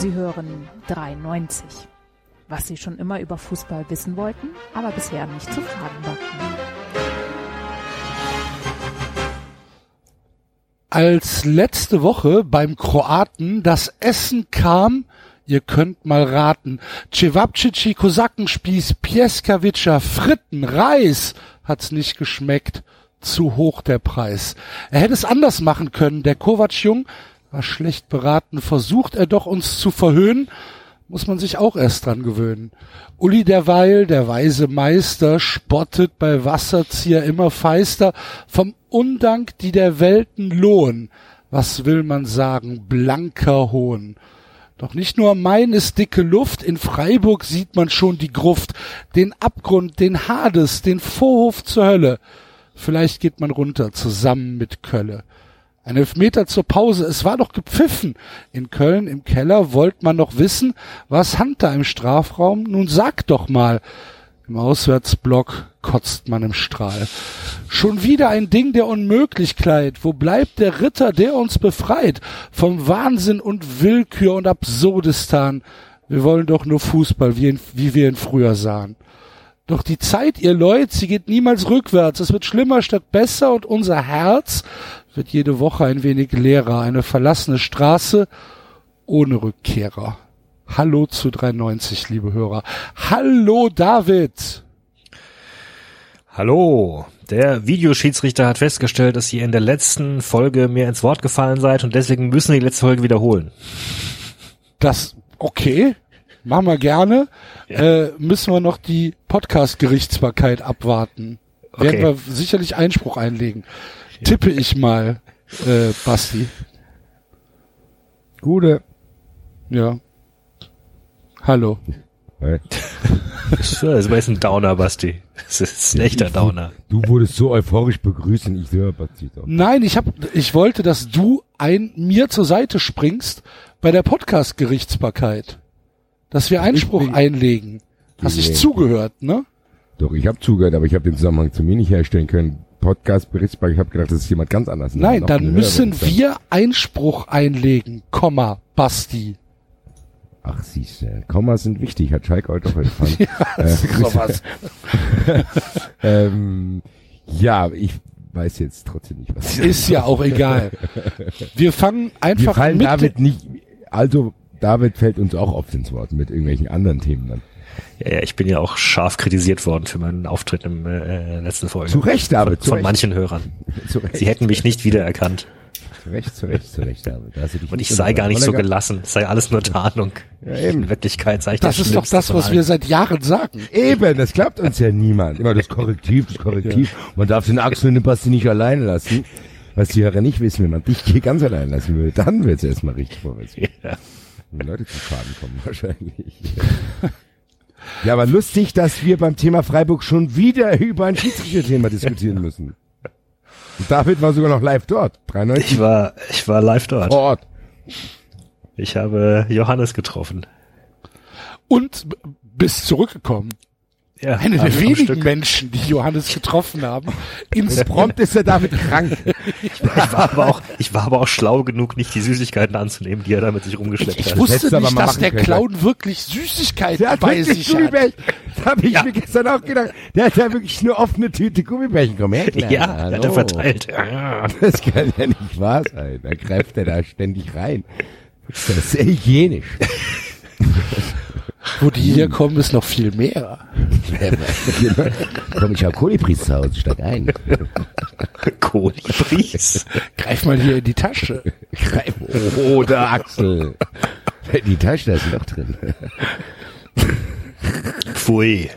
Sie hören 93. Was Sie schon immer über Fußball wissen wollten, aber bisher nicht zu fragen wagten. Als letzte Woche beim Kroaten das Essen kam, ihr könnt mal raten, Cevapcici, Kosakenspieß, Pieskavica, Fritten, Reis, hat's nicht geschmeckt. Zu hoch der Preis. Er hätte es anders machen können. Der Kovac-Jung war schlecht beraten. Versucht er doch uns zu verhöhnen, muss man sich auch erst dran gewöhnen. Uli derweil, der weise Meister, spottet bei Wasserzieher immer feister vom Undank, die der Welten lohen. Was will man sagen? Blanker Hohn. Doch nicht nur Main ist dicke Luft, in Freiburg sieht man schon die Gruft, den Abgrund, den Hades, den Vorhof zur Hölle. Vielleicht geht man runter zusammen mit Kölle. Ein Elfmeter zur Pause, es war doch gepfiffen. In Köln im Keller wollt man noch wissen, was Hunter im Strafraum? Nun sag doch mal. Im Auswärtsblock kotzt man im Strahl. Schon wieder ein Ding der Unmöglichkeit. Wo bleibt der Ritter, der uns befreit vom Wahnsinn und Willkür und Absurdistan? Wir wollen doch nur Fußball, wie, in, wie wir ihn früher sahen. Doch die Zeit, ihr Leute, sie geht niemals rückwärts. Es wird schlimmer statt besser und unser Herz wird jede Woche ein wenig leerer. Eine verlassene Straße ohne Rückkehrer. Hallo zu 93, liebe Hörer. Hallo David. Hallo. Der Videoschiedsrichter hat festgestellt, dass ihr in der letzten Folge mir ins Wort gefallen seid und deswegen müssen wir die letzte Folge wiederholen. Das, okay. Machen wir gerne. Ja. Äh, müssen wir noch die Podcast-Gerichtsbarkeit abwarten. Okay. Werden wir sicherlich Einspruch einlegen. Tippe ich mal, äh, Basti. Gute. Ja. Hallo. Hey. Das ist ein Downer, Basti. Das ist ein echter Downer. Du wurdest so euphorisch begrüßt und ich höre Basti. Nein, ich hab, ich wollte, dass du ein mir zur Seite springst bei der Podcast-Gerichtsbarkeit dass wir Einspruch ich, einlegen. Hast nicht zugehört, ne? Doch, ich habe zugehört, aber ich habe den Zusammenhang zu mir nicht herstellen können. Podcast Berichtsbarkeit, ich habe gedacht, das ist jemand ganz anders. Nein, dann müssen wir Einspruch einlegen, Komma, Basti. Ach, siehst du, Komma sind wichtig, hat Schalke heute auch erfahren. ja, äh, sowas. ähm, ja, ich weiß jetzt trotzdem nicht, was Ist ja auch egal. Wir fangen einfach Wir fallen mit David nicht, also David fällt uns auch oft ins Wort mit irgendwelchen anderen Themen dann. Ja, ja, ich bin ja auch scharf kritisiert worden für meinen Auftritt im äh, letzten Folge. Zu Recht, David. Von, von manchen Hörern. Sie hätten mich nicht wiedererkannt. Zu Recht, zu Recht, zu Recht, David. Und ich sei gar nicht so gelassen. Es sei alles nur Tarnung. Ja, eben. In Wirklichkeit sei ich das Das ist doch das, was wir seit Jahren sagen. Eben, das klappt uns ja niemand. Immer das Korrektiv, das Korrektiv. Ja. Man darf den Axel und den Basti nicht allein lassen. Was die Hörer nicht wissen, wenn man dich hier ganz allein lassen will, dann wird es erstmal richtig vorwärts. Ja. Leute zu Schaden kommen wahrscheinlich. Ja, aber lustig, dass wir beim Thema Freiburg schon wieder über ein Schiedsrichter-Thema diskutieren müssen. Und David war sogar noch live dort. 93. Ich war, ich war live dort. Vor Ort. Ich habe Johannes getroffen. Und bist zurückgekommen. Ja, Eine der wenigen Stück. Menschen, die Johannes getroffen haben. Ins Prompt ist er damit krank. Ich war, aber auch, ich war aber auch schlau genug, nicht die Süßigkeiten anzunehmen, die er damit sich rumgeschleppt ich, hat. Ich wusste nicht, dass der Clown wirklich Süßigkeiten der bei sich hat. Das habe ich ja. mir gestern auch gedacht. Der hat ja wirklich eine offene Tüte Gummibärchen. Komm her, klar. Ja, Hallo. hat er verteilt. Ja. Das kann ja nicht wahr sein. Da greift er da ständig rein. Das ist sehr hygienisch. Wo die hier kommen, ist noch viel mehr. Komm, ich habe Kolibris zu Hause, steig ein. Kolibris? Greif mal hier in die Tasche. Greif, oh, der Axel. Die Tasche, da ist noch drin. Pfui.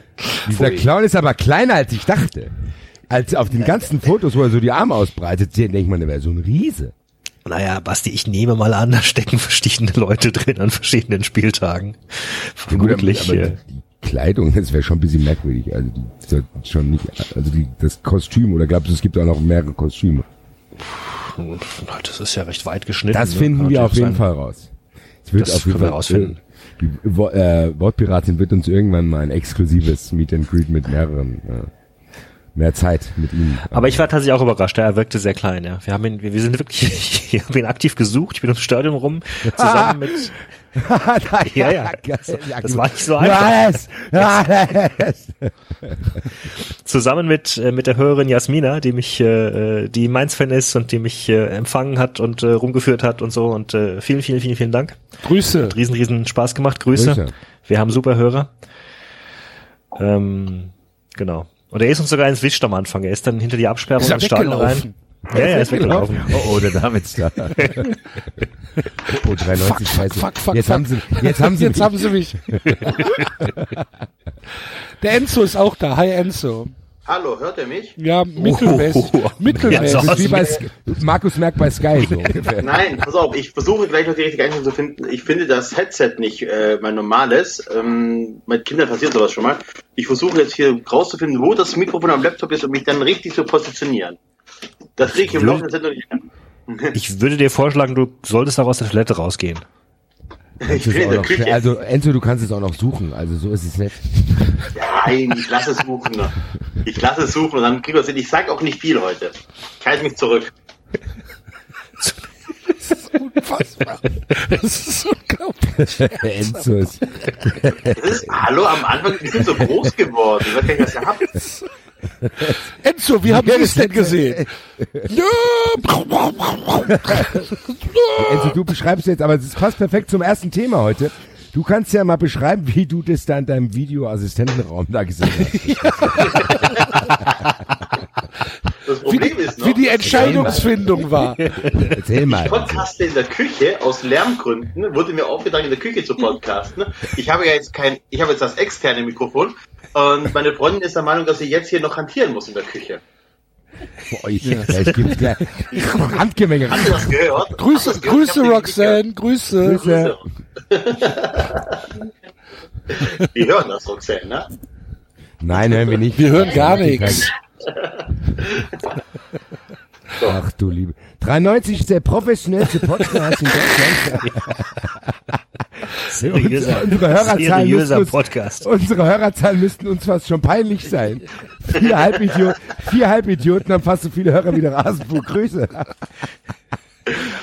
Dieser Pfui. Clown ist aber kleiner, als ich dachte. Als auf den ganzen Fotos, wo er so die Arme ausbreitet, denkt man, er wäre so ein Riese. Naja, Basti, ich nehme mal an, da stecken verschiedene Leute drin an verschiedenen Spieltagen. Vermutlich. Ja, die Kleidung, das wäre schon ein bisschen merkwürdig. Also die schon nicht, also die, das Kostüm, oder glaubst du, es gibt auch noch mehrere Kostüme? Das ist ja recht weit geschnitten. Das ne? finden ne? wir auf jeden sein. Fall raus. Es wird das auf jeden Fall rausfinden. Die äh, Wortpiratin wird uns irgendwann mal ein exklusives Meet and Greet mit mehreren äh, mehr Zeit mit ihm. Aber ich war tatsächlich auch überrascht. Er wirkte sehr klein. Ja. Wir haben ihn, wir, wir sind wirklich, ich habe ihn aktiv gesucht. Ich bin ums Stadion rum zusammen mit Ja, ja. Das, Das war nicht so einfach. Was? Was? Zusammen mit, äh, mit der Hörerin Jasmina, die mich, äh, äh, die Mainz-Fan ist und die mich äh, empfangen hat und äh, rumgeführt hat und so. Und äh, vielen, vielen, vielen, vielen Dank. Grüße. Hat riesen, riesen Spaß gemacht. Grüße. Grüße. Wir haben super Hörer. Ähm, genau. Und er ist uns sogar ins Wischt am Anfang. Er ist dann hinter die Absperrung Ist er ins Stadion weggelaufen? rein. Ja, ja, er ist weggelaufen. Oh, oh, der Davids da. Oh, 93 Fuck, fuck, Scheiße. fuck, fuck, jetzt fuck. haben sie, jetzt haben sie, Jetzt haben sie mich. Der Enzo ist auch da. Hi Enzo. Hallo, hört ihr mich? Ja, mittelmäßig. Oh. Mittelmäßig. Wie bei Markus Merck bei Sky so ungefähr. Nein, pass auf, ich versuche gleich noch die richtige Einstellung zu finden. Ich finde das Headset nicht äh, mein normales. Ähm, mit Kindern passiert sowas schon mal. Ich versuche jetzt hier rauszufinden, wo das Mikrofon am Laptop ist und mich dann richtig zu positionieren. Das kriege ich im Laufe der Sendung nicht hin. Ich würde dir vorschlagen, du solltest auch aus der Toilette rausgehen. Ich bin in der Küche. also Enzo, du kannst es auch noch suchen, also so ist es nicht. Nein, ich lasse es suchen. Ich lasse es suchen und dann kriegen wir es hin. Ich sage auch nicht viel heute. Ich halte mich zurück. Unfassbar. Das ist unglaublich. Enzo ist, Das ist, hallo, am Anfang, die sind so groß geworden. Ich weiß gar nicht, was ihr habt. Enzo, wie haben Sie es das- denn gesehen? Enzo, du beschreibst jetzt, aber es passt perfekt zum ersten Thema heute. Du kannst ja mal beschreiben, wie du das da in deinem Videoassistentenraum da gesehen hast. Das Wie, Problem ist noch, wie die Entscheidungsfindung war. Erzähl mal. Enzo. Podcaste in der Küche aus Lärmgründen wurde mir aufgetragen, in der Küche zu podcasten. Ich habe ja jetzt kein, ich habe jetzt das externe Mikrofon und meine Freundin ist der Meinung, dass sie jetzt hier noch hantieren muss in der Küche. Boah, ich, ja, ich gibt's gleich. Handgemenge. Habt ihr das gehört? Grüße, das gehört? Grüße Ich Roxanne, Grüße. Grüße. Die hören das, Roxanne, ne? Nein, hören wir nicht. Wir hören gar nichts. Ach du Liebe. 93 ist der professionellste Podcast in Deutschland. Seriöser, unsere Hörerzahl seriöser uns- Podcast. Unsere Hörerzahlen müssten uns fast schon peinlich sein. Vier, Halbidiot, vier Halbidioten haben fast so viele Hörer wie der Rasenbuch. Grüße.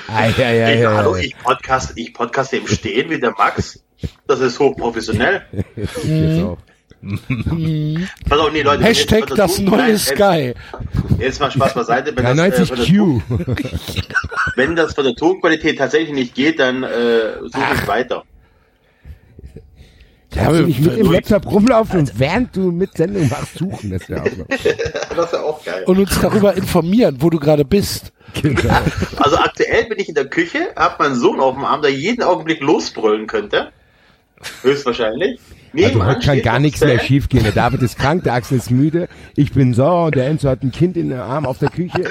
Ei, ei, ei, hallo, ich podcast, ich podcaste im Stehen wie der Max. Das ist hochprofessionell. Ich jetzt auch. Pass auf, nee, Leute. Hashtag jetzt- das neue Sky. Jetzt mal Spaß beiseite. Wenn das, äh, von der 93Q. wenn das von der Tonqualität tatsächlich nicht geht, dann äh, suche ich weiter. Kannst du nicht mit dem Laptop rumlaufen und während du mit Sendung machst, suchen. Das wäre auch noch. Das wäre auch geil. Und uns darüber informieren, wo du gerade bist. Genau. Also aktuell bin ich in der Küche, hab meinen Sohn auf dem Arm, der jeden Augenblick losbrüllen könnte. Höchstwahrscheinlich. Also Nebenan heute kann gar nichts mehr schiefgehen. Der David ist krank, der Axel ist müde, ich bin sauer und der Enzo hat ein Kind in den Arm auf der Küche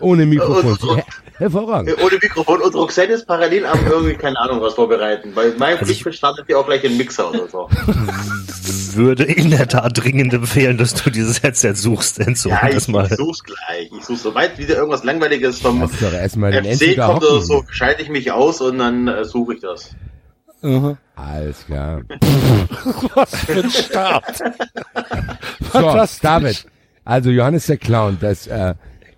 ohne Mikrofon. Her hervorragend. Ohne Mikrofon und Roxanne ist parallel am irgendwie, keine Ahnung, was vorbereiten. Weil mein Also ich- Pflichtbild startet hier auch gleich den Mixer oder so. Würde in der Tat dringend empfehlen, dass du dieses Headset suchst, Enzo. Ja, ich, das mal. ich such's gleich. Ich such's sobald wieder irgendwas Langweiliges vom FC kommt oder so, schalte ich mich aus und dann äh, suche ich das. Alles klar. Was für ein Start. So. David. Also Johannes der Clown, das äh,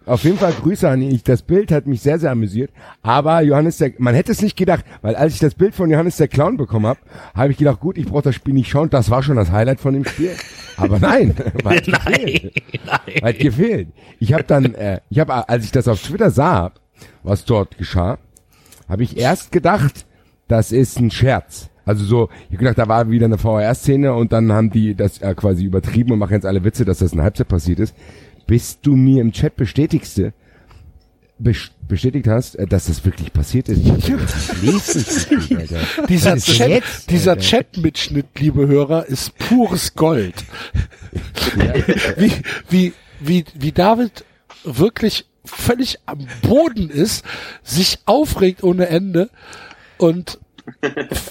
auf jeden Fall Grüße an ihn. Ich, das Bild hat mich sehr, sehr amüsiert. Aber Johannes der, man hätte es nicht gedacht, weil als ich das Bild von Johannes der Clown bekommen habe, habe ich gedacht, gut, ich brauche das Spiel nicht schauen. Das war schon das Highlight von dem Spiel. Aber nein, weit gefehlt. Nein, Weit gefehlt. Ich habe dann, äh, ich habe, als ich das auf Twitter sah, was dort geschah, habe ich erst gedacht, das ist ein Scherz. Also so, ich hab gedacht, da war wieder eine VHR-Szene und dann haben die das äh, quasi übertrieben und machen jetzt alle Witze, dass das in Halbzeit passiert ist. Bis du mir im Chat bestätigste, bes- bestätigt hast, äh, dass das wirklich passiert ist. Ich hab gedacht, ich lese nicht richtig, Alter. Dieser ist Chat, jetzt, dieser? Chat-Mitschnitt, liebe Hörer, ist pures Gold. wie, wie, wie, wie David wirklich völlig am Boden ist, sich aufregt ohne Ende und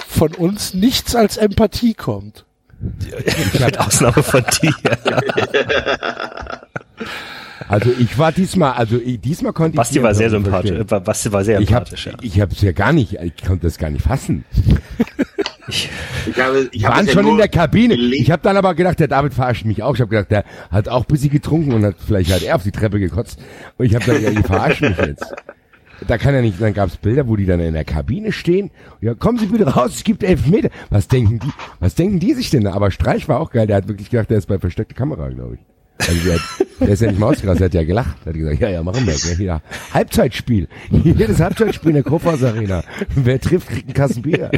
von uns nichts als Empathie kommt. mit Ausnahme von dir. Also ich war diesmal, also ich, diesmal konnte ich Basti die war sehr sympathisch. verstehen. äh, Basti war sehr Ich habe empathisch, ja. ich hab's ja gar nicht, ich konnte das gar nicht fassen. Ich habe, ich Wir habe waren es ja schon in der Kabine. Ich habe dann aber gedacht, der David verarscht mich auch. Ich habe gedacht, der hat auch ein bisschen getrunken und hat vielleicht halt er auf die Treppe gekotzt. Und ich habe dann, ja, die verarschen mich jetzt. Da kann ja nicht, dann gab's Bilder, wo die dann in der Kabine stehen. Ja, kommen Sie bitte raus, es gibt elf Meter. Was denken die, was denken die sich denn da? Aber Streich war auch geil, der hat wirklich gedacht, der ist bei versteckter Kamera, glaube ich. Also der, hat, der ist ja nicht mal ausgerastet, der hat ja gelacht. Der hat gesagt, ja, ja, machen wir. Ja, hier, Halbzeitspiel. Jedes Halbzeitspiel in der Kofas Arena. Wer trifft, kriegt einen Kasten Bier.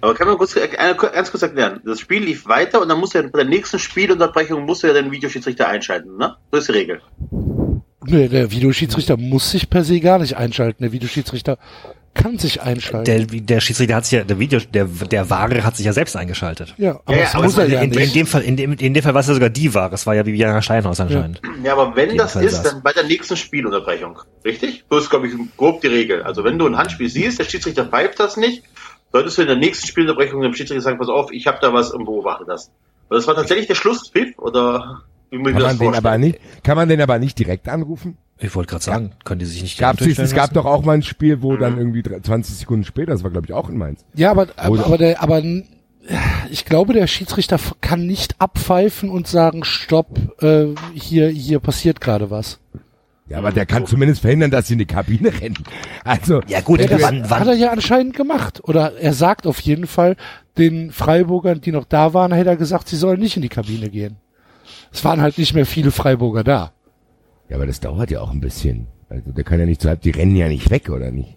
Aber kann man kurz, äh, ganz kurz erklären. Das Spiel lief weiter und dann muss ja bei der nächsten Spielunterbrechung muss ja den Videoschiedsrichter einschalten, ne? So ist die Regel. Nee, der Videoschiedsrichter muss sich per se gar nicht einschalten. Der Videoschiedsrichter kann sich einschalten. Der, der Schiedsrichter hat sich ja, der Video, der, der Wahre hat sich ja selbst eingeschaltet. ja, aber Ja, aber muss er ja in, in nicht. dem Fall, in dem, in dem Fall war es ja sogar die Wahre. Es war ja Viviana Steinhaus anscheinend. Ja, aber wenn das Jedenfalls ist, das. dann bei der nächsten Spielunterbrechung. Richtig? So ist, glaube ich, grob die Regel. Also wenn du ein Handspiel siehst, der Schiedsrichter pfeift das nicht, solltest du in der nächsten Spielunterbrechung dem Schiedsrichter sagen, pass auf, ich habe da was und beobachte das. Und das war tatsächlich der Schlusspfiff, oder Kann man den aber nicht, kann man den aber nicht direkt anrufen? Ich wollte gerade sagen, können die sich nicht direkt es, es gab doch auch mal ein Spiel, wo dann irgendwie 20 Sekunden später, das war glaube ich auch in Mainz. Ja, aber, aber, aber der, aber ich glaube, der Schiedsrichter kann nicht abpfeifen und sagen, stopp, äh, hier, hier passiert gerade was. Ja, aber der kann zumindest verhindern, dass sie in die Kabine rennen. Also? Ja gut, Ja, das wann, hat wann, er ja anscheinend gemacht. Oder er sagt auf jeden Fall den Freiburgern, die noch da waren, hätte er gesagt, sie sollen nicht in die Kabine gehen. Es waren halt nicht mehr viele Freiburger da. ja, aber das dauert ja auch ein bisschen. Also, der kann ja nicht so halb, die rennen ja nicht weg, oder nicht?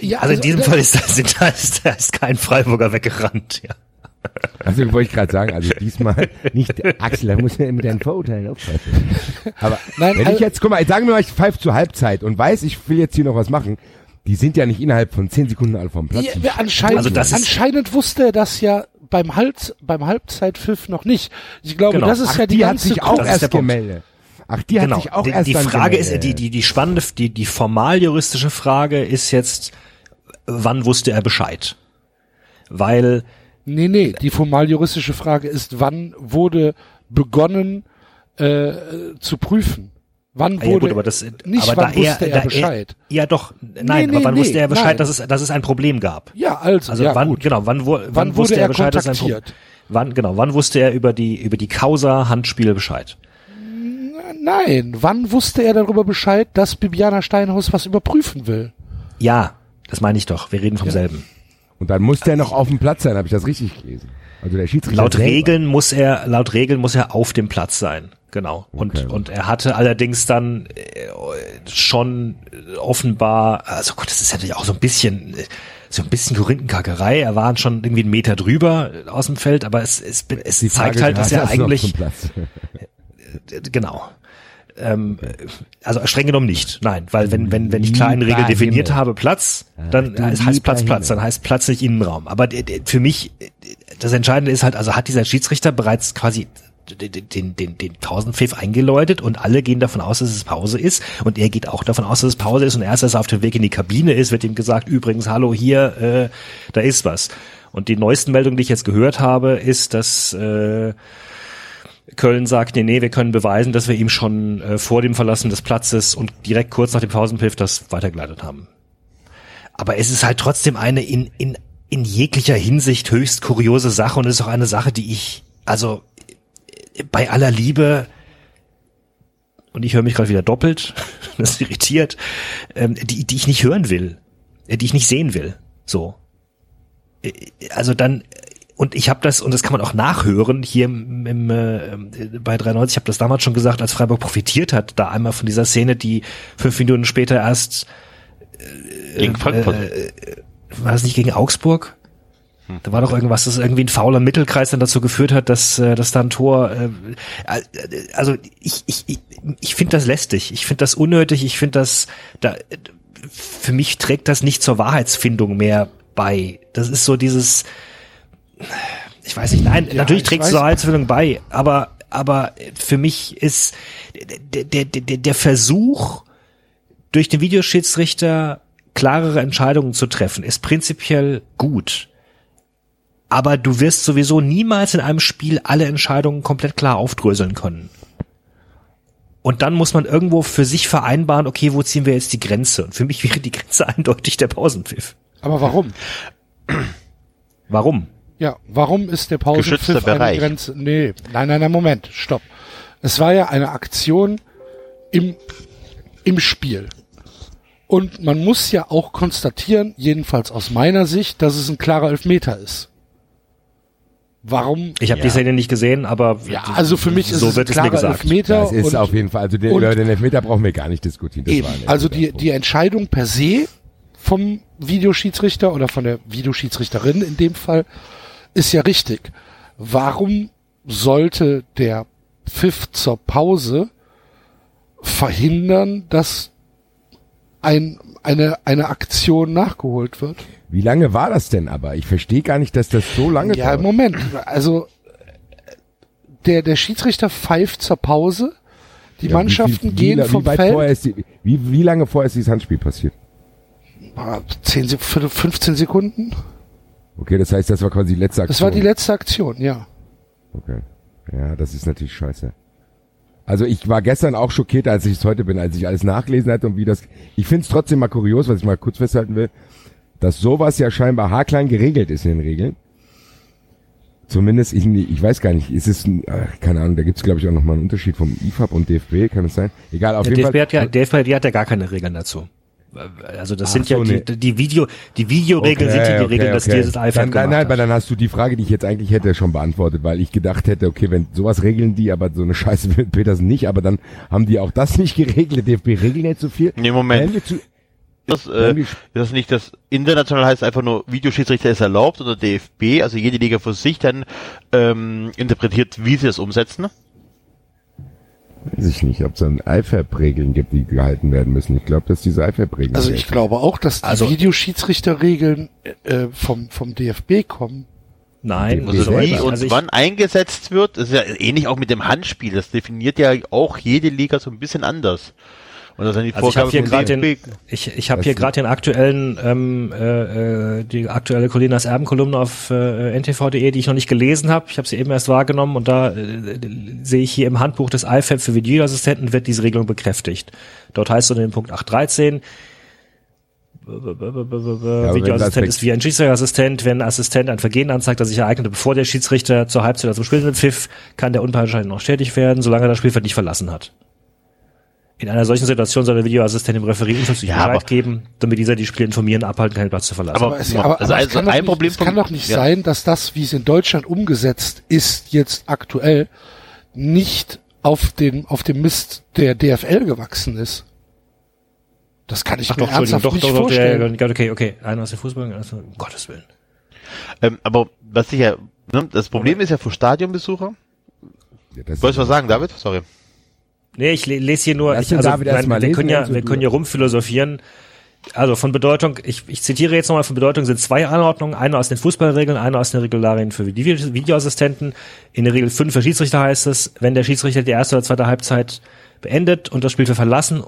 Ja, also in diesem äh, Fall ist das, da ist, da ist kein Freiburger weggerannt, ja. Also wollte ich gerade sagen, also diesmal nicht Axel, da muss er mit deinen Vorurteilen aufpassen. Aber Nein, wenn also- ich jetzt, guck mal, sagen wir mal, ich pfeife zur Halbzeit und weiß, ich will jetzt hier noch was machen, die sind ja nicht innerhalb von 10 Sekunden alle vom Platz. Ja, ja, anscheinend, Also anscheinend wusste er das ja beim Halt, beim Halbzeitpfiff noch nicht. Ich glaube, Genau. das ist Ach, ja die, die hat ganze sich auch ist erst gemeldet. Ach, die hat sich auch die, erst die dann Frage ist, gemeldet. die, die, die spannende, die, die formal juristische Frage ist jetzt, wann wusste er Bescheid? Weil, Nee, nee, die formal juristische Frage ist, wann wurde begonnen äh, zu prüfen? Wann Ah ja, wurde gut, aber das, nicht aber wann da er, wusste er da Bescheid? Er, ja doch, nein, Nee, aber wann nee, wusste er Bescheid, nein. dass es, dass es ein Problem gab? ja, also, Also ja, wann, gut. genau, wann, wo, wann, Wann wusste wurde er er Bescheid, dass es ein Problem kontaktiert? Wann, genau, wann wusste er über die, über die Causa Handspiel Bescheid? Nein, wann wusste er darüber Bescheid, dass Bibiana Steinhaus was überprüfen will? Ja, das meine ich doch, wir reden vom selben. Und dann muss der noch auf dem Platz sein, habe ich das richtig gelesen? Also der Schiedsrichter Laut selber. Regeln muss er, laut Regeln muss er auf dem Platz sein. Genau. Und, Okay. und er hatte allerdings dann äh, schon offenbar, also Gott, das ist natürlich auch so ein bisschen, äh, so ein bisschen Korinthenkackerei. Er war schon irgendwie einen Meter drüber äh, aus dem Feld, aber es, es, es Die zeigt Frage halt, dass er eigentlich, genau. Ähm, also streng genommen nicht, nein, weil wenn wenn wenn ich klar in Regel definiert Himmel. habe Platz, dann es heißt Platz Platz, dann heißt Platz nicht Innenraum. Aber für mich das Entscheidende ist halt, also hat dieser Schiedsrichter bereits quasi den den den, den Tausendpfiff eingeläutet und alle gehen davon aus, dass es Pause ist und er geht auch davon aus, dass es Pause ist und erst als er auf dem Weg in die Kabine ist, wird ihm gesagt, übrigens, hallo hier, äh, da ist was. Und die neuesten Meldungen, die ich jetzt gehört habe, ist, dass äh, Köln sagt, nee, nee, wir können beweisen, dass wir ihm schon äh, vor dem Verlassen des Platzes und direkt kurz nach dem Pausenpfiff das weitergeleitet haben. Aber es ist halt trotzdem eine in, in, in jeglicher Hinsicht höchst kuriose Sache und es ist auch eine Sache, die ich, also bei aller Liebe, und ich höre mich gerade wieder doppelt, das irritiert, ähm, die, die ich nicht hören will, äh, die ich nicht sehen will. So. Äh, Also dann, und ich habe das, und das kann man auch nachhören, hier im, im, äh, bei 93, ich habe das damals schon gesagt, als Freiburg profitiert hat, da einmal von dieser Szene, die fünf Minuten später erst Gegen Frankfurt. äh, war das nicht gegen Augsburg? Da war doch irgendwas, das irgendwie ein fauler Mittelkreis dann dazu geführt hat, dass, äh, dass da ein Tor. Äh, äh, also ich, ich, ich, ich finde das lästig, ich finde das unnötig, ich finde das, da, für mich trägt das nicht zur Wahrheitsfindung mehr bei. Das ist so dieses, ich weiß nicht, nein, natürlich ich trägt es zur Wahrheitsfindung bei, aber, aber für mich ist der, der, der, der Versuch, durch den Videoschiedsrichter klarere Entscheidungen zu treffen, ist prinzipiell gut. Aber du wirst sowieso niemals in einem Spiel alle Entscheidungen komplett klar aufdröseln können. Und dann muss man irgendwo für sich vereinbaren, okay, wo ziehen wir jetzt die Grenze? Und für mich wäre die Grenze eindeutig der Pausenpfiff. Aber warum? Warum? Ja, warum ist der Pausenpfiff eine. Grenze? Nee, nein, nein, nein, Moment, stopp. Es war ja eine Aktion im, im Spiel. Und man muss ja auch konstatieren, jedenfalls aus meiner Sicht, dass es ein klarer Elfmeter ist. Warum? Ich habe die Szene nicht gesehen, aber Ja, also für mich ist so es wird es mir klarer gesagt. Elfmeter. Das ist und auf jeden Fall, also den, über den Elfmeter brauchen wir gar nicht diskutieren. Das Eben. war ein Also die, die Entscheidung per se vom Videoschiedsrichter oder von der Videoschiedsrichterin in dem Fall ist ja richtig. Warum sollte der Pfiff zur Pause verhindern, dass ein, eine, eine Aktion nachgeholt wird? Wie lange war das denn aber? Ich verstehe gar nicht, dass das so lange Ja, dauert. Moment. Also der, der Schiedsrichter pfeift zur Pause. Die Ja, wie Mannschaften gehen wie, vom wie weit Feld. Vorher ist die, wie, wie lange vorher ist dieses Handspiel passiert? Ah, 10, Se- Viertel- 15 Sekunden. Okay, das heißt, das war quasi die letzte Aktion. Das war die letzte Aktion, ja. Okay. Ja, das ist natürlich scheiße. Also ich war gestern auch schockiert, als ich es heute bin, als ich alles nachgelesen hatte und wie das. Ich finde es trotzdem mal kurios, was ich mal kurz festhalten will, dass sowas ja scheinbar haarklein geregelt ist in den Regeln. Zumindest, ich, ich weiß gar nicht, ist es, ach, keine Ahnung, da gibt es glaube ich auch nochmal einen Unterschied vom IFAB und DFB, kann es sein? Egal, auf Der jeden DFB Fall. hat ja, DFB die hat ja gar keine Regeln dazu. Also das Ach sind so, ja nee. die, die Video, die Videoregeln sind ja die Regeln, dass dieses dann, IFAB Nein, gemacht nein, aber dann hast du die Frage, die ich jetzt eigentlich hätte, schon beantwortet, weil ich gedacht hätte, okay, wenn sowas regeln die, aber so eine Scheiße will Petersen nicht, aber dann haben die auch das nicht geregelt. DFB regelt nicht so viel. Nee, Moment. Das, äh, wir- das nicht das international heißt einfach nur Videoschiedsrichter ist erlaubt oder DFB, also jede Liga für sich dann ähm, interpretiert, wie sie das umsetzen. weiß ich nicht, ob es dann IFAB-Regeln gibt, die gehalten werden müssen. Ich glaube, dass diese IFAB-Regeln. Also ich glaube auch, dass die Also- Videoschiedsrichterregeln äh, vom, vom DFB kommen. Nein, Also wie und also wann eingesetzt wird, das ist ja ähnlich auch mit dem Handspiel. Das definiert ja auch jede Liga so ein bisschen anders. Und das sind die Also ich habe hier gerade den, ich, ich Was hier gerade den aktuellen, ähm, äh, äh, die aktuelle Colinas Erben-Kolumne auf äh, ntv.de, die ich noch nicht gelesen habe. Ich habe sie eben erst wahrgenommen und da äh, sehe ich hier im Handbuch des IFAB für Videoassistenten wird diese Regelung bekräftigt. Dort heißt es unter dem Punkt 813, wenn Videoassistent ist wie ein Schiedsrichterassistent. Wenn ein Assistent ein Vergehen anzeigt, das sich ereignete, bevor der Schiedsrichter zur Halbzeit oder zum Spielenden pfiff, kann der Unparteiische noch tätig werden, solange er das Spielfeld nicht verlassen hat. In einer solchen Situation soll der Videoassistent dem Referee unverzüglich Ja, Bescheid geben, damit dieser die Spieler informieren, abhalten kann, den Platz zu verlassen. Aber- also aber es also kann doch ein nicht, Problem es kann doch nicht ja. sein, dass das, wie es in Deutschland umgesetzt ist, jetzt aktuell nicht auf den auf dem Mist der DFL gewachsen ist. Das kann ich Ach mir doch, ernsthaft doch, nicht doch, doch, vorstellen. ja, okay, okay. Einer aus dem Fußball, einer aus dem, um Gottes Willen. Ähm, aber was ich ja, ne, das Problem ist ja für Stadionbesucher. Ja, Wolltest du was sagen, David? Sorry. Nee, ich le- lese hier nur, ich, also, nein, wir lesen, können ja, wir können ja rumphilosophieren. Also von Bedeutung, ich, ich zitiere jetzt nochmal, von Bedeutung sind zwei Anordnungen, eine aus den Fußballregeln, eine aus den Regularien für Video Videoassistenten. In der Regel fünf für Schiedsrichter heißt es, wenn der Schiedsrichter die erste oder zweite Halbzeit beendet und das Spiel für verlassen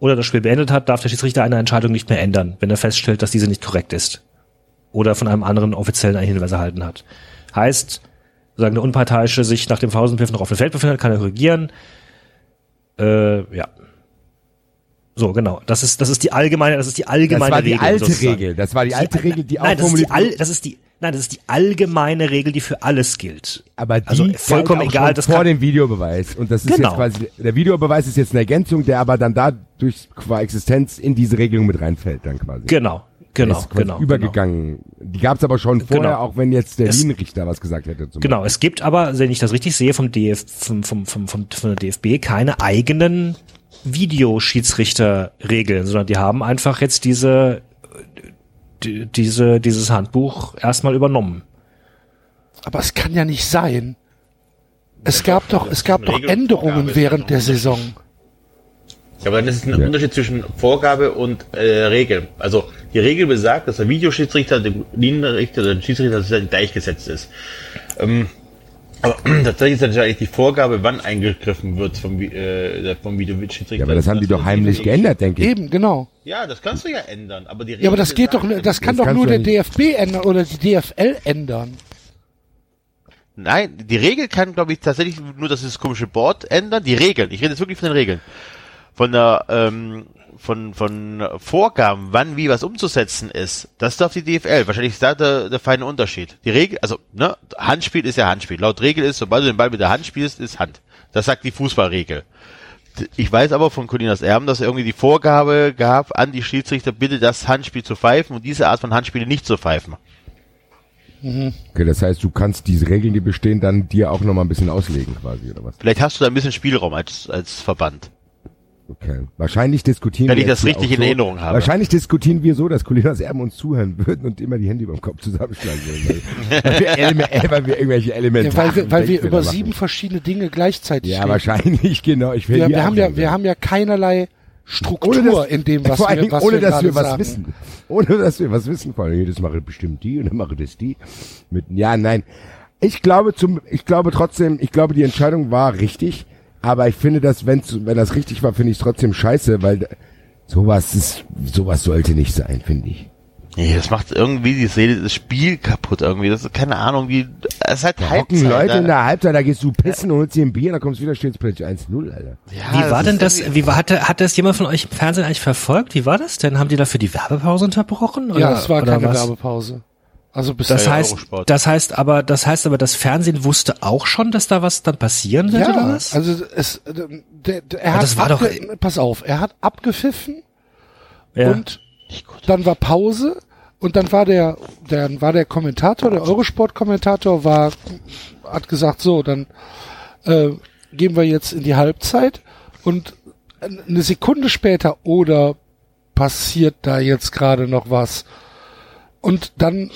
oder das Spiel beendet hat, darf der Schiedsrichter eine Entscheidung nicht mehr ändern, wenn er feststellt, dass diese nicht korrekt ist. Oder von einem anderen Offiziellen einen Hinweis erhalten hat. Heißt, solange der Unparteiische sich nach dem Pausenpfiff noch auf dem Feld befindet, kann er korrigieren. Äh, ja. So, genau. Das ist, das ist die allgemeine, das ist die das allgemeine war die Regel. alte sozusagen. Regel. Das war die alte Regel, die auch nein, das ist die all, das ist die, nein, das ist die allgemeine Regel, die für alles gilt. Aber die Also vollkommen auch egal, das vor dem Videobeweis. Und das ist Genau. jetzt quasi, der Videobeweis ist jetzt eine Ergänzung, der aber dann da durch qua Existenz in diese Regelung mit reinfällt dann quasi. Genau, genau, ist quasi genau. übergegangen. Die gab es aber schon vorher, Genau. auch wenn jetzt der Linienrichter was gesagt hätte. Zum Genau, es gibt aber, wenn ich das richtig sehe, vom DF, vom, vom, vom, vom, von der DFB keine eigenen Videoschiedsrichterregeln, sondern die haben einfach jetzt diese, die, diese, dieses Handbuch erstmal übernommen. Aber es kann ja nicht sein. Es gab doch, es gab doch Änderungen während der. Saison. Ja, aber dann ist es ein Ja. Unterschied zwischen Vorgabe und äh, Regel. Also die Regel besagt, dass der Videoschiedsrichter dem Linienrichter oder dem Schiedsrichter gleichgesetzt ist. Ähm, aber tatsächlich ist natürlich die Vorgabe, wann eingegriffen wird vom, äh, vom Videoschiedsrichter. Ja, aber das haben die doch heimlich geändert, denke ich. Eben, genau. Ja, das kannst du ja ändern. Aber die Regel Ja, aber das geht doch, besagt- das kann Das doch nur der DFB ändern oder die DFL ändern. Nein, die Regel kann, glaube ich, tatsächlich nur das, das komische Board ändern. Die Regeln. Ich rede jetzt wirklich von den Regeln. Von der, ähm, von, von Vorgaben, wann wie was umzusetzen ist. Das darf die DFL. Wahrscheinlich ist da der, der feine Unterschied. Die Regel, also, ne, Handspiel ist ja Handspiel. Laut Regel ist, sobald du den Ball mit der Hand spielst, ist Hand. Das sagt die Fußballregel. ich weiß aber von Colinas Erben, dass er irgendwie die Vorgabe gab an die Schiedsrichter, bitte das Handspiel zu pfeifen und diese Art von Handspiele nicht zu pfeifen. Okay, das heißt, du kannst diese Regeln, die bestehen, dann dir auch nochmal ein bisschen auslegen quasi, oder was? Vielleicht hast du da ein bisschen Spielraum als, als Verband. Okay. Wahrscheinlich diskutieren Wenn ich wir das jetzt hier richtig auch in so, Erinnerung habe. Wahrscheinlich diskutieren wir so, dass Colinas Erben uns zuhören würden und immer die Hände über dem Kopf zusammenschlagen würden. Weil, weil, wir, äh, weil wir irgendwelche Elemente Ja, weil wir, weil wir über sieben verschiedene Dinge gleichzeitig Ja, reden. wahrscheinlich, genau. Ich will Wir, wir haben ja, wir haben ja keinerlei Struktur ohne dass, in dem, was wir, was ohne wir dass wir was sagen. wissen. Ohne dass wir was wissen. Vor allem, jedes mache bestimmt die und dann mache das die. Mit, ja, nein. Ich glaube zum, ich glaube trotzdem, ich glaube die Entscheidung war richtig. Aber ich finde, dass wenn's, wenn das richtig war, finde ich es trotzdem scheiße, weil sowas ist, sowas sollte nicht sein, finde ich. Nee, das macht irgendwie die Seele, das Spiel kaputt irgendwie. Das ist keine Ahnung, wie, es ist halt Da Halbzeit. hocken Leute da- in der Halbzeit, da gehst du pissen und holst dir ein Bier, dann kommst du wieder, steht's plötzlich 1-0, Alter. Ja, Wie war denn das, wie war, hatte, hat das jemand von euch im Fernsehen eigentlich verfolgt? Wie war das denn? Haben die dafür die Werbepause unterbrochen? Ja, oder- es war oder keine was? Werbepause. Also bis Das heißt, Eurosport. das heißt aber, das heißt aber, das Fernsehen wusste auch schon, dass da was dann passieren wird, ja, oder was? also es, der, der, er Aber hat das war doch- pass auf, er hat abgepfiffen ja. und dann war Pause und dann war der, dann war der Kommentator, der Eurosport-Kommentator war, hat gesagt, so, dann äh, gehen wir jetzt in die Halbzeit und eine Sekunde später oder passiert da jetzt gerade noch was? Und dann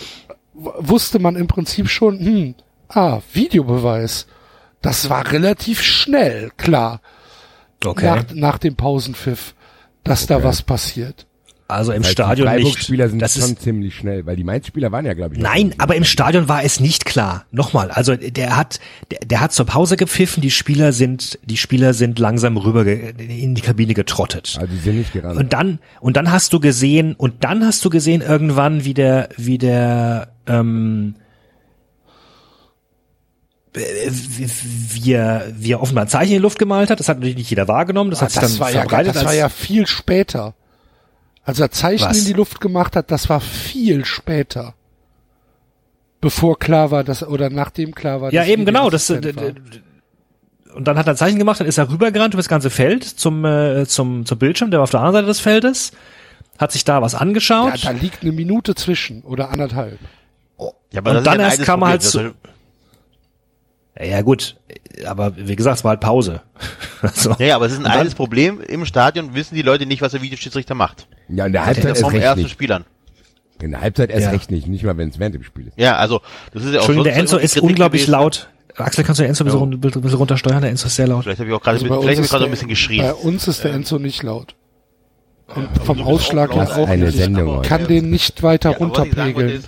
wusste man im Prinzip schon, hm, ah, Videobeweis. Das war relativ schnell, klar, okay. nach, nach dem Pausenpfiff, dass da was passiert. also im Weil Stadion die nicht. Freiburg-Spieler sind Das schon ist, ziemlich schnell, weil die Mainz-Spieler waren ja, glaube ich, Nein, aber im Stadion war es nicht klar. Nochmal, also der hat, der, der hat zur Pause gepfiffen, die Spieler sind, die Spieler sind langsam rüber in die Kabine getrottet. Also die sind nicht gerannt. Und dann, und dann hast du gesehen, und dann hast du gesehen irgendwann, wie der, wie der, ähm, äh, wie, er, wie er offenbar ein Zeichen in die Luft gemalt hat. Das hat natürlich nicht jeder wahrgenommen. Das Ah, hat sich das dann war ja, verbreitet. das war ja viel später. Als er Zeichen Was? in die Luft gemacht hat, das war viel später. Bevor klar war, dass, oder nachdem klar war, ja, dass eben genau. Das, äh, war. und dann hat er ein Zeichen gemacht, dann ist er rübergerannt über das ganze Feld zum, äh, zum, zum Bildschirm, der war auf der anderen Seite des Feldes, hat sich da was ja, angeschaut. da liegt eine Minute zwischen oder anderthalb. Ja, aber Und dann ja erst kam er halt zu- ja, ja, gut, aber wie gesagt, es war halt Pause. Also, Ja, ja, aber es ist ein altes Problem. Im Stadion wissen die Leute nicht, was der Videoschiedsrichter macht. ja, in der Halbzeit erst Vom recht ersten nicht. Spielern. In der Halbzeit erst Ja. recht nicht. Nicht mal, wenn es während dem Spiel ist. Ja, also, das ist ja auch Entschuldigung, der Enzo ist Kritik unglaublich gewesen. laut. Axel, kannst du den Enzo ein bisschen, run- ein bisschen runtersteuern? Der Enzo ist sehr laut. Vielleicht habe ich auch gerade, Also ein bisschen geschrien. Bei uns ist der Enzo nicht laut. Und vom Ausschlag her auch eine nicht. Sendung kann den nicht weiter Ja, runterpegeln.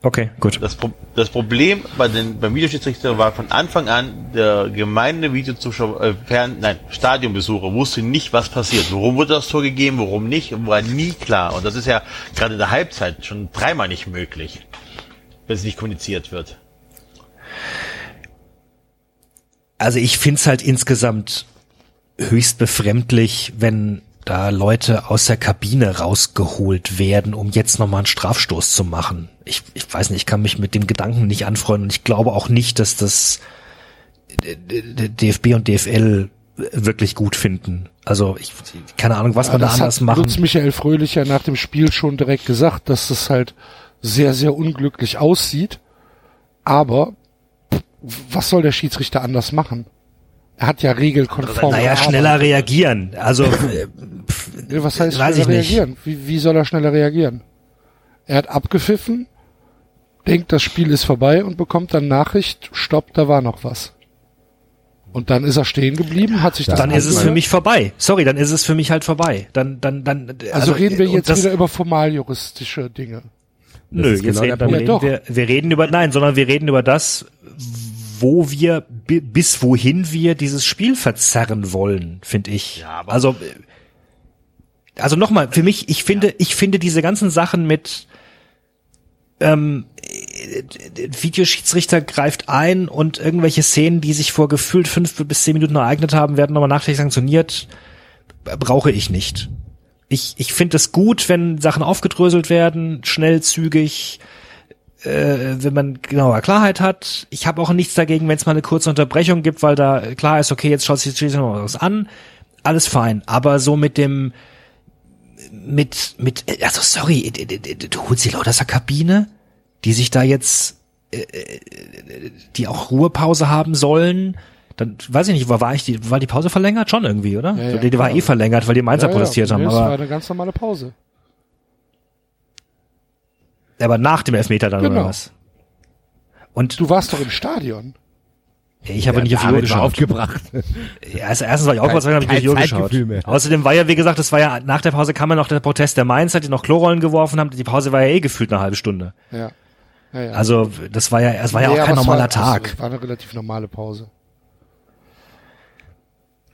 Okay, gut. Das, Pro das Problem bei den, beim Videoschiedsrichter war von Anfang an, der gemeine Videozuschauer, äh, Fern, nein, Stadionbesucher wusste nicht, was passiert. Warum wurde das Tor gegeben, warum nicht, war nie klar. Und das ist ja gerade in der Halbzeit schon dreimal nicht möglich, wenn es nicht kommuniziert wird. Also ich find's halt insgesamt höchst befremdlich, wenn da Leute aus der Kabine rausgeholt werden, um jetzt nochmal einen Strafstoß zu machen. Ich, ich weiß nicht, ich kann mich mit dem Gedanken nicht anfreunden und ich glaube auch nicht, dass das d- d- DFB und DFL wirklich gut finden. Also ich keine Ahnung, was Ja, man da das anders machen. Lutz Michael Fröhlich ja nach dem Spiel schon direkt gesagt, dass das halt sehr, sehr unglücklich aussieht. Aber was soll der Schiedsrichter anders machen? Er hat ja regelkonform. Naja, schneller reagieren. Also äh, Ja, Was heißt Weiß schneller ich nicht. reagieren? Wie, wie soll er schneller reagieren? Er hat abgepfiffen, denkt, das Spiel ist vorbei und bekommt dann Nachricht, stopp, da war noch was. Und dann ist er stehen geblieben, hat sich das dann ist es für mich vorbei. Sorry, dann ist es für mich halt vorbei. Dann, dann, dann. Also, reden wir und jetzt wieder über formaljuristische Dinge. Nö, jetzt genau reden wir, wir reden über, nein, sondern wir reden über das, wo wir, bi- bis wohin wir dieses Spiel verzerren wollen, finde ich. Ja, aber- also, also nochmal, für mich, ich finde, ich finde diese ganzen Sachen mit, ähm, äh, Videoschiedsrichter greift ein und irgendwelche Szenen, die sich vor gefühlt fünf bis zehn Minuten ereignet haben, werden nochmal nachträglich sanktioniert, brauche ich nicht. Ich, ich finde es gut, wenn Sachen aufgedröselt werden, schnell, zügig, äh, wenn man genauer Klarheit hat. Ich habe auch nichts dagegen, wenn es mal eine kurze Unterbrechung gibt, weil da klar ist, okay, jetzt schaut sich jetzt mal was an. alles fein, aber so mit dem, mit, mit, also sorry, du holst die Lauterser Kabine, die sich da jetzt, äh, äh, die auch Ruhepause haben sollen, dann weiß ich nicht, war, war ich die, war die Pause verlängert? Schon irgendwie, oder? Ja, ja, die, die war eh verlängert, weil die Mainzer protestiert haben, nee, Das war eine ganz normale Pause. Aber nach dem Elfmeter dann, Genau. oder was? Und Du warst doch im Stadion. ich habe nicht auf die Uhr geschaut. aufgebracht. Ja, also erstens war ich auch Kein- was habe ich nicht die Uhr geschaut. Zeitgefühl mehr. Außerdem war ja, wie gesagt, das war ja, nach der Pause kam ja noch der Protest der Mainzer, die noch Chlorrollen geworfen haben. Die Pause war ja eh gefühlt eine halbe Stunde. Ja. ja, ja. Also, das war ja, es war ja Nee, auch kein normaler war, Tag. Es war eine relativ normale Pause.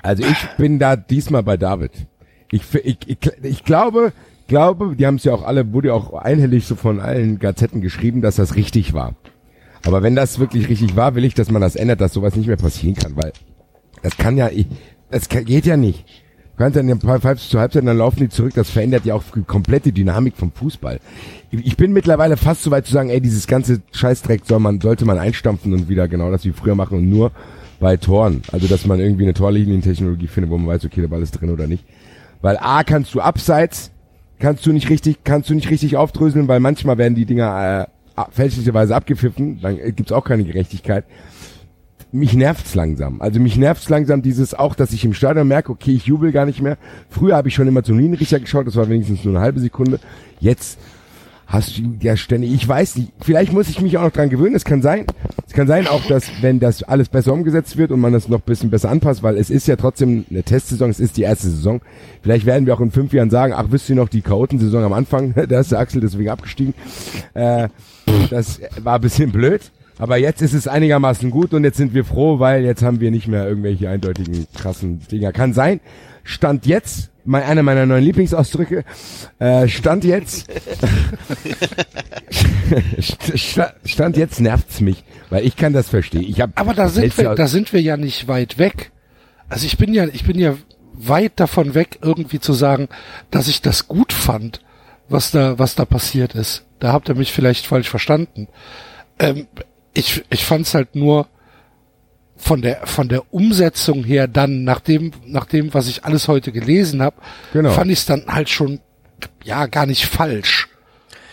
Also ich bin da diesmal bei David. Ich, ich, ich, ich glaube, glaube, die haben es ja auch alle, wurde ja auch einhellig so von allen Gazetten geschrieben, dass das richtig war. Aber wenn das wirklich richtig war, will ich, dass man das ändert, dass sowas nicht mehr passieren kann, weil das kann ja, das geht ja nicht. Du kannst dann pfeifst zur Halbzeit, dann laufen die zurück, das verändert ja auch die komplette Dynamik vom Fußball. Ich bin mittlerweile fast so weit zu sagen, ey, dieses ganze Scheißdreck soll man, sollte man einstampfen und wieder genau das wie früher machen und nur bei Toren. Also, dass man irgendwie eine Torlinientechnologie findet, wo man weiß, okay, der Ball ist drin oder nicht. Weil A, kannst du abseits, kannst du nicht richtig, kannst du nicht richtig aufdröseln, weil manchmal werden die Dinger äh, fälschlicherweise abgepfiffen, dann äh, gibt's auch keine Gerechtigkeit. Mich nervt's langsam. Also mich nervt's langsam dieses auch, dass ich im Stadion merke, okay, ich jubel gar nicht mehr. Früher habe ich schon immer zum Linienrichter geschaut, das war wenigstens nur eine halbe Sekunde. Jetzt hast du ja ständig, ich weiß nicht, vielleicht muss ich mich auch noch dran gewöhnen, es kann sein. Es kann sein auch, dass wenn das alles besser umgesetzt wird und man das noch ein bisschen besser anpasst, weil es ist ja trotzdem eine Testsaison, es ist die erste Saison. Vielleicht werden wir auch in fünf Jahren sagen, ach, wisst ihr noch, die Chaotensaison am Anfang, da ist der Axel deswegen abgestiegen. Äh, das war ein bisschen blöd. Aber jetzt ist es einigermaßen gut und jetzt sind wir froh, weil jetzt haben wir nicht mehr irgendwelche eindeutigen krassen Dinger. Kann sein. Stand jetzt, mein, einer meiner neuen Lieblingsausdrücke, äh, Stand jetzt, Sta- Stand jetzt nervt's mich, weil ich kann das verstehen. Ich hab, Aber da sind wir, da sind wir ja nicht weit weg. Also ich bin ja, ich bin ja weit davon weg, irgendwie zu sagen, dass ich das gut fand, was da, was da passiert ist. Da habt ihr mich vielleicht falsch verstanden. Ähm, ich, ich fand's halt nur von der, von der Umsetzung her dann, nach dem, nach dem, was ich alles heute gelesen habe, Genau. fand ich es dann halt schon, ja, gar nicht falsch.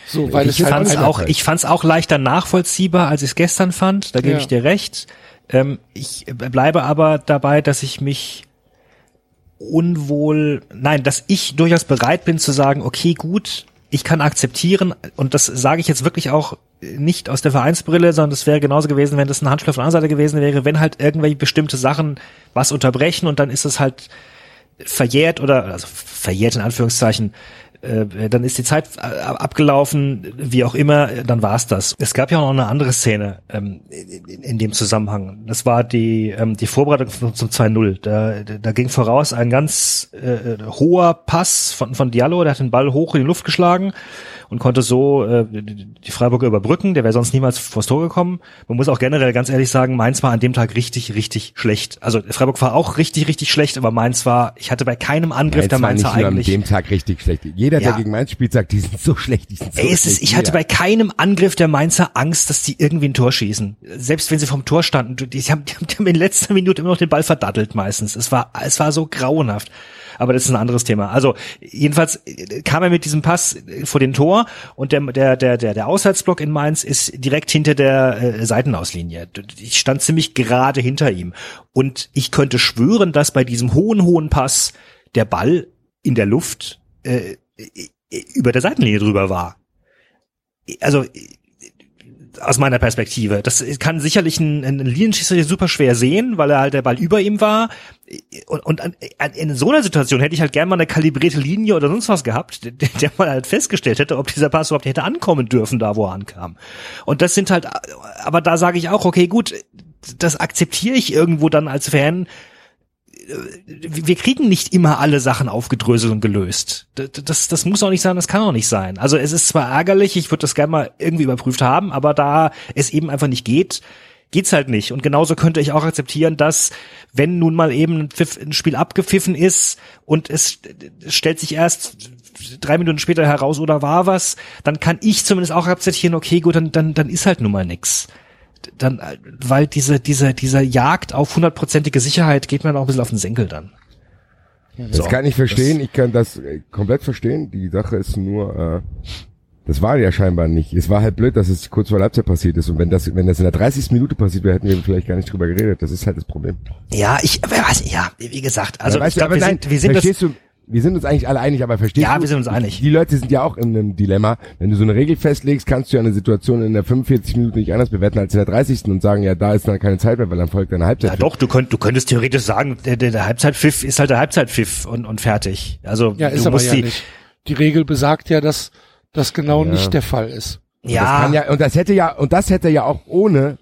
So, weil ich es halt fand's einer- auch, ich fand's auch leichter nachvollziehbar, als ich es gestern fand. Da gebe Ja. ich dir recht. Ähm, ich bleibe aber dabei, dass ich mich unwohl, nein, dass ich durchaus bereit bin zu sagen, okay, gut, ich kann akzeptieren, und das sage ich jetzt wirklich auch nicht aus der Vereinsbrille, sondern das wäre genauso gewesen, wenn das ein Handschlag von der Seite gewesen wäre, wenn halt irgendwelche bestimmte Sachen was unterbrechen und dann ist es halt verjährt oder also verjährt in Anführungszeichen, äh, dann ist die Zeit äh, abgelaufen, wie auch immer, äh, dann war's das. Es gab ja auch noch eine andere Szene ähm, in, in dem Zusammenhang. Das war die ähm, die Vorbereitung zum zum 2-0. Da, da ging voraus ein ganz äh, hoher Pass von von Diallo, der hat den Ball hoch in die Luft geschlagen und konnte so äh, die Freiburger überbrücken. Der wäre sonst niemals vors Tor gekommen. Man muss auch generell ganz ehrlich sagen, Mainz war an dem Tag richtig, richtig schlecht. Also Freiburg war auch richtig, richtig schlecht, aber Mainz war, ich hatte bei keinem Angriff der Mainz war Mainzer nicht nur an eigentlich. dem Tag richtig schlecht. Jeder, der Ja. gegen Mainz spielt, sagt, die sind so schlecht, die sind so Ey, es schlecht. ist, ich hatte bei keinem Angriff der Mainzer Angst, dass die irgendwie ein Tor schießen. Selbst wenn sie vom Tor standen, die die haben, die haben, die haben in letzter Minute immer noch den Ball verdattelt meistens. Es war, es war so grauenhaft. Aber das ist ein anderes Thema. Also jedenfalls äh, kam er mit diesem Pass äh, vor den Tor und der der der der, der Auswärtsblock in Mainz ist direkt hinter der äh, Seitenauslinie. Ich stand ziemlich gerade hinter ihm und ich könnte schwören, dass bei diesem hohen hohen Pass der Ball in der Luft äh, äh, über der Seitenlinie drüber war also aus meiner Perspektive. Das kann sicherlich ein, ein Linienschießer super schwer sehen, weil er halt der Ball über ihm war. Und, und an, in so einer Situation hätte ich halt gerne mal eine kalibrierte Linie oder sonst was gehabt, der, der mal halt festgestellt hätte, ob dieser Pass überhaupt hätte ankommen dürfen, da wo er ankam. Und das sind halt, aber da sage ich auch, okay, gut, das akzeptiere ich irgendwo dann als Fan, wir kriegen nicht immer alle Sachen aufgedröselt und gelöst. Das, das, muss auch nicht sein, das kann auch nicht sein. Also es ist zwar ärgerlich, ich würde das gerne mal irgendwie überprüft haben, aber da es eben einfach nicht geht, geht's halt nicht. Und genauso könnte ich auch akzeptieren, dass wenn nun mal eben ein, Pfiff, ein Spiel abgepfiffen ist und es stellt sich erst drei Minuten später heraus oder war was, dann kann ich zumindest auch akzeptieren, okay, gut, dann, dann, dann ist halt nun mal nix dann, weil diese, diese, dieser Jagd auf hundertprozentige Sicherheit geht mir dann auch ein bisschen auf den Senkel dann. Das kann ich verstehen, ich kann das äh, komplett verstehen. Die Sache ist nur, äh, das war ja scheinbar nicht. Es war halt blöd, dass es kurz vor der Halbzeit passiert ist. Und wenn das, wenn das in der 30. Minute passiert wäre, hätten wir vielleicht gar nicht drüber geredet. Das ist halt das Problem. Ja, ich, weiß, ja, wie gesagt, also Ja, ich glaube, wir sind, wir sind das, du, wir sind uns eigentlich alle einig, aber verstehst Ja, du? wir sind uns einig. Die Leute sind ja auch in einem Dilemma. Wenn du so eine Regel festlegst, kannst du ja eine Situation in der 45 Minuten nicht anders bewerten als in der 30. und sagen, ja, da ist dann keine Zeit mehr, weil dann folgt eine Halbzeit. ja doch, du könnt, du könntest theoretisch sagen, der, der, der Halbzeitpfiff ist halt der Halbzeitpfiff und, und fertig. Also, Ja, ist du aber musst ja die, nicht. Die Regel besagt ja, dass das genau Ja. nicht der Fall ist. Ja, kann ja, und das hätte ja, und das hätte ja auch ohne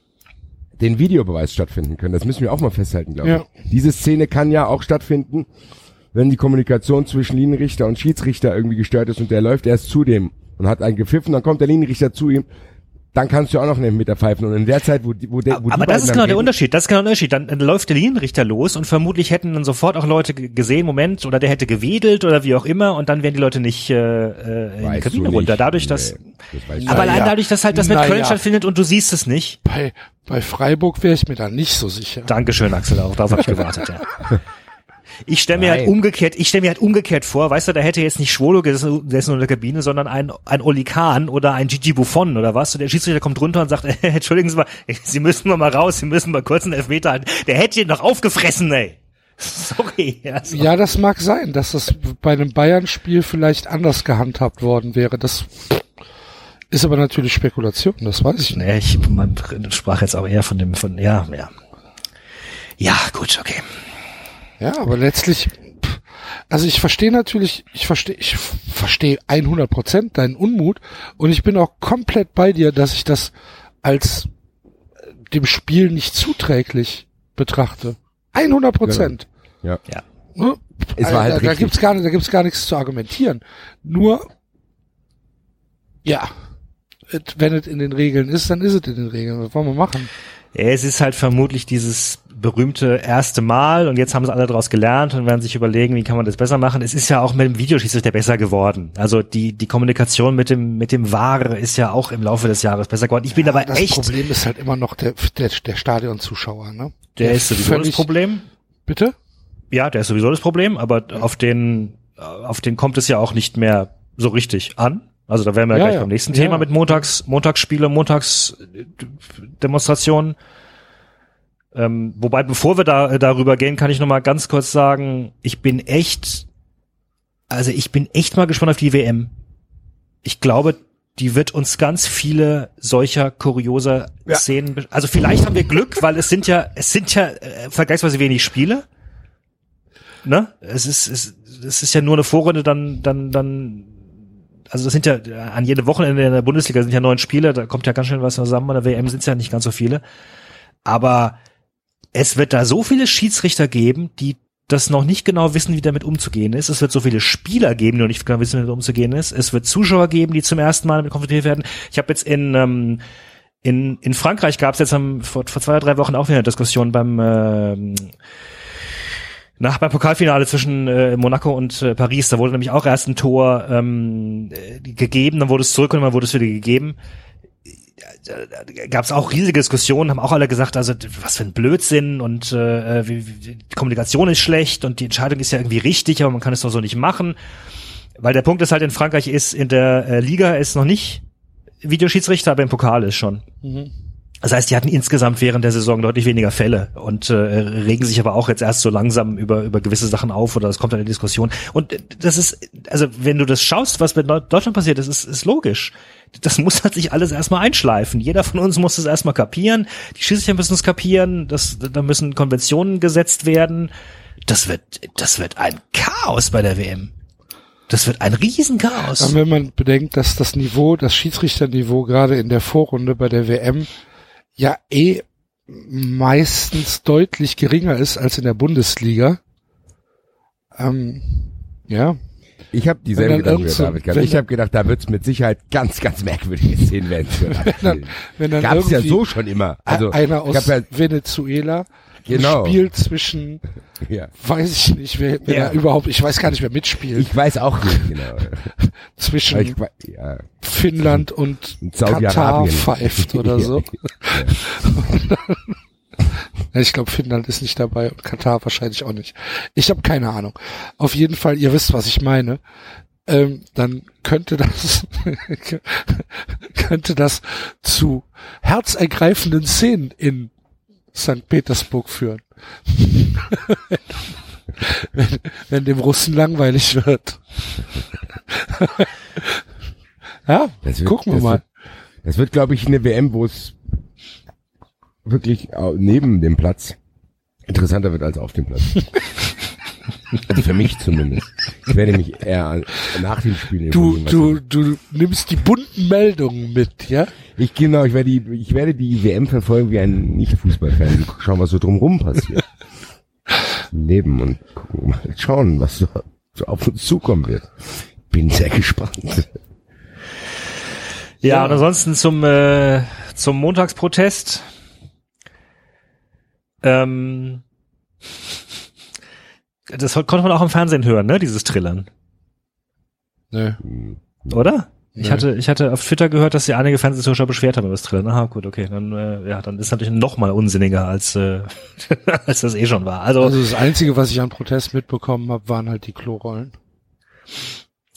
den Videobeweis stattfinden können. Das müssen wir auch mal festhalten, glaube Ja. ich. Diese Szene kann ja auch stattfinden, wenn die Kommunikation zwischen Linienrichter und Schiedsrichter irgendwie gestört ist und der läuft erst zu dem und hat einen gepfiffen, dann kommt der Linienrichter zu ihm, dann kannst du auch noch einen Meter pfeifen. Und in der Zeit, wo, die- wo der, wo aber das ist genau der Unterschied. Das ist genau der Unterschied. Dann, dann läuft der Linienrichter los und vermutlich hätten dann sofort auch Leute gesehen, Moment, oder der hätte gewedelt oder wie auch immer und dann wären die Leute nicht äh, äh, in die Kabine runter. Dadurch, dass Nee, das aber allein ja. dadurch, dass halt das mit Na Köln ja. stattfindet und du siehst es nicht. Bei, bei Freiburg wäre ich mir da nicht so sicher. Dankeschön, Axel, auch darauf habe ich gewartet, ja. Ich stelle mir halt umgekehrt, ich stelle mir halt umgekehrt vor, weißt du, da hätte jetzt nicht Schwolo gesessen in der Kabine, sondern ein, ein Oli Kahn oder ein Gigi Buffon oder was. Und der Schiedsrichter kommt runter und sagt, äh, entschuldigen Sie mal, Sie müssen mal raus, Sie müssen mal kurz einen Elfmeter halten. Der hätte ihn doch aufgefressen, ey. Sorry. Also. Ja, das mag sein, dass das bei einem Bayern-Spiel vielleicht anders gehandhabt worden wäre. Das ist aber natürlich Spekulation, das weiß ich nicht. Nee, ich man sprach jetzt aber eher von dem, von, ja, ja. Ja, gut, okay. Ja, aber letztlich, pff, also ich verstehe natürlich, ich verstehe, ich verstehe 100 Prozent deinen Unmut und ich bin auch komplett bei dir, dass ich das als äh, dem Spiel nicht zuträglich betrachte. 100 Prozent. Ja. Ja. Ne? Es war Also, halt da, da gibt's gar da gibt's gar nichts zu argumentieren. Nur, ja, wenn es in den Regeln ist, dann ist es in den Regeln. Was wollen wir machen? Ja, es ist halt vermutlich dieses berühmte erste Mal und jetzt haben sie alle daraus gelernt und werden sich überlegen, wie kann man das besser machen. Es ist ja auch mit dem Videoschiedsrichter besser geworden. Also die, die Kommunikation mit dem, mit dem VAR ist ja auch im Laufe des Jahres besser geworden. Ich bin aber das echt, Problem ist halt immer noch der, der, der Stadionzuschauer, ne? der ist sowieso das Problem. Bitte? Ja, der ist sowieso das Problem, aber auf den, auf den kommt es ja auch nicht mehr so richtig an. Also da wären wir Ja, gleich ja. beim nächsten Ja. Thema mit Montags, Montagsspiele, Montagsdemonstrationen. Ähm, wobei, bevor wir da darüber gehen, kann ich noch mal ganz kurz sagen, ich bin echt, also ich bin echt mal gespannt auf die WM. Ich glaube, die wird uns ganz viele solcher kurioser Ja. Szenen, also vielleicht haben wir Glück, weil es sind ja, es sind ja äh, vergleichsweise wenig Spiele. Ne? Es ist, es, es ist ja nur eine Vorrunde, dann, dann, dann, also das sind ja an jedem Wochenende in der Bundesliga sind ja neun Spiele, da kommt ja ganz schön was zusammen, bei der WM sind es ja nicht ganz so viele. Aber es wird da so viele Schiedsrichter geben, die das noch nicht genau wissen, wie damit umzugehen ist. Es wird so viele Spieler geben, die noch nicht genau wissen, wie damit umzugehen ist. Es wird Zuschauer geben, die zum ersten Mal damit konfrontiert werden. Ich habe jetzt in ähm, in, in Frankreich gab es jetzt am, vor, vor zwei oder drei Wochen auch wieder eine Diskussion beim ähm, nach beim Pokalfinale zwischen äh, Monaco und äh, Paris, da wurde nämlich auch erst ein Tor ähm, äh, gegeben, dann wurde es zurück und dann wurde es wieder gegeben. Gab es auch riesige Diskussionen, haben auch alle gesagt, also was für ein Blödsinn und äh, wie, wie, die Kommunikation ist schlecht und die Entscheidung ist ja irgendwie richtig, aber man kann es doch so nicht machen. Weil der Punkt ist halt in Frankreich ist, in der äh, Liga ist noch nicht Videoschiedsrichter, aber im Pokal ist schon. Das heißt, die hatten insgesamt während der Saison deutlich weniger Fälle und äh, regen sich aber auch jetzt erst so langsam über über gewisse Sachen auf oder es kommt die Diskussion. Und das ist, also wenn du das schaust, was mit Deutschland passiert, das ist, ist logisch. Das muss halt sich alles erstmal einschleifen. Jeder von uns muss es erstmal kapieren. Die Schiedsrichter müssen es kapieren. Das, da müssen Konventionen gesetzt werden. Das wird, das wird ein Chaos bei der WM. Das wird ein Riesenchaos. Aber wenn man bedenkt, dass das Niveau, das Schiedsrichterniveau gerade in der Vorrunde bei der WM ja eh meistens deutlich geringer ist als in der Bundesliga. Ähm, ja, Ich habe Wenn dann Gedanken wie David gehabt. wenn Ich dann- habe gedacht, da wird's mit Sicherheit ganz, ganz merkwürdige Szenen werden. für Radspielen. wenn dann Gab's ja so schon immer. Also einer aus ja, Venezuela Genau. Spiel zwischen, ja. weiß ich nicht, wer, wer Ja. überhaupt, ich weiß gar nicht, wer mitspielt, Ich weiß auch nicht genau. zwischen ich, ja. Finnland und Und Katar pfeift oder so. Ich glaube, Finnland ist nicht dabei und Katar wahrscheinlich auch nicht. Ich habe keine Ahnung. Auf jeden Fall, ihr wisst, was ich meine. Ähm, dann könnte das könnte das zu herzergreifenden Szenen in St. Petersburg führen. wenn, wenn dem Russen langweilig wird. ja, Das wird- gucken wir mal. Wird, das wird, glaube ich, eine WM, wo es wirklich neben dem Platz interessanter wird als auf dem Platz. also für mich zumindest. Ich werde mich eher nach dem Spiel Du, du, du nimmst die bunten Meldungen mit, ja? Ich genau, ich werde die, ich werde die WM verfolgen wie ein Nicht-Fußballfan. Schauen, was so drumrum passiert. Leben und gucken, mal schauen, was so, so auf uns zukommen wird. Bin sehr gespannt. Ja, und ansonsten zum, äh, zum Montagsprotest. Ähm, das konnte man auch im Fernsehen hören, ne, dieses Trillern, Nö. oder? Ich hatte, ich hatte auf Twitter gehört, dass sich einige Fernsehzuschauer beschwert haben über das Trillern. Aha, gut, okay, dann, äh, ja, dann ist natürlich noch mal unsinniger als, äh, als das eh schon war. Also, Also das Einzige, was ich an Protest mitbekommen habe, waren halt die Klorollen.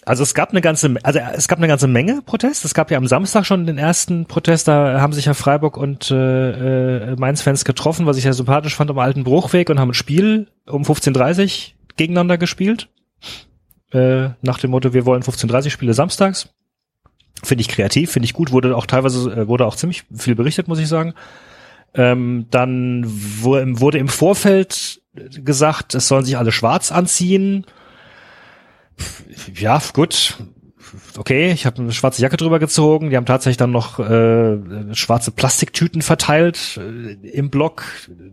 Also es gab eine ganze, also es gab eine ganze Menge Protest. Es gab ja am Samstag schon den ersten Protest. Da haben sich ja Freiburg und äh, äh, Mainz-Fans getroffen, was ich ja sympathisch fand am alten Bruchweg und haben ein Spiel um 15:30 gegeneinander gespielt. Äh, nach dem Motto: Wir wollen 15:30 Spiele samstags. Finde ich kreativ, finde ich gut. Wurde auch teilweise äh, wurde auch ziemlich viel berichtet, muss ich sagen. Ähm, dann wu- wurde im Vorfeld gesagt, es sollen sich alle schwarz anziehen ja, gut. Okay, ich habe eine schwarze Jacke drüber gezogen. Die haben tatsächlich dann noch äh, schwarze Plastiktüten verteilt äh, im Block.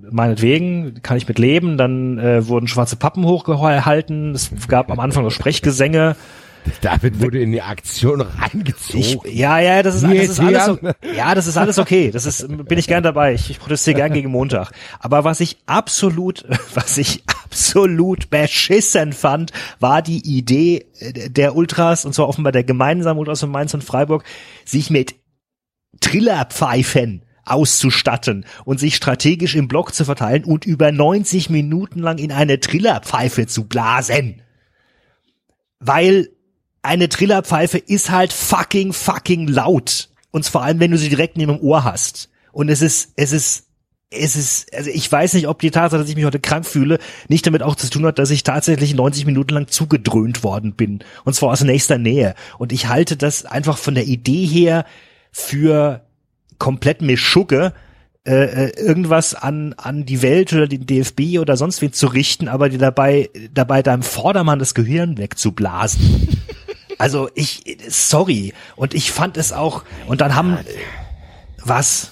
Meinetwegen kann ich mit leben. Dann äh, wurden schwarze Pappen hochgehalten. Es gab am Anfang noch Sprechgesänge. David wurde in die Aktion Ich, reingezogen. ja, ja, das ist, das ist alles, so, ja, das ist alles okay. Das ist, bin ich gern dabei. Ich, ich protestiere gern gegen Montag. Aber was ich absolut, was ich absolut beschissen fand, war die Idee äh, der Ultras, und zwar offenbar der gemeinsamen Ultras von Mainz und Freiburg, sich mit Trillerpfeifen auszustatten und sich strategisch im Block zu verteilen und über 90 Minuten lang in eine Trillerpfeife zu blasen. Weil eine Trillerpfeife ist halt fucking fucking laut. Und vor allem, wenn du sie direkt neben dem Ohr hast. Und es ist, es ist, es ist, also ich weiß nicht, ob die Tatsache, dass ich mich heute krank fühle, nicht damit auch zu tun hat, dass ich tatsächlich 90 Minuten lang zugedröhnt worden bin. Und zwar aus nächster Nähe. Und ich halte das einfach von der Idee her für komplett Mischugge, äh, äh, irgendwas an, an die Welt oder den DFB oder sonst wen zu richten, aber dir dabei, dabei deinem Vordermann das Gehirn wegzublasen. Also ich, sorry. Und ich fand es auch, und dann haben, was?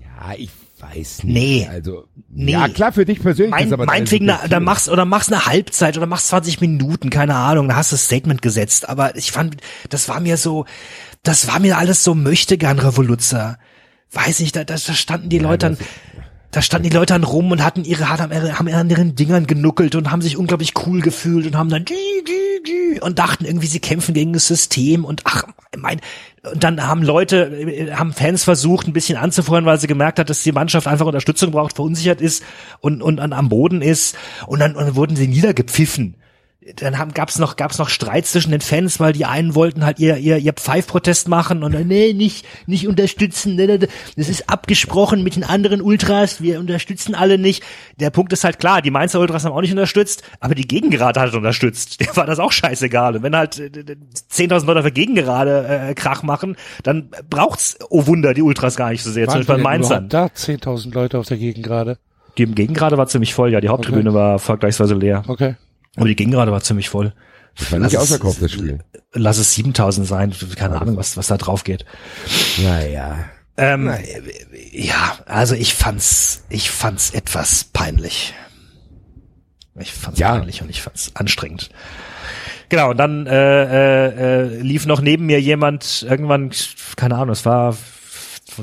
Ja, ich weiß nicht. Nee. Also, Nee. ja klar, für dich persönlich. Mein, ist aber meinetwegen, na, dann machst, oder machst eine Halbzeit oder machst 20 Minuten, keine Ahnung, da hast du das Statement gesetzt. Aber ich fand, das war mir so, das war mir alles so möchte gern Revoluzer. Weiß nicht, da, da, da standen die Leute dann, da standen die Leute dann rum und hatten ihre, haben an ihren Dingern genuckelt und haben sich unglaublich cool gefühlt und haben dann und dachten irgendwie, sie kämpfen gegen das System und ach, mein, und dann haben Leute, äh, haben Fans versucht, ein bisschen anzufeuern, weil sie gemerkt hat, dass die Mannschaft einfach Unterstützung braucht, verunsichert ist und, und an, am Boden ist und dann, und dann wurden sie niedergepfiffen dann haben, gab's noch, gab's noch Streit zwischen den Fans, weil die einen wollten halt ihr, ihr, ihr Pfeifprotest machen und dann, nee, nicht, nicht unterstützen, nee, nee, nee. das ist abgesprochen mit den anderen Ultras, wir unterstützen alle nicht. Der Punkt ist halt klar, die Mainzer Ultras haben auch nicht unterstützt, aber die Gegengerade hat unterstützt. Der war das auch scheißegal. Und wenn halt äh, 10.000 Leute für Gegengerade äh, Krach machen, dann braucht's, oh Wunder, die Ultras gar nicht so sehr, zum Waren Beispiel bei Mainzern. da 10.000 Leute auf der Gegend gerade. Die Gegengerade war ziemlich voll, ja, die Haupttribüne war vergleichsweise leer. Okay. Aber die Gegengerade war ziemlich voll. Das war nicht Lass es- ausverkauft, das Spiel. lass es 7000 sein, keine Ahnung, was, was da drauf geht. Naja. Ähm, ja, also ich fand's, ich fand's etwas peinlich. Ich fand's Ja. peinlich und ich fand's anstrengend. Genau, und dann äh, äh, äh, lief noch neben mir jemand, irgendwann, keine Ahnung, es war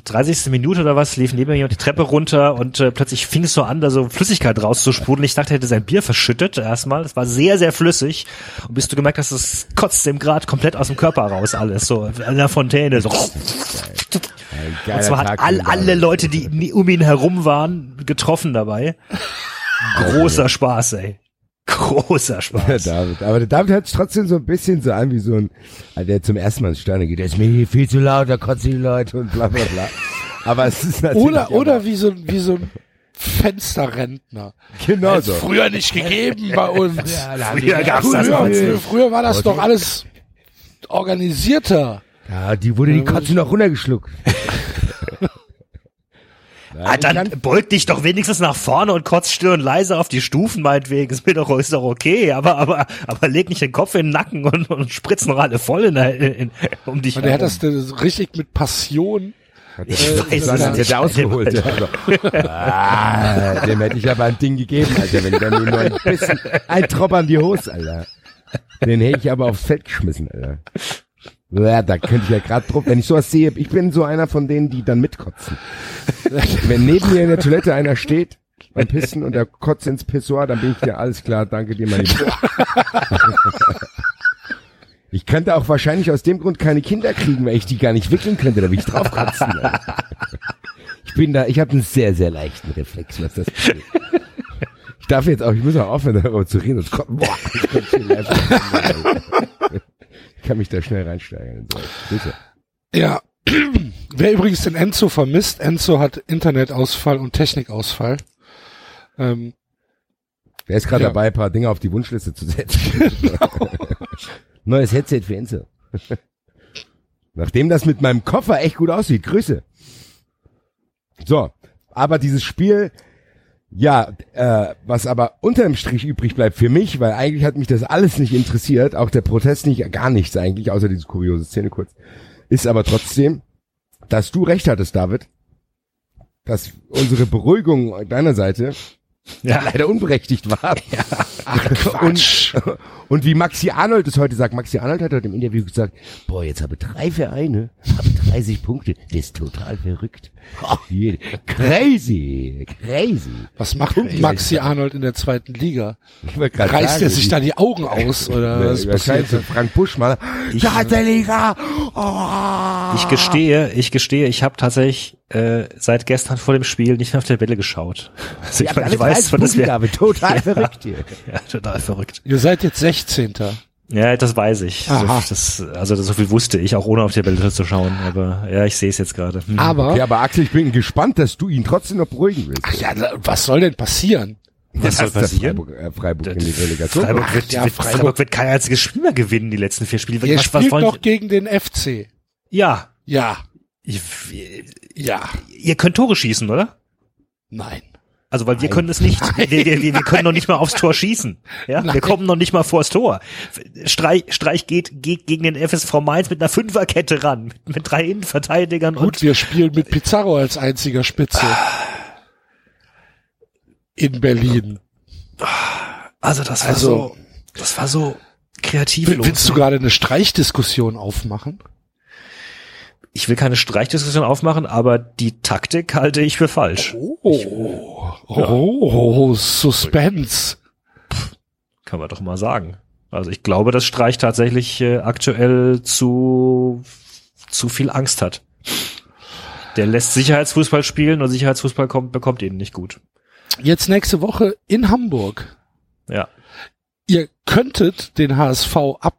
30. Minute oder was, lief neben mir jemand die Treppe runter und äh, plötzlich fing es so an, da so Flüssigkeit rauszusprudeln. Ich dachte, er hätte sein Bier verschüttet erstmal. Es war sehr, sehr flüssig. Und bis du gemerkt hast, es kotzt ihm gerade komplett aus dem Körper raus alles. So in der Fontäne. So. Und zwar hat all, alle. Leute, die um ihn herum waren, getroffen dabei. Großer Spaß, ey. Großer Der Spaß. David. Aber der David hört sich trotzdem so ein bisschen so an wie so ein, also der zum ersten Mal ins Sterne geht. Der ist mir hier viel zu laut, da kotzen die Leute und bla bla bla. Aber es ist natürlich. Oder, oder wie so, wie so ein Fensterrentner. Genau Hat's so. früher nicht gegeben bei uns. Früher gab's das Früher, früher, früher war das doch alles organisierter. Ja, die wurde die Kotze noch runtergeschluckt. Ah, dann beug dich doch wenigstens nach vorne und kotz still und leise auf die Stufen, meinetwegen. Ist mir doch, ist doch okay. Aber, aber, aber leg nicht den Kopf in den Nacken und, und spritz noch alle voll in, der- in, um dich Und der hat herum. das das richtig mit Passion. Ich äh, weiß es dann nicht. hätte er ausgeholt. Ja. Also, ah, dem hätte ich aber ein Ding gegeben, Alter, wenn der mir nur ein bisschen, ein Trop an die Hose, Alter. Den hätte ich aber aufs Feld geschmissen, Alter. Ja, da könnte ich ja gerade drauf, wenn ich sowas sehe, ich bin so einer von denen, die dann mitkotzen. Wenn neben mir in der Toilette einer steht, beim Pissen und der kotzt ins Pissoir, dann bin ich dir alles klar, danke dir, mein. Ich könnte auch wahrscheinlich aus dem Grund keine Kinder kriegen, weil ich die gar nicht wickeln könnte, da will ich drauf kotzen. Alter. Ich bin da, ich habe einen sehr, sehr leichten Reflex, was das betrifft. Ich darf jetzt auch, ich muss auch aufhören, darüber zu reden, sonst kommt, boah, ich, live- ich kann mich da schnell reinsteigern. Bitte. Ja. Wer übrigens den Enzo vermisst, Enzo hat Internetausfall und Technikausfall. Ähm, Der ist gerade Ja. dabei, ein paar Dinge auf die Wunschliste zu setzen. Neues Headset für Enzo. Nachdem das mit meinem Koffer echt gut aussieht. Grüße. So, aber dieses Spiel, ja, äh, was aber unterm Strich übrig bleibt für mich, weil eigentlich hat mich das alles nicht interessiert, auch der Protest nicht, gar nichts eigentlich, außer diese kuriose Szene kurz, ist aber trotzdem, dass du recht hattest, David, dass unsere Beruhigung deiner Seite Ja. leider unberechtigt war. und, und wie Maxi Arnold es heute sagt, Maxi Arnold hat heute im Interview gesagt, boah, jetzt habe drei Vereine, habe 30 Punkte, das ist total verrückt. Oh, crazy, crazy. was macht Maxi Arnold in der zweiten Liga? Reißt er sich da die Augen aus oder was wahrscheinlich passiert? Frank Buschmann. Ja, der Liga. Oh. Ich gestehe, ich gestehe, ich habe tatsächlich äh, seit gestern vor dem Spiel nicht mehr auf die Tabelle geschaut. Also ich, ich weiß, 30 von das wäre total verrückt hier. ja, total verrückt. Ihr seid jetzt 16. Ja, das weiß ich. Aha. das, also das, so viel wusste ich, auch ohne auf die Tabelle zu schauen. Aber ja, ich sehe es jetzt gerade. Hm. Aber, Okay, aber Axel, ich bin gespannt, dass du ihn trotzdem noch beruhigen willst. ach ja, was soll denn passieren? Was soll passieren? Freiburg, äh, Freiburg in die Relegation Freiburg wird, ja, wird, Freiburg- Freiburg wird kein einziges Spiel mehr gewinnen, die letzten vier Spiele. Ihr Was, was spielt wollen noch gegen den FC. Ja. Ja, Ich, ja, ihr könnt Tore schießen, oder? nein. Also, weil wir können es nicht. Wir, wir, wir, wir können noch nicht mal aufs Tor schießen. Ja, wir kommen noch nicht mal vors Tor. Streich, Streich geht, geht gegen den FSV Mainz mit einer Fünferkette ran, mit, mit drei Innenverteidigern Gut, wir spielen mit Pizarro als einziger Spitze. In Berlin. Also das war Also- so, das war so kreativ. Will- Willst du gerade eine Streichdiskussion aufmachen? Ich will keine Streichdiskussion aufmachen, aber die Taktik halte ich für falsch. Oh, oh, Suspense. Kann man doch mal sagen. Also ich glaube, dass Streich tatsächlich äh, aktuell zu zu viel Angst hat. Der lässt Sicherheitsfußball spielen und Sicherheitsfußball kommt, bekommt ihn nicht gut. Jetzt nächste Woche in Hamburg. Ja. Ihr könntet den HSV ab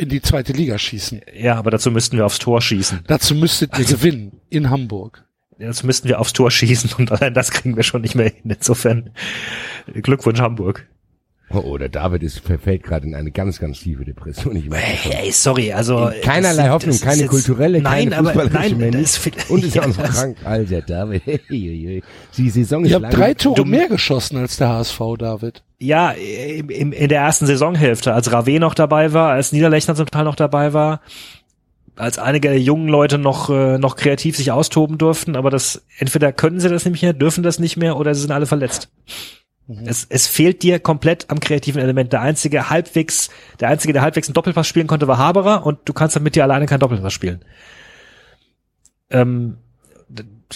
in die zweite Liga schießen. Ja, aber dazu müssten wir aufs Tor schießen. Dazu müsstet ihr gewinnen in Hamburg. Dazu müssten wir aufs Tor schießen und allein das kriegen wir schon nicht mehr hin. Insofern Glückwunsch Hamburg. Oh, oh, der David ist verfällt gerade in eine ganz, ganz tiefe Depression. Ich merke schon. Hey, sorry, also In keinerlei das- Hoffnung, das keine jetzt- kulturelle, nein, keine aber nein, mehr das. Und ist ja auch noch krank. Alter, David. Hey, hey, hey. Die Saison ist habt lang. drei Tore du- mehr geschossen als der HSV, David. Ja, im, im, in der ersten Saisonhälfte, als Rave noch dabei war, als Niederlechner zum Teil noch dabei war, als einige jungen Leute noch äh, noch kreativ sich austoben durften, aber das entweder können sie das nicht mehr, dürfen das nicht mehr oder sie sind alle verletzt. Es, es fehlt dir komplett am kreativen Element. Der einzige halbwegs, der einzige, der halbwegs einen Doppelpass spielen konnte, war Haberer und du kannst dann mit dir alleine keinen Doppelpass spielen. Ähm,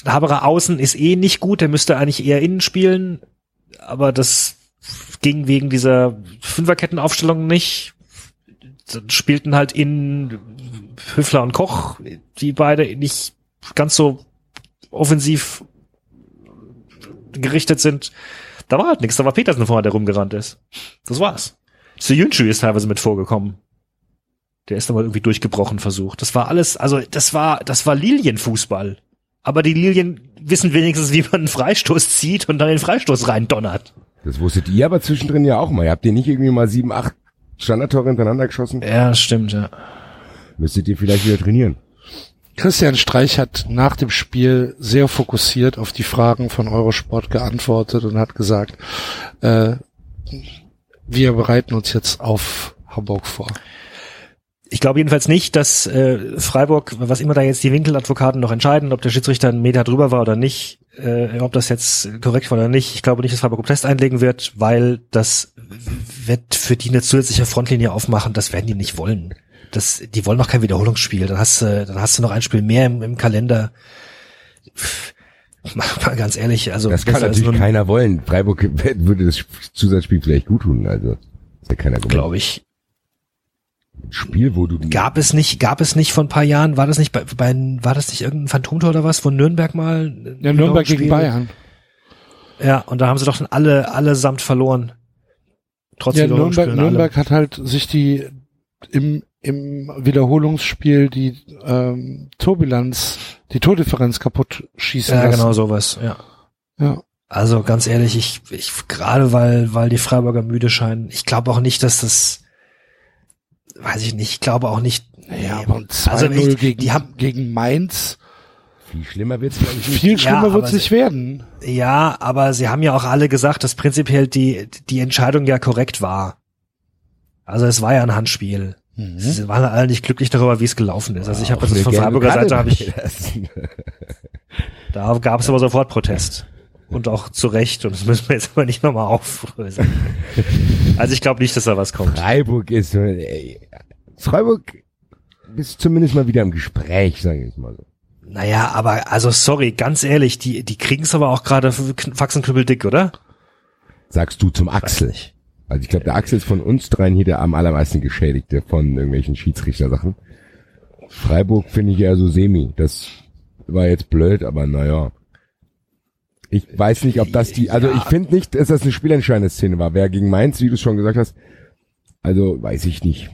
Haberer außen ist eh nicht gut, der müsste eigentlich eher innen spielen, aber das ging wegen dieser Fünferkettenaufstellung nicht. Dann spielten halt in Hüffler und Koch, die beide nicht ganz so offensiv gerichtet sind. Da war halt nichts, da war Petersen vorher, der rumgerannt ist. Das war's. Suyunshu ist teilweise mit vorgekommen. Der ist aber irgendwie durchgebrochen versucht. Das war alles, also das war, das war Lilienfußball. Aber die Lilien wissen wenigstens, wie man einen Freistoß zieht und dann den Freistoß reindonnert. Das wusstet ihr aber zwischendrin ja auch mal. Ihr habt ihr nicht irgendwie mal sieben, acht Standardtore hintereinander geschossen? Ja, stimmt, ja. Müsstet ihr vielleicht wieder trainieren. Christian Streich hat nach dem Spiel sehr fokussiert auf die Fragen von Eurosport geantwortet und hat gesagt, äh, wir bereiten uns jetzt auf Hamburg vor. Ich glaube jedenfalls nicht, dass äh, Freiburg, was immer da jetzt die Winkeladvokaten noch entscheiden, ob der Schiedsrichter einen Meter drüber war oder nicht, äh, ob das jetzt korrekt war oder nicht. Ich glaube nicht, dass Freiburg Protest einlegen wird, weil das wird für die eine zusätzliche Frontlinie aufmachen. Das werden die nicht wollen. Das, die wollen noch kein Wiederholungsspiel. Dann hast du, dann hast du noch ein Spiel mehr im, im Kalender. Pff, Mal ganz ehrlich, also Das kann natürlich nur ein- keiner wollen. Freiburg würde das Zusatzspiel vielleicht gut tun. Also ist ja keiner gewollt. glaube ich. Spiel, wo du Gab es nicht, gab es nicht vor ein paar Jahren, war das nicht bei, bei war das nicht irgendein Phantomtor oder was, von Nürnberg mal? Ja, Nürnberg gegen? Bayern. Ja, und da haben sie doch dann alle, allesamt verloren. Trotz Ja, Nürnberg. Nürnberg hat halt sich die im, im Wiederholungsspiel die ähm, Torbilanz, die Tordifferenz kaputt schießen Ja, lassen. genau sowas, ja. Ja. Also ganz ehrlich, ich, ich gerade weil, weil die Freiburger müde scheinen, ich glaube auch nicht, dass das, weiß ich nicht, ich glaube auch nicht, Ja, aber ein 2-0 also ich, gegen, die haben, gegen Mainz, viel schlimmer wird's glaube ich nicht. viel schlimmer aber wird's sie- nicht werden. ja, aber sie haben ja auch alle gesagt, dass prinzipiell die, die Entscheidung ja korrekt war. Also es war ja ein Handspiel. Mhm. Sie waren alle nicht glücklich darüber, wie es gelaufen ist. Also ich habe das von Freiburger Seite habe ich, da gab es aber sofort Protest. Und auch zu Recht. Und das müssen wir jetzt aber nicht nochmal aufröseln. Also ich glaube nicht, dass da was kommt. Freiburg ist ey, Freiburg ist zumindest mal wieder im Gespräch, sage ich mal so. Naja, aber also sorry, ganz ehrlich, die, die kriegen es aber auch gerade faxenknüppeldick, oder? Sagst du zum Axel. nicht. Also ich glaube, der Axel ist von uns dreien hier der am allermeisten Geschädigte von irgendwelchen Schiedsrichtersachen. Freiburg finde ich eher so semi. Das war jetzt blöd, aber naja. Ich weiß nicht, ob das die, also ich finde nicht, dass das eine spielentscheidende Szene war. Wer gegen Mainz, wie du es schon gesagt hast, also weiß ich nicht.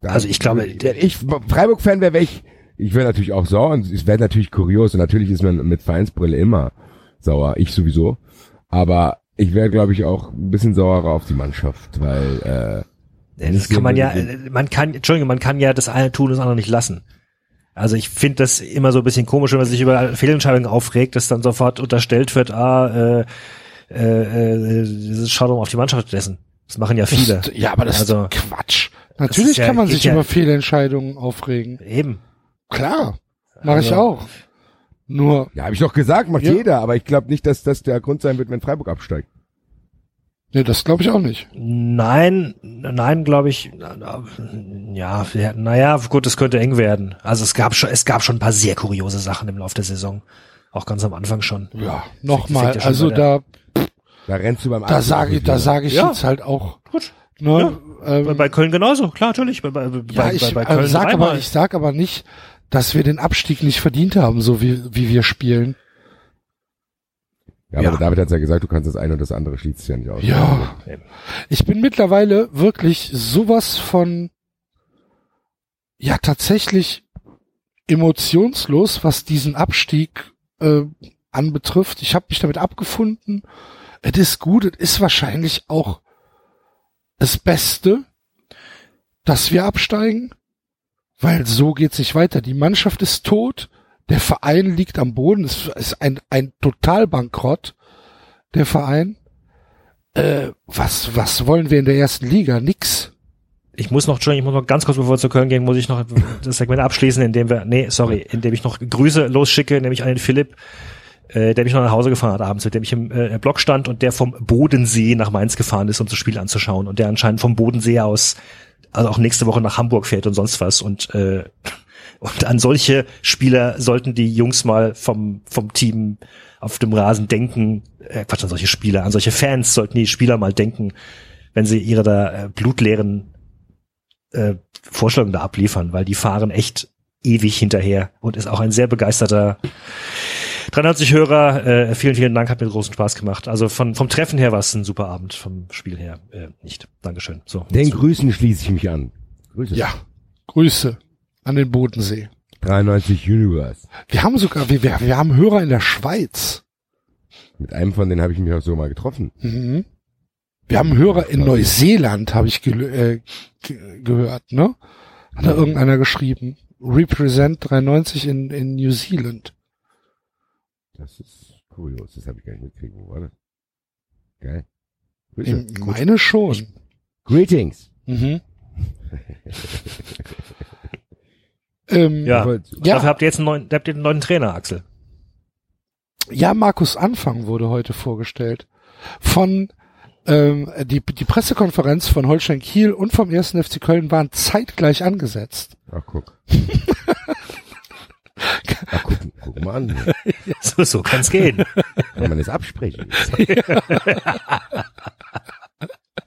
Da- Also ich glaube, wenn ich Freiburg-Fan wäre, wäre ich, ich wäre natürlich auch sauer und es wäre natürlich kurios und natürlich ist man mit Vereinsbrille immer sauer. Ich sowieso. Aber ich wäre, glaube ich, auch ein bisschen sauerer auf die Mannschaft, weil äh, Das kann man ja, man kann, Entschuldigung, man kann ja das eine tun, das andere nicht lassen. Also ich finde das immer so ein bisschen komisch, wenn man sich über Fehlentscheidungen aufregt, dass dann sofort unterstellt wird, ah, äh, äh, äh, schau doch mal auf die Mannschaft dessen. Das machen ja viele. Das, ja, aber das Also, ist Quatsch. Natürlich ist ja- kann man sich ja- über Fehlentscheidungen aufregen. Eben. Klar, mache ich Also- auch. Nur, ja, habe ich doch gesagt, macht Ja. jeder, aber ich glaube nicht, dass das der Grund sein wird, wenn Freiburg absteigt. Nee, das glaube ich auch nicht. Nein, nein, glaube ich, ja, ja, naja, gut, es könnte eng werden. Also es gab schon, es gab schon ein paar sehr kuriose Sachen im Laufe der Saison. Auch ganz am Anfang schon. Ja, nochmal, ja also da, Da rennst du beim da sage ich, da sage ich Ja. jetzt halt auch, Gut. ne, Bei, ähm, bei Köln genauso, klar, natürlich. Bei, bei, ja, bei, ich bei äh, Köln sag aber, ich sag aber nicht, dass wir den Abstieg nicht verdient haben, so wie, wie wir spielen. Ja, aber Ja. David hat ja gesagt, du kannst das eine und das andere schließt ja nicht aus. Ja. Ich bin mittlerweile wirklich sowas von, ja, tatsächlich emotionslos, was diesen Abstieg äh, anbetrifft. Ich habe mich damit abgefunden. Es ist gut, es ist wahrscheinlich auch das Beste, dass wir absteigen, weil so geht's nicht weiter. Die Mannschaft ist tot, der Verein liegt am Boden, es ist ein, ein Totalbankrott, der Verein. Äh, was, was wollen wir in der ersten Liga? Nix. Ich muss noch, Entschuldigung, ich muss noch ganz kurz, bevor wir zu Köln gehen, muss ich noch das Segment abschließen, indem wir, nee, sorry, indem ich noch Grüße losschicke, nämlich an den Philipp, äh, der mich noch nach Hause gefahren hat abends, mit dem ich im äh, Blog stand und der vom Bodensee nach Mainz gefahren ist, um das Spiel anzuschauen und der anscheinend vom Bodensee aus, also auch nächste Woche nach Hamburg fährt und sonst was und äh, und an solche Spieler sollten die Jungs mal vom vom Team auf dem Rasen denken, äh, Quatsch, an solche Spieler, an solche Fans sollten die Spieler mal denken, wenn sie ihre da äh, blutleeren äh, Vorstellungen da abliefern, weil die fahren echt ewig hinterher und ist auch ein sehr begeisterter 93 Hörer. Äh, vielen, vielen Dank, hat mir großen Spaß gemacht. Also von, vom Treffen her war es ein super Abend, vom Spiel her äh, nicht. Dankeschön. So, Den. Grüßen schließe ich mich an. Grüße. Ja, Grüße an den Bodensee. 93 Universe. Wir haben sogar, wir, wir, wir haben Hörer in der Schweiz. Mit einem von denen habe ich mich auch so mal getroffen. Mhm. Wir haben Hörer in Neuseeland, habe ich äh, ge gehört, ne? Hat da irgendeiner geschrieben. Represent 93 in, in New Zealand. Das ist kurios. Das habe ich gar nicht mitgekriegt. Wo war das? Geil. Grüße. Ich meine schon. Greetings. Mhm. ähm, Ja. Aber- Ja. Dafür habt ihr jetzt einen neuen, habt ihr einen neuen Trainer, Axel. Ja, Markus Anfang wurde heute vorgestellt. Von ähm, die, die Pressekonferenz von Holstein Kiel und vom 1. FC Köln waren zeitgleich angesetzt. Ach, guck. Ach, guck, guck mal an. hier. So, so kann's gehen. Kann man das absprechen?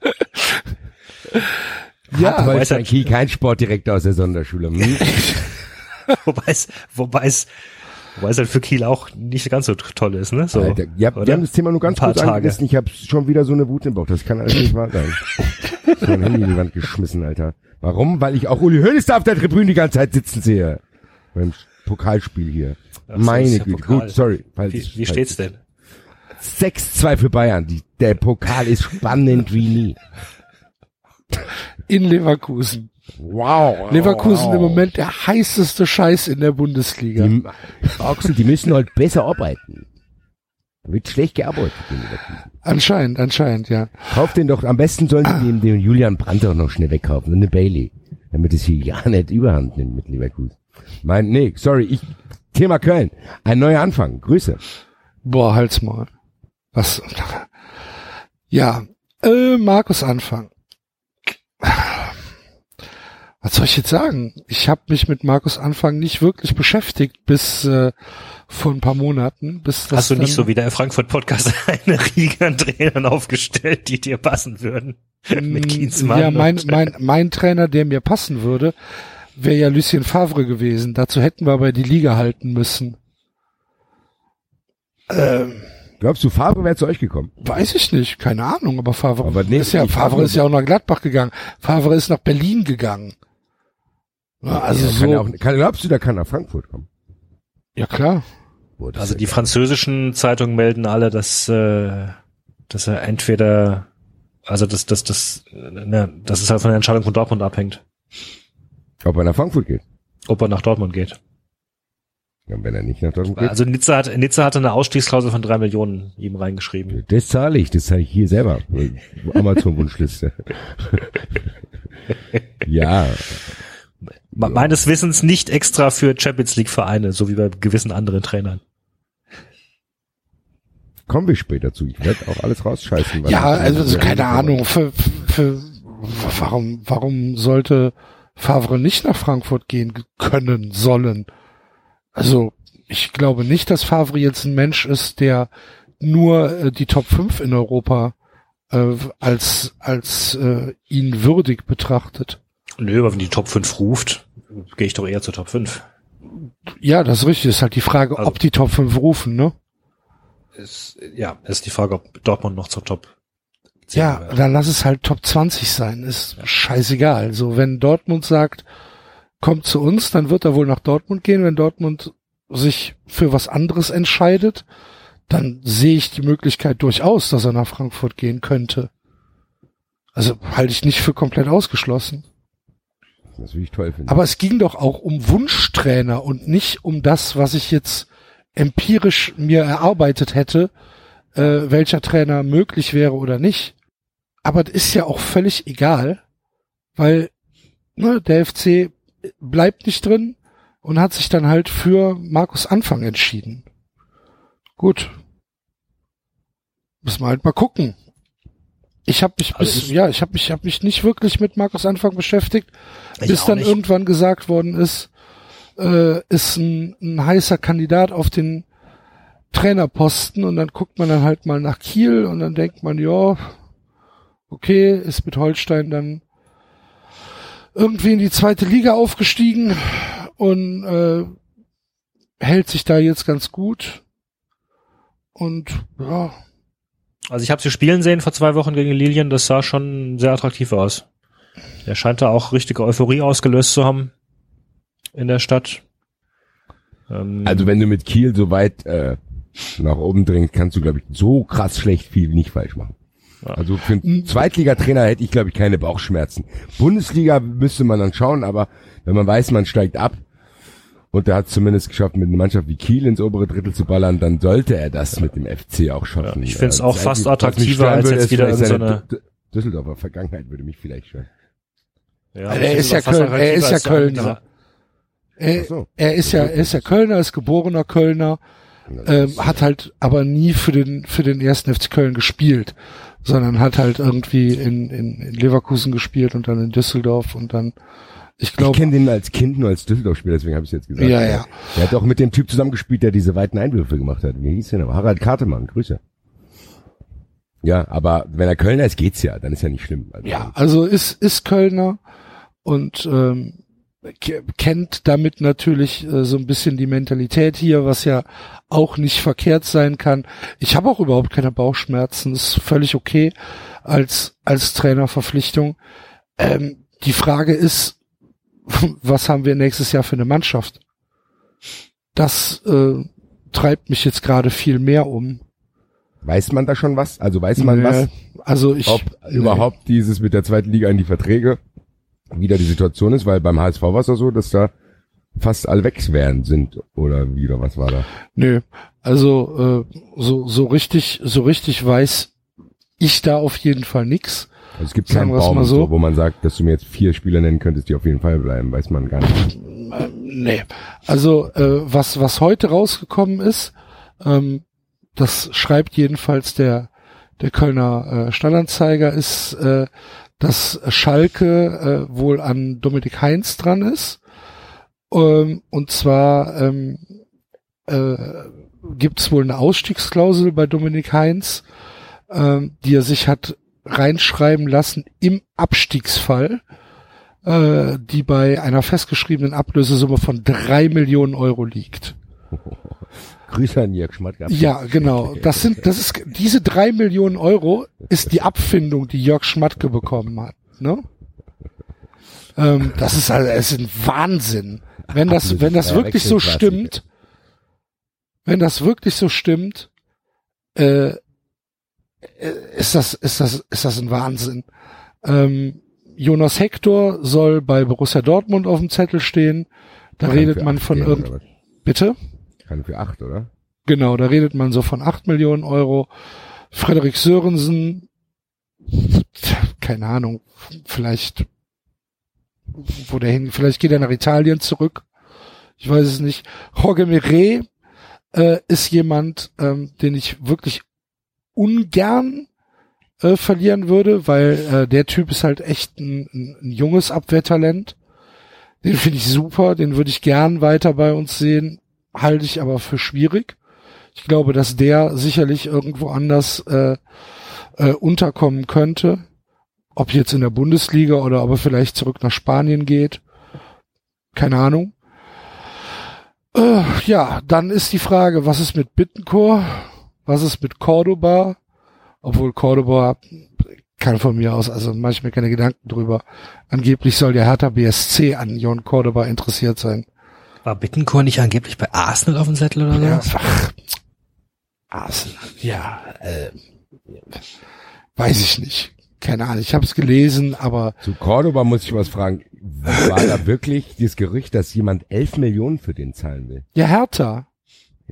Ja, Hat Holstein er- Kiel kein Sportdirektor aus der Sonderschule. Hm? wobei es, wobei es, wobei es halt für Kiel auch nicht ganz so toll ist, ne? So. Alter, ja, oder? wir haben das Thema nur ganz Ein paar kurz Tage. angerissen. Ich habe schon wieder so eine Wut im Bauch. Das kann alles nicht wahr sein. Ich hab mein Handy in die Wand geschmissen, Alter. Warum? Weil ich auch Uli Hoeneß da auf der Tribüne die ganze Zeit sitzen sehe. Beim Pokalspiel hier. Ach Meine Güte. Pokal. Gut, sorry. Falls Wie, wie falls steht's denn? 6-2 für Bayern. Die, der Pokal ist spannend wie nie. In Leverkusen. Wow. Leverkusen wow. im Moment der heißeste Scheiß in der Bundesliga. Die, Axel, die müssen halt besser arbeiten. Da wird schlecht gearbeitet in Leverkusen. Anscheinend, anscheinend, ja. Kauf den doch, am besten sollen sie den, den Julian Brandt auch noch schnell wegkaufen und eine Bailey. Damit es hier ja nicht überhand nimmt mit Leverkusen. Mein, nee, sorry, ich, Thema Köln. Ein neuer Anfang. Grüße. Boah, halt's mal. Was? Ja, äh, Markus Anfang. Was soll ich jetzt sagen? Ich habe mich mit Markus Anfang nicht wirklich beschäftigt bis äh, vor ein paar Monaten. Bis das Hast du nicht so wie der Frankfurt Podcast eine Riege an Trainern aufgestellt, die dir passen würden? Mit Kienzmann. Ja, mein, mein, mein Trainer, der mir passen würde, wäre ja Lucien Favre gewesen. Dazu hätten wir aber die Liga halten müssen. Ähm, Glaubst du, Favre wäre zu euch gekommen? weiß ich nicht, keine Ahnung, aber Favre Aber nee, ist ja, Favre ist ja auch nach Gladbach gegangen. Favre ist nach Berlin gegangen. Ja, also Ja, so, kann er auch, kann, glaubst du, der kann nach Frankfurt kommen? ja klar. Boah, Also die geil. französischen Zeitungen melden alle, dass, äh, dass er entweder, also dass, dass, dass, ne, dass es halt von der Entscheidung von Dortmund abhängt, Ob er nach Frankfurt geht. ob er nach Dortmund geht. Ja, wenn er nicht nach Dortmund geht. Also Nizza hat, Nizza hatte eine Ausstiegsklausel von drei Millionen ihm reingeschrieben. Das zahle ich, das zahle ich hier selber. Amazon-Wunschliste. ja, Me- Meines Wissens nicht extra für Champions League Vereine, so wie bei gewissen anderen Trainern. kommen wir später zu. Ich werde auch alles rausscheißen. Ja, also, also keine Ahnung, für, für, warum, warum sollte Favre nicht nach Frankfurt gehen können, sollen? Also, ich glaube nicht, dass Favre jetzt ein Mensch ist, der nur äh, die Top 5 in Europa äh, als, als äh, ihn würdig betrachtet. Nö, aber wenn die Top 5 ruft, gehe ich doch eher zur Top 5. Ja, das ist richtig. Ist halt die Frage, Also- ob die Top 5 rufen, ne? Ist, ja, ist die Frage, ob Dortmund noch zur Top 10 Ja, gehört. dann lass es halt Top 20 sein. Ist scheißegal. So, wenn Dortmund sagt, kommt zu uns, dann wird er wohl nach Dortmund gehen. Wenn Dortmund sich für was anderes entscheidet, dann sehe ich die Möglichkeit durchaus, dass er nach Frankfurt gehen könnte. Also halte ich nicht für komplett ausgeschlossen. Das würde ich toll finden. Aber es ging doch auch um Wunschtrainer und nicht um das, was ich jetzt empirisch mir erarbeitet hätte, äh, welcher Trainer möglich wäre oder nicht. Aber das ist ja auch völlig egal, weil ne, der FC bleibt nicht drin und hat sich dann halt für Markus Anfang entschieden. Gut. Müssen wir halt mal gucken. Ich habe mich Also bis, ja, ich habe mich, hab mich nicht wirklich mit Markus Anfang beschäftigt bis dann nicht. irgendwann gesagt worden ist, äh, ist ein, ein heißer Kandidat auf den Trainerposten und dann guckt man dann halt mal nach Kiel und dann denkt man, ja, okay, ist mit Holstein dann irgendwie in die zweite Liga aufgestiegen und äh, hält sich da jetzt ganz gut. Und ja, Also ich habe sie spielen sehen vor zwei Wochen gegen Lilien, das sah schon sehr attraktiv aus. Er scheint da auch richtige Euphorie ausgelöst zu haben in der Stadt. Ähm, Also wenn du mit Kiel so weit äh, nach oben dringst, kannst du, glaube ich, so krass schlecht viel nicht falsch machen. Also für einen Zweitligatrainer hätte ich, glaube ich, keine Bauchschmerzen. Bundesliga müsste man dann schauen, aber wenn man weiß, man steigt ab und er hat es zumindest geschafft, mit einer Mannschaft wie Kiel ins obere Drittel zu ballern, dann sollte er das mit dem FC auch schaffen. Ja, ich find's Äh, auch das fast attraktiver als würde, jetzt wieder in so seine eine- Düsseldorfer Vergangenheit würde mich vielleicht stören. ja, er ist ja Köln- er ist ja der- Kölner. er, so. er ist ja, er ist ja Kölner, ist geborener Kölner, ähm, hat halt aber nie für den für den ersten FC Köln gespielt, sondern hat halt irgendwie in, in, in Leverkusen gespielt und dann in Düsseldorf und dann, ich Ich glaube, kenne den als Kind nur als Düsseldorf-Spieler, deswegen habe ich jetzt gesagt. Ja, ja. Er hat auch mit dem Typ zusammengespielt, der diese weiten Einwürfe gemacht hat. Wie hieß der noch? Harald Kartemann, Grüße. Ja, aber wenn er Kölner ist, geht's ja, dann ist ja nicht schlimm. Also, ja, also ist ist Kölner und ähm, kennt damit natürlich äh, so ein bisschen die Mentalität hier, was ja auch nicht verkehrt sein kann. Ich habe auch überhaupt keine Bauchschmerzen, ist völlig okay als als Trainerverpflichtung. Ähm, die Frage ist, was haben wir nächstes Jahr für eine Mannschaft? Das äh, treibt mich jetzt gerade viel mehr um. Weiß man da schon was? Also weiß man Nee, was, Also ich ob nee. überhaupt dieses mit der zweiten Liga in die Verträge wieder die Situation ist, weil beim HSV war es ja so, dass da fast alle weg wären sind oder wie oder was war da? Nö, also äh, so so richtig so richtig weiß ich da auf jeden Fall nix. Also es gibt keinen Baum, so, wo man sagt, dass du mir jetzt vier Spieler nennen könntest, die auf jeden Fall bleiben, weiß man gar nicht. Nee, also äh, was was heute rausgekommen ist, ähm, das schreibt jedenfalls der der Kölner äh, Stadtanzeiger ist, äh, dass Schalke äh, wohl an Dominik Heinz dran ist. Ähm, und zwar ähm, äh, gibt es wohl eine Ausstiegsklausel bei Dominik Heinz, ähm, die er sich hat reinschreiben lassen im Abstiegsfall, äh, die bei einer festgeschriebenen Ablösesumme von drei Millionen Euro liegt. Grüße an Jörg Schmatt. Ja, genau. Das sind, das ist, diese drei Millionen Euro ist die Abfindung, die Jörg Schmatke bekommen hat, ne? Ähm, das ist also, es ist ein Wahnsinn. Wenn das, wenn das wirklich so stimmt, wenn das wirklich so stimmt, äh, ist das, ist das, ist das ein Wahnsinn. Ähm, Jonas Hector soll bei Borussia Dortmund auf dem Zettel stehen. Da redet man von irgend, bitte? Kann für acht, oder? Genau, da redet man so von 8 Millionen Euro. Frederik Sörensen, keine Ahnung, vielleicht, wo der hin, vielleicht geht er nach Italien zurück. Ich weiß es nicht. Jorge Mire äh, ist jemand, ähm, den ich wirklich ungern äh, verlieren würde, weil äh, der Typ ist halt echt ein, ein, ein junges Abwehrtalent. Den finde ich super, den würde ich gern weiter bei uns sehen, halte ich aber für schwierig. Ich glaube, dass der sicherlich irgendwo anders äh, äh, unterkommen könnte. Ob jetzt in der Bundesliga oder ob er vielleicht zurück nach Spanien geht. Keine Ahnung. Äh, ja, dann ist die Frage, was ist mit Bittencourt? Was ist mit Cordoba? Obwohl Cordoba kann von mir aus, also mache ich mir keine Gedanken drüber. Angeblich soll der Hertha BSC an Jon Cordoba interessiert sein. War Bittencourt nicht angeblich bei Arsenal auf dem Zettel oder so? Ja, ach, Arsenal, ja, äh, weiß ich nicht. Keine Ahnung, ich habe es gelesen, aber Zu Cordoba muss ich was fragen. War da wirklich dieses Gerücht, dass jemand elf Millionen für den zahlen will? ja, Hertha.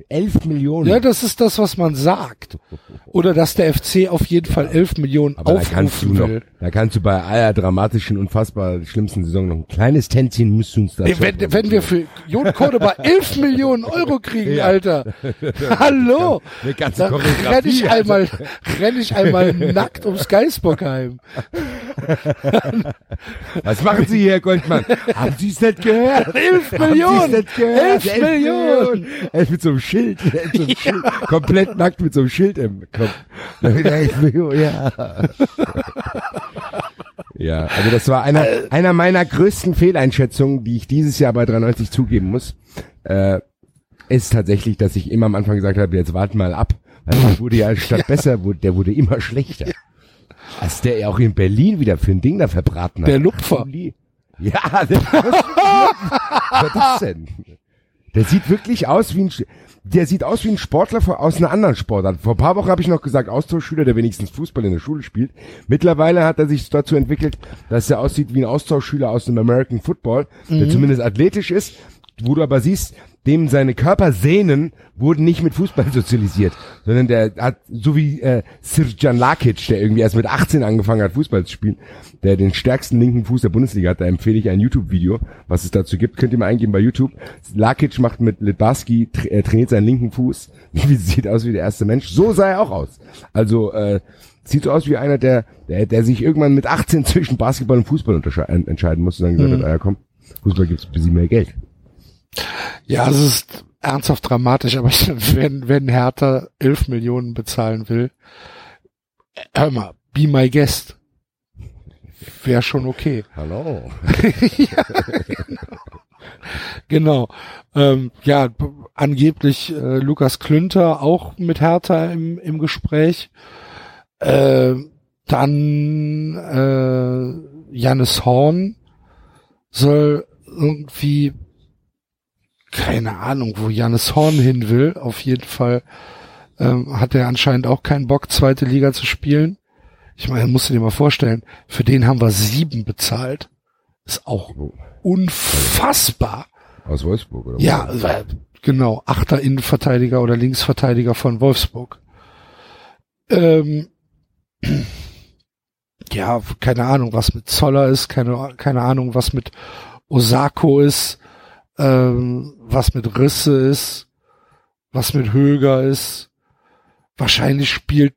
Elf Millionen? Ja, das ist das, was man sagt. Oder dass der FC auf jeden Fall 11 Millionen Aber da kannst du aufrufen noch, will. da kannst du bei aller dramatischen, unfassbar schlimmsten Saison noch ein kleines Tänzchen musst du uns da wenn, wenn wir für Jon Cordoba 11 Millionen Euro kriegen, Ja. Alter. Hallo. eine ganze Dann renn ich einmal, renn ich einmal nackt ums Geisbockheim. Was machen Sie hier, Herr Goldmann? Haben Sie es nicht gehört? 11 Haben Millionen. Sie es nicht gehört? 11 Millionen. Ey, mit so einem Schild. Mit so einem Schild. Komplett nackt mit so einem Schild im Kopf. 11 Millionen, ja. Ja, also das war einer, einer meiner größten Fehleinschätzungen, die ich dieses Jahr bei 93 zugeben muss. Äh, ist tatsächlich, dass ich immer am Anfang gesagt habe, jetzt warten mal ab. Weil der wurde ja statt besser, wurde, der wurde immer schlechter. Als der auch in Berlin wieder für ein Ding da verbraten hat. Der Lupfer. Ja, der, was ist das denn? Der sieht wirklich aus wie ein, der sieht aus wie ein Sportler aus einer anderen Sportart. Vor ein paar Wochen habe ich noch gesagt, Austauschschüler, der wenigstens Fußball in der Schule spielt. Mittlerweile hat er sich dazu entwickelt, dass er aussieht wie ein Austauschschüler aus dem American Football, der zumindest athletisch ist, wo du aber siehst, dem seine Körpersehnen wurden nicht mit Fußball sozialisiert, sondern der hat, so wie äh, Sirjan Lakic, der irgendwie erst mit 18 angefangen hat, Fußball zu spielen, der den stärksten linken Fuß der Bundesliga hat, da empfehle ich ein YouTube-Video, was es dazu gibt, könnt ihr mal eingeben bei YouTube. Lakic macht mit Litbarski, tra äh, trainiert seinen linken Fuß, wie sieht aus wie der erste Mensch, so sah er auch aus. Also äh, sieht so aus wie einer, der, der, der sich irgendwann mit 18 zwischen Basketball und Fußball untersche- en- entscheiden muss und dann gesagt hat, ah ja komm, Fußball gibt's ein bisschen mehr Geld. Ja, es ist ernsthaft dramatisch, aber ich, wenn, wenn Hertha 11 Millionen bezahlen will, hör mal, be my guest. Wäre schon okay. Hallo. Genau. Ähm, ja, angeblich äh, Lukas Klünter auch mit Hertha im, im Gespräch. Äh, dann äh, Jannis Horn soll irgendwie keine Ahnung, wo Jannis Horn hin will. Auf jeden Fall ähm, hat er anscheinend auch keinen Bock, zweite Liga zu spielen. Ich meine, musst du dir mal vorstellen, für den haben wir sieben bezahlt. Ist auch unfassbar. Aus Wolfsburg, oder? Ja, äh, genau. Achter Innenverteidiger oder Linksverteidiger von Wolfsburg. Ähm, ja, keine Ahnung, was mit Zoller ist, keine, keine Ahnung, was mit Osako ist, ähm, was mit Risse ist, was mit Höger ist. Wahrscheinlich spielt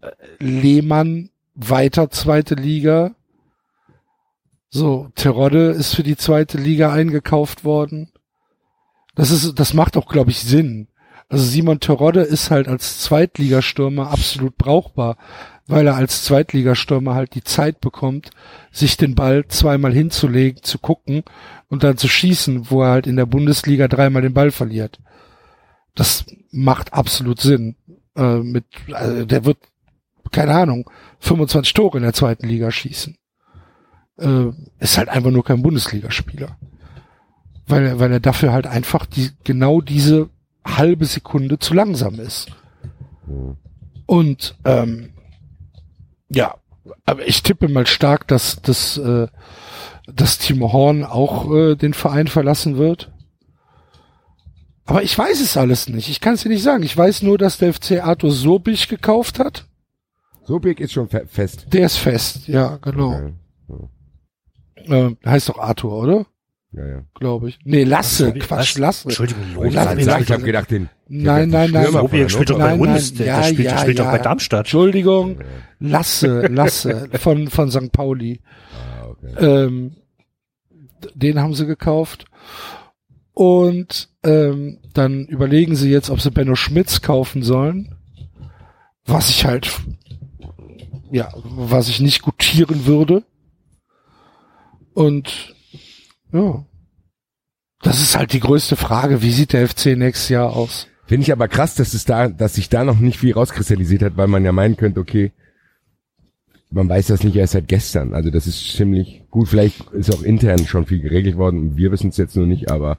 äh, Lehmann weiter zweite Liga. So, Terodde ist für die zweite Liga eingekauft worden. Das ist, das macht auch, glaube ich, Sinn. Also Simon Terodde ist halt als Zweitligastürmer absolut brauchbar, weil er als Zweitligastürmer halt die Zeit bekommt, sich den Ball zweimal hinzulegen, zu gucken und dann zu schießen, wo er halt in der Bundesliga dreimal den Ball verliert. Das macht absolut Sinn. Äh, mit, also der wird, keine Ahnung, 25 Tore in der zweiten Liga schießen äh, ist halt einfach nur kein Bundesligaspieler. Weil er, weil er dafür halt einfach die, genau diese halbe Sekunde zu langsam ist. Und ähm, ja, aber ich tippe mal stark, dass, dass, äh, dass Timo Horn auch äh, den Verein verlassen wird. Aber ich weiß es alles nicht. Ich kann es dir nicht sagen. Ich weiß nur, dass der FC Arthur Sobich gekauft hat. Sobik ist schon fe fest. Der ist fest, ja, genau. Ja, Äh, heißt doch Arthur, oder? Ja. ja. Glaube ich. Nee, Lasse, Sobi- Quatsch, was? Lasse. Entschuldigung, Lothar, Lasse, Ich, Lasse. ich habe gedacht, den. Nein, nein, nein. Von spielt doch bei Nein, uns, nein, der, ja, der spielt, der ja, spielt doch ja. bei Darmstadt. Entschuldigung, Lasse, Lasse von, von St. Pauli. Ah, okay. Ähm, den haben sie gekauft. Und ähm, dann überlegen sie jetzt, ob sie Benno Schmitz kaufen sollen. Was ich halt, ja, was ich nicht gutieren würde. Und ja, das ist halt die größte Frage. Wie sieht der FC nächstes Jahr aus? Finde ich aber krass, dass es da, dass sich da noch nicht viel rauskristallisiert hat, weil man ja meinen könnte, okay, man weiß das nicht erst seit gestern. Also das ist ziemlich gut. Vielleicht ist auch intern schon viel geregelt worden und wir wissen es jetzt nur nicht, aber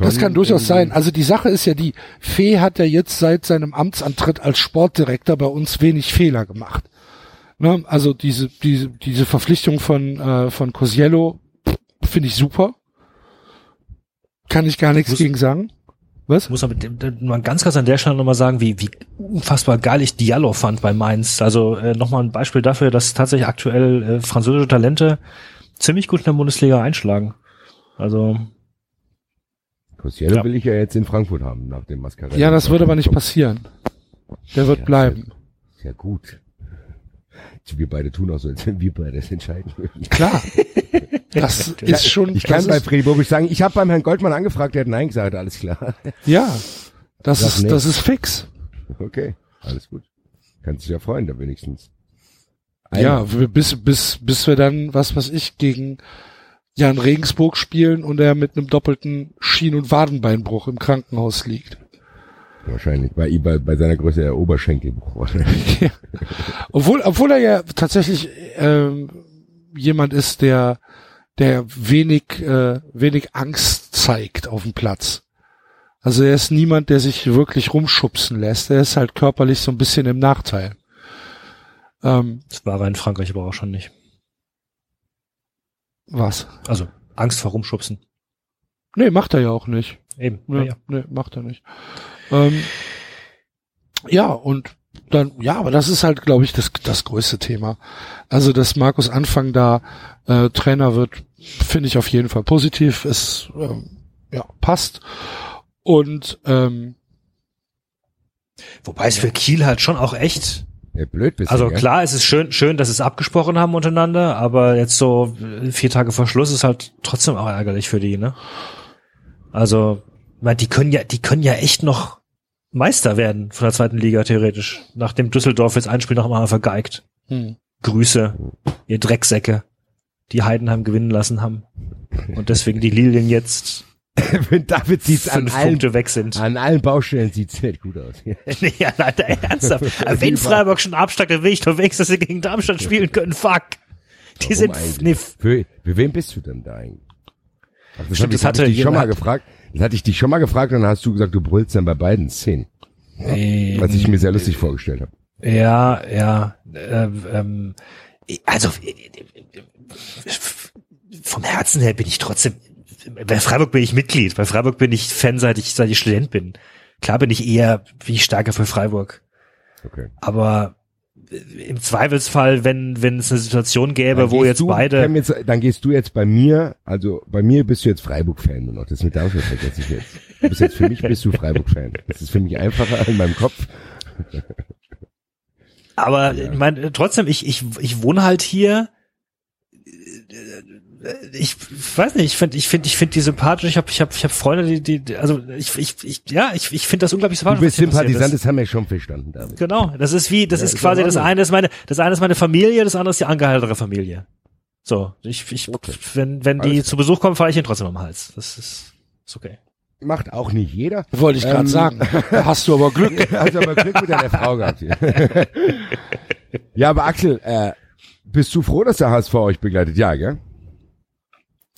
Das kann durchaus sein. Also die Sache ist ja die, Fee hat ja jetzt seit seinem Amtsantritt als Sportdirektor bei uns wenig Fehler gemacht. Ne? Also diese, diese, diese Verpflichtung von, äh, von Cosiello finde ich super. Kann ich gar nichts Muss- gegen sagen. Was? muss aber dem- dem- mal ganz kurz an der Stelle nochmal sagen, wie, wie unfassbar geil ich Diallo fand bei Mainz. Also äh, nochmal ein Beispiel dafür, dass tatsächlich aktuell äh, französische Talente ziemlich gut in der Bundesliga einschlagen. Also Cossiello Ja. will ich ja jetzt in Frankfurt haben, nach dem Mascarell. Ja, das wird aber nicht passieren. Der wird Ja, bleiben. Sehr gut. Wir beide tun auch so, als wenn wir beide das entscheiden würden. Klar. Das ist schon. Ich kann das bei Freddy Bobic sagen, ich habe beim Herrn Goldmann angefragt, der hat Nein gesagt, alles klar. Ja. Das Sag ist, nicht. das ist fix. Okay, alles gut. Kannst dich ja freuen, da wenigstens. Ein- Ja, bis, bis, bis wir dann, was weiß ich, gegen Jan Regensburg spielen und er mit einem doppelten Schien- und Wadenbeinbruch im Krankenhaus liegt. Wahrscheinlich. Bei ihm, bei, bei seiner Größe der Oberschenkelbruch. wahrscheinlich. Obwohl, obwohl er ja tatsächlich ähm, jemand ist, der, der wenig, äh, wenig Angst zeigt auf dem Platz. Also er ist niemand, der sich wirklich rumschubsen lässt. Er ist halt körperlich so ein bisschen im Nachteil. Ähm, Das war er in Frankreich aber auch schon nicht. was? Also Angst vor Rumschubsen. Nee, macht er ja auch nicht. Eben. Nee, Ja, ja. nee macht er nicht. Ähm, ja, und dann, ja, aber das ist halt, glaube ich, das, das größte Thema. Also, dass Markus Anfang da äh, Trainer wird, finde ich auf jeden Fall positiv. Es ähm, ja, passt. Und ähm, Wobei es für Kiel halt schon auch echt. Ja, blöd bist Also klar, es ist schön, schön, dass sie es abgesprochen haben untereinander, aber jetzt so äh, vier Tage vor Schluss ist halt trotzdem auch ärgerlich für die, ne? Also, ich mein, die können ja, die können ja echt noch Meister werden von der zweiten Liga theoretisch, nachdem Düsseldorf jetzt ein Spiel noch mal vergeigt. hm, Grüße, ihr Drecksäcke, die Heidenheim gewinnen lassen haben und deswegen die Lilien jetzt Wenn David sieht's an fünf allen, Punkte weg sind. an allen Baustellen sieht's nicht gut aus. ja, Alter, ernsthaft. Aber wenn Freiburg schon absteigt, dann will ich doch wenigstens, dass sie gegen Darmstadt spielen können. Fuck. Die Warum sind, eigentlich? nee, Für, für wen bist du denn da eigentlich? Das Stimmt, hab ich, das hab hatte ich dich schon mal gefragt. Das hatte ich dich schon mal gefragt und dann hast du gesagt, du brüllst dann bei beiden Szenen. nee, Was ich mir sehr lustig vorgestellt habe. Ja, ja. Äh, ähm, also äh, vom Herzen her bin ich trotzdem. Bei Freiburg bin ich Mitglied. Bei Freiburg bin ich Fan, seit ich seit ich Student bin. Klar bin ich eher bin ich stärker für Freiburg. Okay. Aber im Zweifelsfall, wenn wenn es eine Situation gäbe, Dann wo jetzt du, beide jetzt, dann gehst du jetzt bei mir, also bei mir bist du jetzt Freiburg-Fan nur noch. Das mit vergesse ich jetzt. Du bist jetzt für mich bist du Freiburg-Fan. Das ist für mich einfacher in meinem Kopf. Aber ich meine, trotzdem, ich, ich, ich wohne halt hier. Ich weiß nicht, ich finde, ich finde, ich finde die sympathisch. Ich habe, ich habe, ich habe Freunde, die, die, also ich, ich, ich ja, ich, ich finde das unglaublich Du sympathisch. bist hier passiert Sympathisant, ist. das haben wir schon verstanden, David. Genau, das ist wie, das Ja, ist quasi das eine ist meine, das eine ist meine Familie, das andere ist die angehaltere Familie. So, ich, ich, wenn, wenn die Alles zu Besuch kommen, fahre ich ihn trotzdem am Hals. Das ist, ist okay. Macht auch nicht jeder. wollte ich gerade Ähm, sagen. Da hast du aber Glück. Also aber Glück mit deiner Frau gehabt hier. ja, aber Axel, äh, bist du froh, dass der HSV euch begleitet? Ja, gell?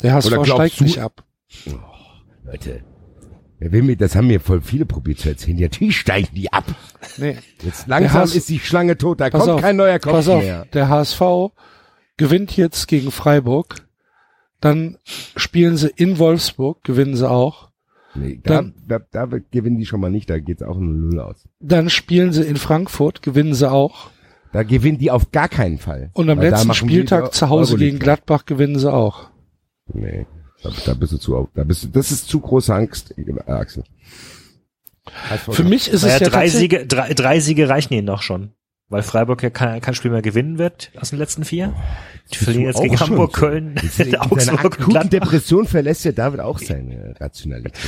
Der HSV Oder steigt du- nicht ab. Leute. Will mir, das haben mir voll viele probiert zu erzählen. Ja, die steigen die ab. Nee. Jetzt langsam HSV ist die Schlange tot, da kommt auf, kein neuer Kopf Pass auf, mehr. der HSV gewinnt jetzt gegen Freiburg. Dann spielen sie in Wolfsburg, gewinnen sie auch. Nee, da, Dann- da, da gewinnen die schon mal nicht, da geht's auch nur Null aus. Dann spielen sie in Frankfurt, gewinnen sie auch. Da gewinnen die auf gar keinen Fall. Und am Weil da letzten Spieltag zu Hause gegen Gladbach gewinnen sie auch. Nee, da, da bist du zu, da bist du, das ist zu große Angst, äh, Axel. Für mich ist es Naja, ja drei Siege, drei, drei Siege reichen ihnen doch schon. Weil Freiburg ja kein, kein Spiel mehr gewinnen wird aus den letzten vier. Die verlieren jetzt gegen Hamburg. Köln, Augsburg und Gladbach. Depression verlässt ja David auch seine Rationalität.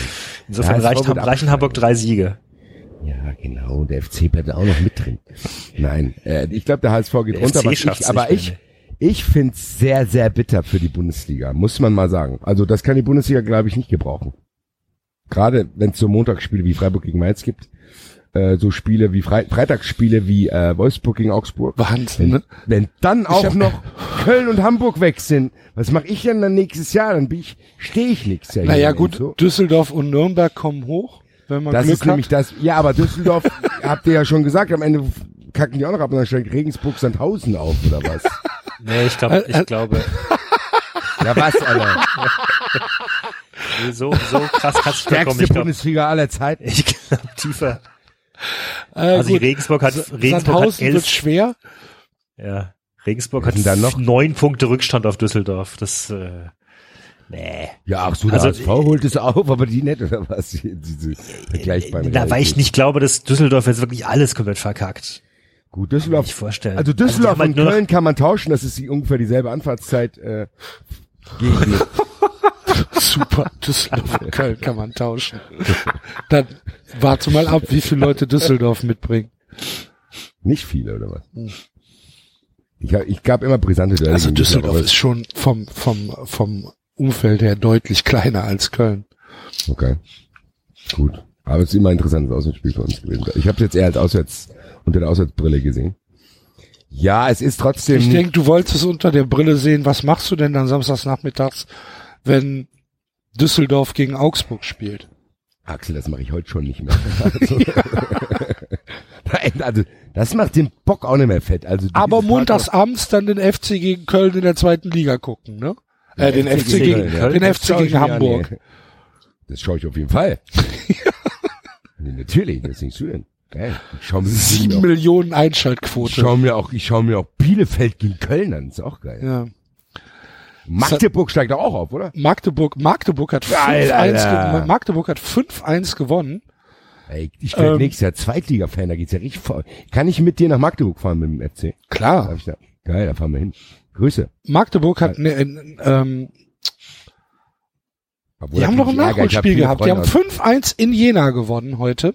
Insofern HSV reicht, reichen. Hamburg drei Siege. Ja, genau. Und der FC bleibt auch noch mit drin. Nein, äh, ich glaube, der HSV geht Der runter. FC schafft's ich, aber ich, mehr, ich find's sehr, sehr bitter für die Bundesliga, muss man mal sagen. Also das kann die Bundesliga, glaube ich, nicht gebrauchen. Gerade wenn es so Montagsspiele wie Freiburg gegen Mainz gibt, äh, so Spiele wie Fre Freitagsspiele wie äh, Wolfsburg gegen Augsburg. Wahnsinn, Wenn, ne? wenn dann auch noch Köln und Hamburg weg sind, was mache ich denn dann nächstes Jahr? Dann bin ich, stehe ich nichts. Ja Naja gut, so. Düsseldorf und Nürnberg kommen hoch, wenn man Das Glück ist nämlich hat. das. Ja, aber Düsseldorf, habt ihr ja schon gesagt, am Ende kacken die auch noch ab und dann steigt Regensburg Sandhausen auf oder was? Nee, ich glaube, Äh, äh, ich glaube, ja, was, Alter? so, so krass kannst du kommen. Stärkste Ich Bundesliga aller Zeiten. ich glaube tiefer. Äh, Also gut. Regensburg hat, Sa- Regensburg hat Sandhausen elf, schwer. ja, Regensburg hat dann noch? neun Punkte Rückstand auf Düsseldorf. Das, äh, nee. Ja, ach so, der Also, HSV holt es auf, aber die nicht, oder was? Diese vergleichbaren Da, weil ich nicht glaube, dass Düsseldorf jetzt wirklich alles komplett verkackt. Gut, Kann ich Düsseldorf. nicht vorstellen. Also Düsseldorf halt und Köln kann man tauschen, das ist die, ungefähr dieselbe Anfahrtszeit äh, gegen Super, Düsseldorf und Köln kann man tauschen. Dann warte mal ab, wie viele Leute Düsseldorf mitbringen. nicht viele, oder was? Ich, hab- ich gab immer brisante Duelle. Also Düsseldorf, ist schon vom, vom, vom Umfeld her deutlich kleiner als Köln. Okay. Gut. Aber es ist immer ein interessantes Auswärtsspiel für uns gewesen. Ich habe es jetzt eher als Auswärts, unter der Auswärtsbrille gesehen. Ja, es ist trotzdem. Ich denke, du wolltest es unter der Brille sehen. Was machst du denn dann samstags nachmittags, wenn Düsseldorf gegen Augsburg spielt? Axel, das mache ich heute schon nicht mehr. Also, Nein, also das macht den Bock auch nicht mehr fett. Also Aber montags abends dann den FC gegen Köln in der zweiten Liga gucken, ne? Äh, den FC gegen gegen, Köln, den FC gegen mir an, Hamburg. nee. Das schaue ich auf jeden Fall. nee, natürlich, das denkst du denn. Geil. Ich schaue Sieben auch, Millionen ich Einschaltquote. schau mir auch, ich schaue mir auch Bielefeld gegen Köln an. Ist auch geil. Ja. Magdeburg steigt auch auf, oder? Magdeburg, Magdeburg hat Geil, 5-1 Alter. ge- Magdeburg hat 5-1 gewonnen. Ey, ich werde Ähm. nächstes Jahr Zweitliga-Fan, da geht's ja richtig vor. Kann ich mit dir nach Magdeburg fahren mit dem FC? Klar. Ich da? Geil, da fahren wir hin. Grüße. Magdeburg hat ne, ähm, Obwohl, Die haben noch ein ich. Ich Nachholspiel gehabt. Die haben Freunde 5-1 in Jena gewonnen heute.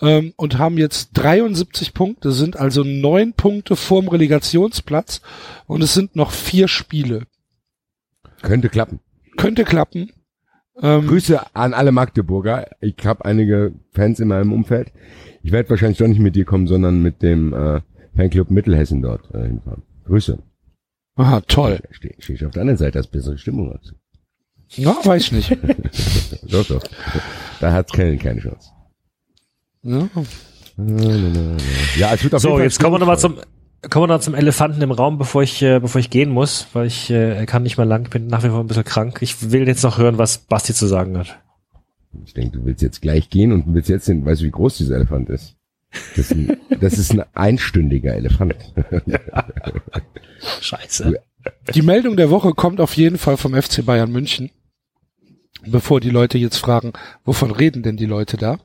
Ähm, und haben jetzt 73 Punkte, sind also neun Punkte vorm Relegationsplatz. Und es sind noch vier Spiele. Könnte klappen. Könnte klappen. Ähm, Grüße an alle Magdeburger. Ich habe einige Fans in meinem Umfeld. Ich werde wahrscheinlich doch nicht mit dir kommen, sondern mit dem äh, Fanclub Mittelhessen dort äh, hinfahren. Grüße. aha, toll. Stehe steh ich auf der anderen Seite, das bessere Stimmung hat. Ja, weiß ich nicht. Doch, doch. Da hat Köln keine Chance. Ja. Ja, es wird auf So, jeden Fall jetzt kommen wir nochmal zum, kommen wir noch zum Elefanten im Raum, bevor ich, äh, bevor ich gehen muss, weil ich äh, kann nicht mehr lang, bin nach wie vor ein bisschen krank. Ich will jetzt noch hören, was Basti zu sagen hat. Ich denke, du willst jetzt gleich gehen und willst jetzt den, weißt du, wie groß dieser Elefant ist? Das ist ein, das ist ein einstündiger Elefant. Scheiße. Die Meldung der Woche kommt auf jeden Fall vom FC Bayern München. Bevor die Leute jetzt fragen, wovon reden denn die Leute da?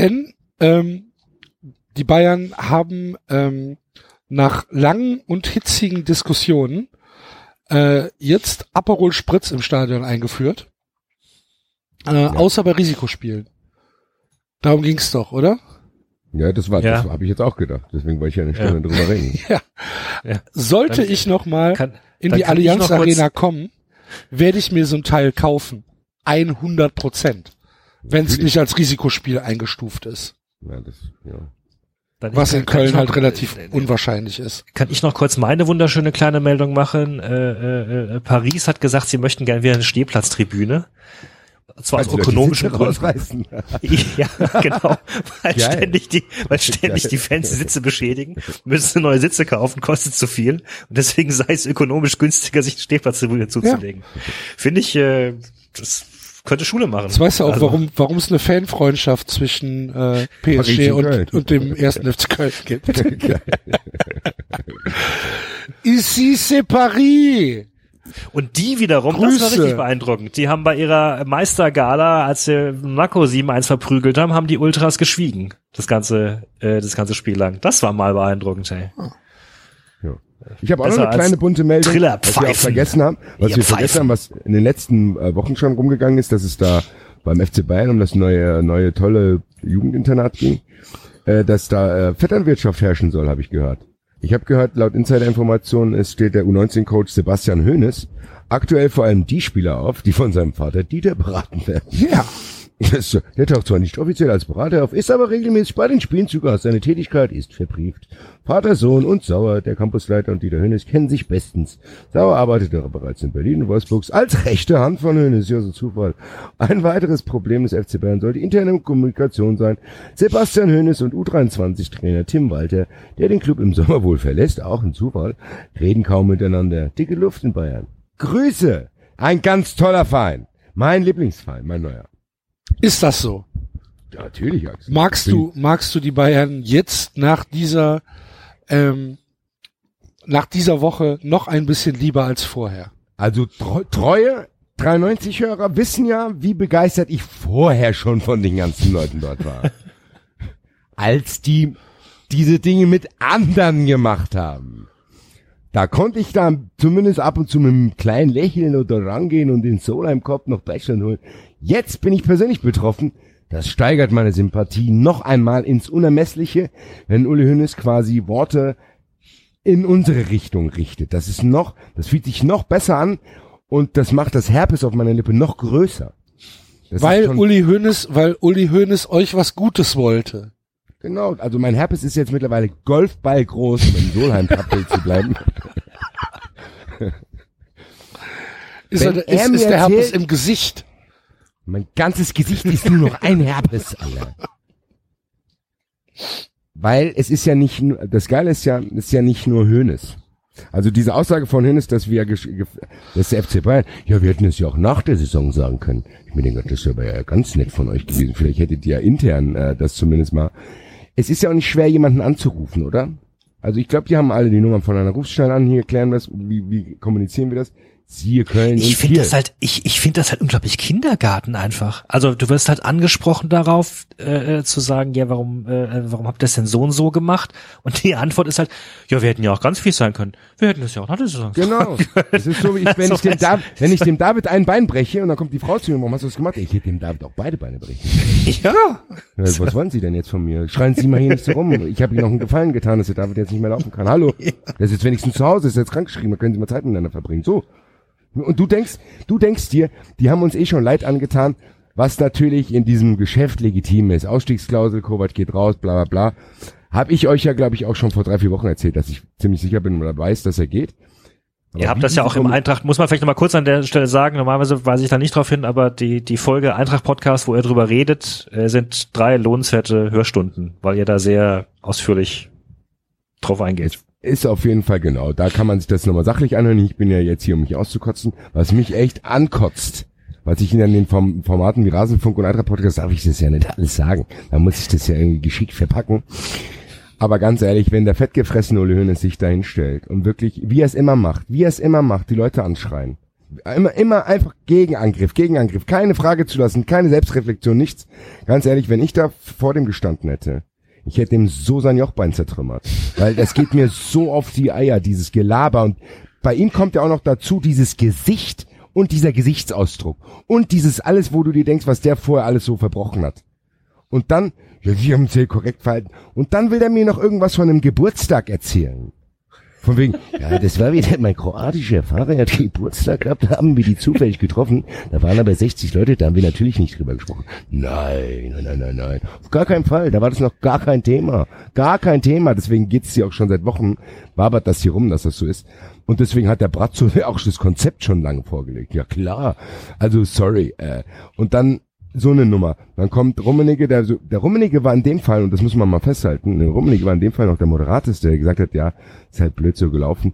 Denn ähm, die Bayern haben ähm, nach langen und hitzigen Diskussionen äh, jetzt Aperol Spritz im Stadion eingeführt. Äh, Außer bei Risikospielen. Darum ging's doch, oder? Ja, das war, Ja. das habe ich jetzt auch gedacht. Deswegen wollte ich ja eine Stunde Ja. drüber reden. Sollte Dann ich noch mal Kann, in die Allianz Arena kommen, werde ich mir so ein Teil kaufen. 100 Prozent. Wenn es nicht als Risikospiel eingestuft ist. Ja, das, ja. dann Was kann- in Köln noch- halt relativ äh, äh, unwahrscheinlich ist. Kann ich noch kurz meine wunderschöne kleine Meldung machen? Äh, äh, äh, Paris hat gesagt, sie möchten gerne wieder eine Stehplatztribüne. Zwar aus doch die ökonomischen Gründen. Ja, genau. Weil Geil. ständig die, weil ständig die Fans die Sitze beschädigen, müssen sie neue Sitze kaufen, kostet zu viel. Und deswegen sei es ökonomisch günstiger, sich einen Stehplatztribüne zuzulegen. Finde ich, äh, das könnte Schule machen. Jetzt weißt du auch, Also, warum warum es eine Fanfreundschaft zwischen äh, PSG und und, dem ersten FC Köln gibt. Ici c'est Paris. Und die wiederum, das war Grüße. richtig beeindruckend. Die haben bei ihrer Meistergala, als sie Monaco 7-1 verprügelt haben, haben die Ultras geschwiegen. Das ganze, äh, das ganze Spiel lang. Das war mal beeindruckend, ey. Ja. Ich habe auch noch eine kleine bunte Meldung, was wir vergessen haben, was Ihr wir vergessen Pfeifen. haben, was in den letzten äh, Wochen schon rumgegangen ist, dass es da beim FC Bayern um das neue, neue tolle Jugendinternat ging, äh, dass da äh, Vetternwirtschaft herrschen soll, habe ich gehört. Ich habe gehört, laut Insider-Informationen es steht der U19-Coach Sebastian Hoeneß aktuell vor allem die Spieler auf, die von seinem Vater Dieter beraten werden. Ja. Der taucht zwar nicht offiziell als Berater auf, ist aber regelmäßig bei den Spielen zu Gast. Seine Tätigkeit ist verbrieft. Vater, Sohn und Sauer, der Campusleiter und Dieter Hönes kennen sich bestens. Sauer arbeitete bereits in Berlin und Wolfsburgs als rechte Hand von Hönes. Ja, so Zufall. Ein weiteres Problem des FC Bayern soll die interne Kommunikation sein. Sebastian Hönes und U23-Trainer Tim Walter, der den Club im Sommer wohl verlässt, auch ein Zufall, reden kaum miteinander. Dicke Luft in Bayern. Grüße! Ein ganz toller Verein. Mein Lieblingsverein, mein neuer. Ist das so? Ja, natürlich, Axel. Magst du, magst du die Bayern jetzt nach dieser, ähm, nach dieser Woche noch ein bisschen lieber als vorher? Also treu, treue 93-Hörer wissen ja, wie begeistert ich vorher schon von den ganzen Leuten dort war. Als die diese Dinge mit anderen gemacht haben. Da konnte ich dann zumindest ab und zu mit einem kleinen Lächeln oder rangehen und den Sola im Kopf noch Beistand holen. Jetzt bin ich persönlich betroffen. Das steigert meine Sympathie noch einmal ins Unermessliche, wenn Uli Hoeneß quasi Worte in unsere Richtung richtet. Das ist noch, das fühlt sich noch besser an und das macht das Herpes auf meiner Lippe noch größer. Das weil Uli Hoeneß, weil Uli Hoeneß euch was Gutes wollte. Genau, also mein Herpes ist jetzt mittlerweile Golfball groß, um im Solheim-Pappbild zu bleiben. Ist, er, ist, ist der Herpes erzählt- im Gesicht? Mein ganzes Gesicht ist nur noch ein Herpes, Alter. Weil es ist ja nicht nur, das Geile ist ja, ist ja nicht nur Hönes. Also diese Aussage von Hönes, dass wir, dass der FC Bayern, ja, wir hätten es ja auch nach der Saison sagen können. Ich mir denke, das wäre ja ganz nett von euch gewesen. Vielleicht hättet ihr ja intern äh, das zumindest mal. Es ist ja auch nicht schwer, jemanden anzurufen, oder? Also ich glaube, die haben alle die Nummern von einer Rufstelle an. Hier klären wir das. Wie, wie kommunizieren wir das? Siehe Köln Ich finde das halt, ich, ich finde das halt unglaublich Kindergarten einfach. Also du wirst halt angesprochen darauf, äh, äh, zu sagen, ja, warum, äh, warum habt ihr das denn so und so gemacht? Und die Antwort ist halt, ja, wir hätten ja auch ganz viel sein können. Wir hätten das ja auch nach der Saison. Genau. Es ist so, wie ich, wenn, ich dem David, wenn ich dem David ein Bein breche und dann kommt die Frau zu mir, warum hast du das gemacht? Ich hätte dem David auch beide Beine brechen. Ja. Ja, was wollen Sie denn jetzt von mir? Schreien Sie mal hier nicht so rum. Ich habe Ihnen noch einen Gefallen getan, dass der David jetzt nicht mehr laufen kann. Hallo. Der ist jetzt wenigstens zu Hause, ist jetzt krankgeschrieben, da können Sie mal Zeit miteinander verbringen. So. Und du denkst, du denkst dir, die haben uns eh schon Leid angetan, was natürlich in diesem Geschäft legitim ist. Ausstiegsklausel, Kovac geht raus, bla bla bla. Habe ich euch ja, glaube ich, auch schon vor drei, vier Wochen erzählt, dass ich ziemlich sicher bin oder weiß, dass er geht. Aber Ihr habt das ja auch im Eintracht, muss man vielleicht nochmal kurz an der Stelle sagen, normalerweise weise ich da nicht drauf hin, aber die, die Folge Eintracht Podcast, wo ihr drüber redet, äh, sind drei lohnenswerte Hörstunden, weil ihr da sehr ausführlich drauf eingeht. Ist auf jeden Fall genau. Da kann man sich das nochmal sachlich anhören. Ich bin ja jetzt hier, um mich auszukotzen. Was mich echt ankotzt, was ich in den Form Formaten wie Rasenfunk und Eintracht Podcast darf ich das ja nicht alles sagen. Da muss ich das ja irgendwie geschickt verpacken. Aber ganz ehrlich, wenn der fettgefressene Ole Hoeneß sich da hinstellt und wirklich, wie er es immer macht, wie er es immer macht, die Leute anschreien. Immer, immer einfach Gegenangriff, Gegenangriff. Keine Frage zu lassen, keine Selbstreflexion, nichts. Ganz ehrlich, wenn ich da vor dem gestanden hätte, ich hätte ihm so sein Jochbein zertrümmert. Weil das geht mir so auf die Eier, dieses Gelaber. Und bei ihm kommt ja auch noch dazu dieses Gesicht und dieser Gesichtsausdruck. Und dieses alles, wo du dir denkst, was der vorher alles so verbrochen hat. Und dann, ja, wir haben sehr korrekt verhalten. Und dann will er mir noch irgendwas von einem Geburtstag erzählen. Von wegen, ja, das war wieder mein kroatischer Fahrer, er hat Geburtstag gehabt, da haben wir die zufällig getroffen. Da waren aber 60 Leute, da haben wir natürlich nicht drüber gesprochen. Nein, nein, nein, nein, nein. Auf gar keinen Fall, da war das noch gar kein Thema. Gar kein Thema, deswegen geht's hier auch schon seit Wochen, wabert das hier rum, dass das so ist. Und deswegen hat der Bratzo auch das Konzept schon lange vorgelegt. Ja klar, also sorry. Äh. Und dann so eine Nummer. Dann kommt Rummenigge, der, der Rummenigge war in dem Fall, und das muss man mal festhalten, der Rummenigge war in dem Fall noch der Moderateste, der gesagt hat, ja, ist halt blöd so gelaufen.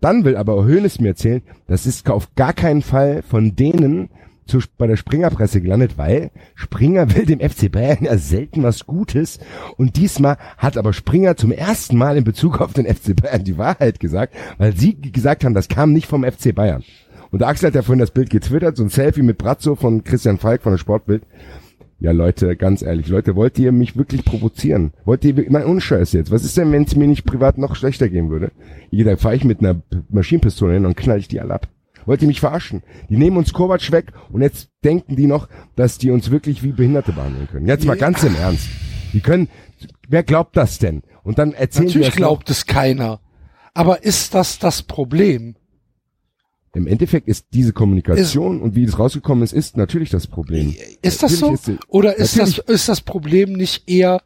Dann will aber Hoeneß mir erzählen, das ist auf gar keinen Fall von denen zu, bei der Springerpresse gelandet, weil Springer will dem FC Bayern ja selten was Gutes und diesmal hat aber Springer zum ersten Mal in Bezug auf den FC Bayern die Wahrheit gesagt, weil sie gesagt haben, das kam nicht vom FC Bayern. Und der Axel hat ja vorhin das Bild getwittert, so ein Selfie mit Brazzo von Christian Falk von der Sportbild. Ja, Leute, ganz ehrlich, Leute, wollt ihr mich wirklich provozieren? Wollt ihr, nein, ohne Scheiß jetzt. Was ist denn, wenn es mir nicht privat noch schlechter gehen würde? Jeder fahre ich mit einer Maschinenpistole hin und knall ich die alle ab. Wollt ihr mich verarschen? Die nehmen uns Kovac weg und jetzt denken die noch, dass die uns wirklich wie Behinderte behandeln können. Jetzt mal ganz im Ernst. Die können, wer glaubt das denn? Und dann erzählen Natürlich glaubt es keiner. Aber ist das das Problem? Im Endeffekt ist diese Kommunikation und wie das rausgekommen ist, ist natürlich das Problem. Ist das Natürlich so? ist Oder ist das, ist das Problem nicht eher,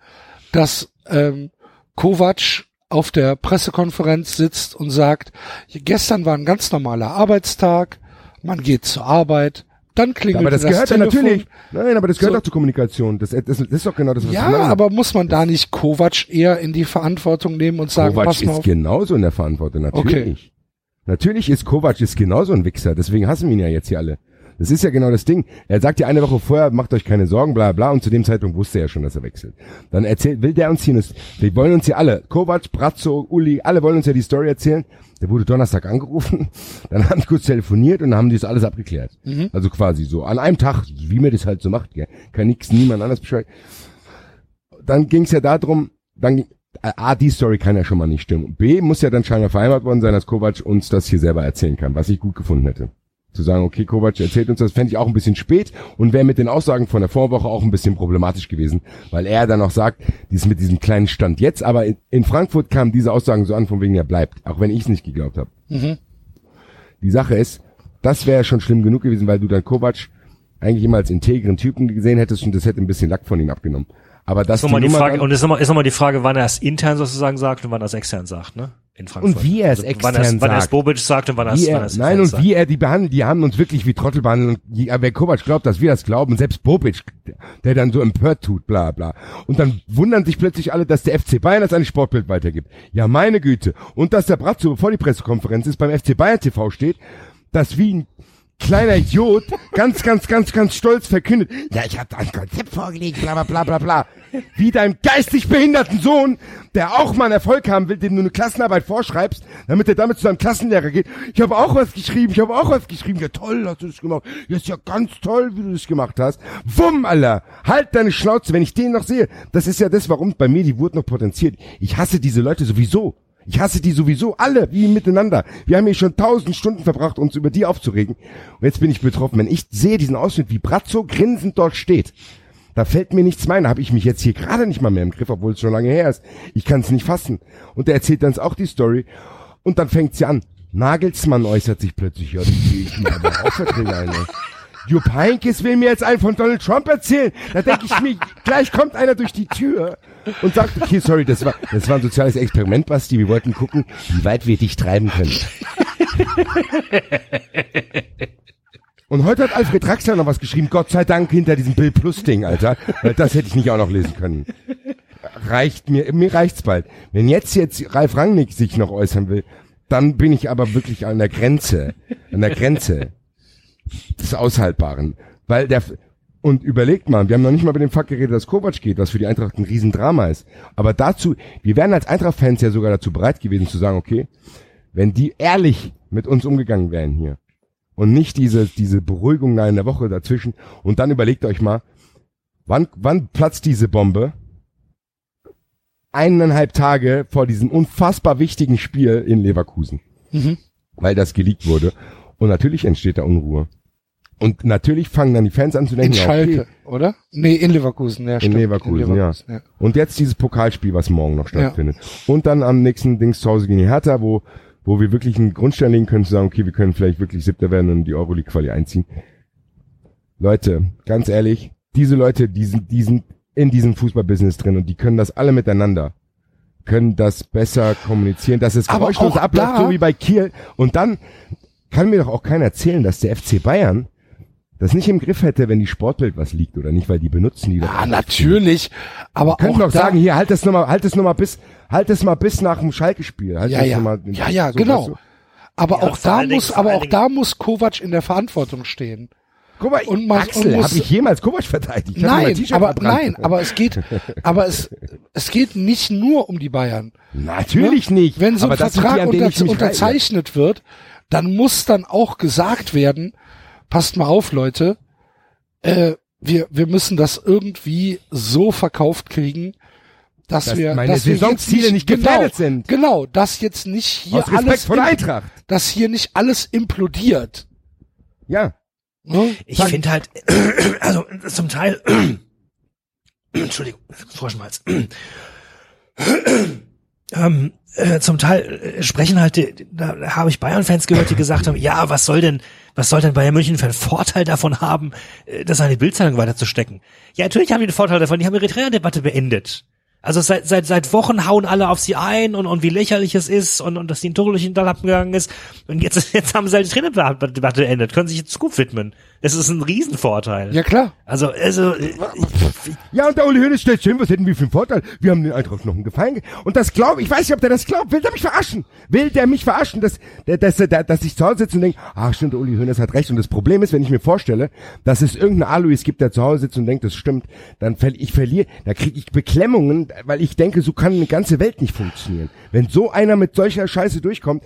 dass ähm, Kovac auf der Pressekonferenz sitzt und sagt, gestern war ein ganz normaler Arbeitstag, man geht zur Arbeit, dann klingelt aber das das gehört ja Telefon. natürlich. Nein, aber das gehört So. auch zur Kommunikation. Das, das, das ist doch genau das, was ich Ja, meine. aber muss man da nicht Kovac eher in die Verantwortung nehmen und sagen, Kovac pass mal ist auf. genauso in der Verantwortung, natürlich. Natürlich ist Kovac ist genauso ein Wichser, deswegen hassen wir ihn ja jetzt hier alle. Das ist ja genau das Ding. Er sagt ja eine Woche vorher, macht euch keine Sorgen, bla bla, und zu dem Zeitpunkt wusste er schon, dass er wechselt. Dann erzählt, will der uns hier, wir wollen uns hier alle, Kovac, Brazzo, Uli, alle wollen uns ja die Story erzählen. Der wurde Donnerstag angerufen, dann haben sie kurz telefoniert und dann haben die das alles abgeklärt. Also quasi so, an einem Tag, wie man das halt so macht, gell. kann nix, niemand anders Bescheid dann ging es ja darum, dann ging- A, die Story kann ja schon mal nicht stimmen. B, muss ja dann scheinbar vereinbart worden sein, dass Kovac uns das hier selber erzählen kann, was ich gut gefunden hätte. Zu sagen, okay, Kovac erzählt uns das, fände ich auch ein bisschen spät und wäre mit den Aussagen von der Vorwoche auch ein bisschen problematisch gewesen, weil er dann noch sagt, dies mit diesem kleinen Stand jetzt, aber in, in Frankfurt kamen diese Aussagen so an, von wegen er bleibt, auch wenn ich es nicht geglaubt habe. Die Sache ist, das wäre schon schlimm genug gewesen, weil du dann Kovac eigentlich immer als integren Typen gesehen hättest und das hätte ein bisschen Lack von ihm abgenommen. Aber das Ist nochmal die Nummer Frage, und ist nochmal, ist nochmal die Frage, wann er es intern sozusagen sagt und wann er es extern sagt, ne? In Frankfurt. Und wie er es wann extern er es, wann er es sagt. Bobic sagt und wann er es, wann er, es nein, und sagt. wie er die behandeln, die haben uns wirklich wie Trottel behandelt. Und die, wer Kovac glaubt, dass wir das glauben, selbst Bobic, der dann so empört tut, bla bla. Und dann wundern sich plötzlich alle, dass der FC Bayern das an die Sportbild weitergibt. Ja, meine Güte. Und dass der Bratzo, bevor die Pressekonferenz ist, beim FC Bayern TV steht, dass wie ein kleiner Idiot ganz, ganz, ganz, ganz stolz verkündet, ja, ich habe ein Konzept vorgelegt, bla bla bla bla bla. Wie deinem geistig behinderten Sohn, der auch mal einen Erfolg haben will, dem du eine Klassenarbeit vorschreibst, damit er damit zu seinem Klassenlehrer geht. Ich habe auch was geschrieben, ich habe auch was geschrieben. Ja toll, hast du das gemacht. Ja, ist ja ganz toll, wie du das gemacht hast. Wumm, Alter. Halt deine Schnauze, wenn ich den noch sehe. Das ist ja das, warum bei mir die Wut noch potenziert. Ich hasse diese Leute sowieso. Ich hasse die sowieso alle, wie miteinander. Wir haben hier schon tausend Stunden verbracht, uns über die aufzuregen. Und jetzt bin ich betroffen. Wenn ich sehe diesen Ausschnitt, wie Brazzo grinsend dort steht, da fällt mir nichts ein. Da habe ich mich jetzt hier gerade nicht mal mehr im Griff, obwohl es schon lange her ist. Ich kann es nicht fassen. Und er erzählt dann auch die Story. Und dann fängt sie an. Nagelsmann äußert sich plötzlich. Ja, sehe ich mir aber auch Verträge ein. ey. Jupp Heynckes will mir jetzt einen von Donald Trump erzählen. Da denke ich mir, gleich kommt einer durch die Tür und sagt, okay, sorry, das war, das war ein soziales Experiment, Basti. Wir wollten gucken, wie weit wir dich treiben können. Und heute hat Alfred Draxler noch was geschrieben. Gott sei Dank hinter diesem Bill Plus Ding, Alter. Weil das hätte ich nicht auch noch lesen können. Reicht mir, mir reicht's bald. Wenn jetzt jetzt Ralf Rangnick sich noch äußern will, dann bin ich aber wirklich an der Grenze. An der Grenze des Aushaltbaren. Weil der, und überlegt mal, wir haben noch nicht mal über den Fakt geredet, dass Kovac geht, was für die Eintracht ein Riesendrama ist. Aber dazu, wir wären als Eintracht-Fans ja sogar dazu bereit gewesen zu sagen, okay, wenn die ehrlich mit uns umgegangen wären hier und nicht diese, diese Beruhigung in der Woche dazwischen und dann überlegt euch mal, wann, wann platzt diese Bombe? Eineinhalb Tage vor diesem unfassbar wichtigen Spiel in Leverkusen. Weil das geleakt wurde. Und natürlich entsteht da Unruhe. Und natürlich fangen dann die Fans an zu denken, In ja, Schalke, okay, oder? Nee, in Leverkusen, ja, in stimmt. Leverkusen, ja. ja. Und jetzt dieses Pokalspiel, was morgen noch stattfindet. Und dann am nächsten Dings zu Hause gegen die Hertha, wo, wo wir wirklich einen Grundstein legen können, zu sagen, okay, wir können vielleicht wirklich Siebter werden und die Euroleague-Quali einziehen. Leute, ganz ehrlich, diese Leute, die sind, die sind in diesem Fußballbusiness drin und die können das alle miteinander können das besser kommunizieren, dass es Aber geräuschlos abläuft, so wie bei Kiel. Und dann kann mir doch auch keiner erzählen, dass der FC Bayern das nicht im Griff hätte, wenn die Sportbild was liegt oder nicht, weil die benutzen die doch. Ja, natürlich. Aber Könnten auch doch sagen, hier, halt das nochmal, halt das nochmal bis, halt das mal bis nach dem Schalke-Spiel. Halt Ja, das ja. mal- Ja, ja, so, genau. du. aber Ja, auch da muss, aber auch da muss Kovac in der Verantwortung stehen. Guck mal, Und man- Axel, habe ich jemals Kovac verteidigt? Ich Nein, aber nein, aber es geht, aber es, es geht nicht nur um die Bayern. Natürlich Ne? nicht. Wenn so ein aber das sind die, Vertrag denen unter, unterzeichnet wird, dann muss dann auch gesagt werden, passt mal auf, Leute, äh, wir, wir müssen das irgendwie so verkauft kriegen, dass, Dass wir, meine dass wir jetzt Saisonziele nicht gefährdet genau, sind. Genau, dass jetzt nicht hier alles, im- Eintracht. dass hier nicht alles implodiert. Ja. Ne? Ich finde halt, also zum Teil, Entschuldigung, Froschmalz. ähm, äh, zum Teil äh, sprechen halt, die- da habe ich Bayern-Fans gehört, die gesagt haben, ja, was soll denn, was soll denn Bayern München für einen Vorteil davon haben, äh, das an die Bildzeitung weiterzustecken? Ja, natürlich haben die einen Vorteil davon, die haben ihre Trainerdebatte beendet. Also seit, seit, seit Wochen hauen alle auf sie ein und, und wie lächerlich es ist und, und dass die in Tuchel durch den Dall abgegangen ist. Und jetzt, jetzt haben sie halt die Trainerdebatte beendet, können sich jetzt Zukunft widmen. Das ist ein Riesenvorteil. Ja klar. Also, also, äh, Ja, und der Uli Hoeneß stellt hin, was hätten wir für einen Vorteil? Wir haben den Eintracht noch einen Gefallen. ge- Und das glaubt, ich weiß nicht, ob der das glaubt. Will der mich verarschen? Will der mich verarschen, dass, dass, der, dass ich zu Hause sitze und denke, ach stimmt, der Uli Hoeneß hat recht. Und das Problem ist, wenn ich mir vorstelle, dass es irgendeinen Alois gibt, der zu Hause sitzt und denkt, das stimmt, dann verli ich verliere, da kriege ich Beklemmungen, weil ich denke, so kann eine ganze Welt nicht funktionieren. Wenn so einer mit solcher Scheiße durchkommt,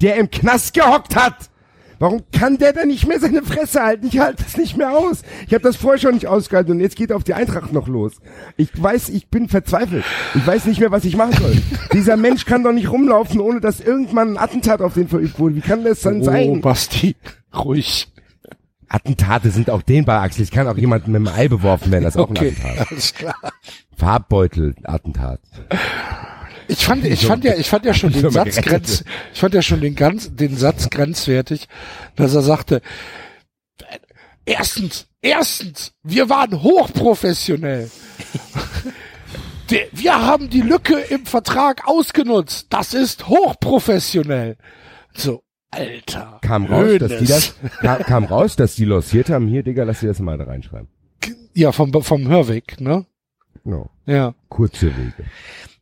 der im Knast gehockt hat, Warum kann der denn nicht mehr seine Fresse halten? Ich halte das nicht mehr aus. Ich habe das vorher schon nicht ausgehalten und jetzt geht auf die Eintracht noch los. Ich weiß, ich bin verzweifelt. Ich weiß nicht mehr, was ich machen soll. Dieser Mensch kann doch nicht rumlaufen, ohne dass irgendwann ein Attentat auf den verübt wurde. Wie kann das dann Oh, sein? Basti, ruhig. Attentate sind auch dehnbar, Axel. Es kann auch jemand mit einem Ei beworfen werden, das ist auch Okay, ein Attentat. alles klar. Farbbeutel, Attentat. Ich fand, ich fand ja, ich fand ja schon den Satz grenz, ich fand ja schon den ganz, den Satz grenzwertig, dass er sagte, erstens, erstens, wir waren hochprofessionell. Wir haben die Lücke im Vertrag ausgenutzt. Das ist hochprofessionell. So, Alter. Kam raus, dass die Hönes. das, kam, kam raus, dass die lossiert haben. Hier, Digga, lass dir das mal da reinschreiben. Ja, vom, vom Hörweg, ne? Genau. Ja. Kurze Wege.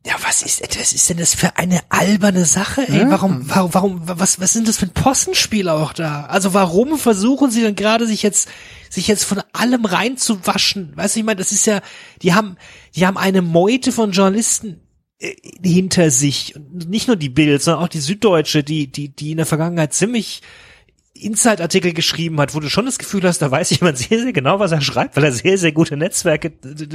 Ja, was ist, was ist denn das für eine alberne Sache, ey? Ja. Warum, warum, warum, was, was sind das für ein Possenspiel auch da? Also warum versuchen sie dann gerade sich jetzt, sich jetzt von allem reinzuwaschen? Weißt du, ich meine, das ist ja, die haben, die haben eine Meute von Journalisten äh, hinter sich. Und nicht nur die Bild, sondern auch die Süddeutsche, die, die, die in der Vergangenheit ziemlich Inside-Artikel geschrieben hat, wo du schon das Gefühl hast, da weiß jemand sehr, sehr genau, was er schreibt, weil er sehr, sehr gute Netzwerke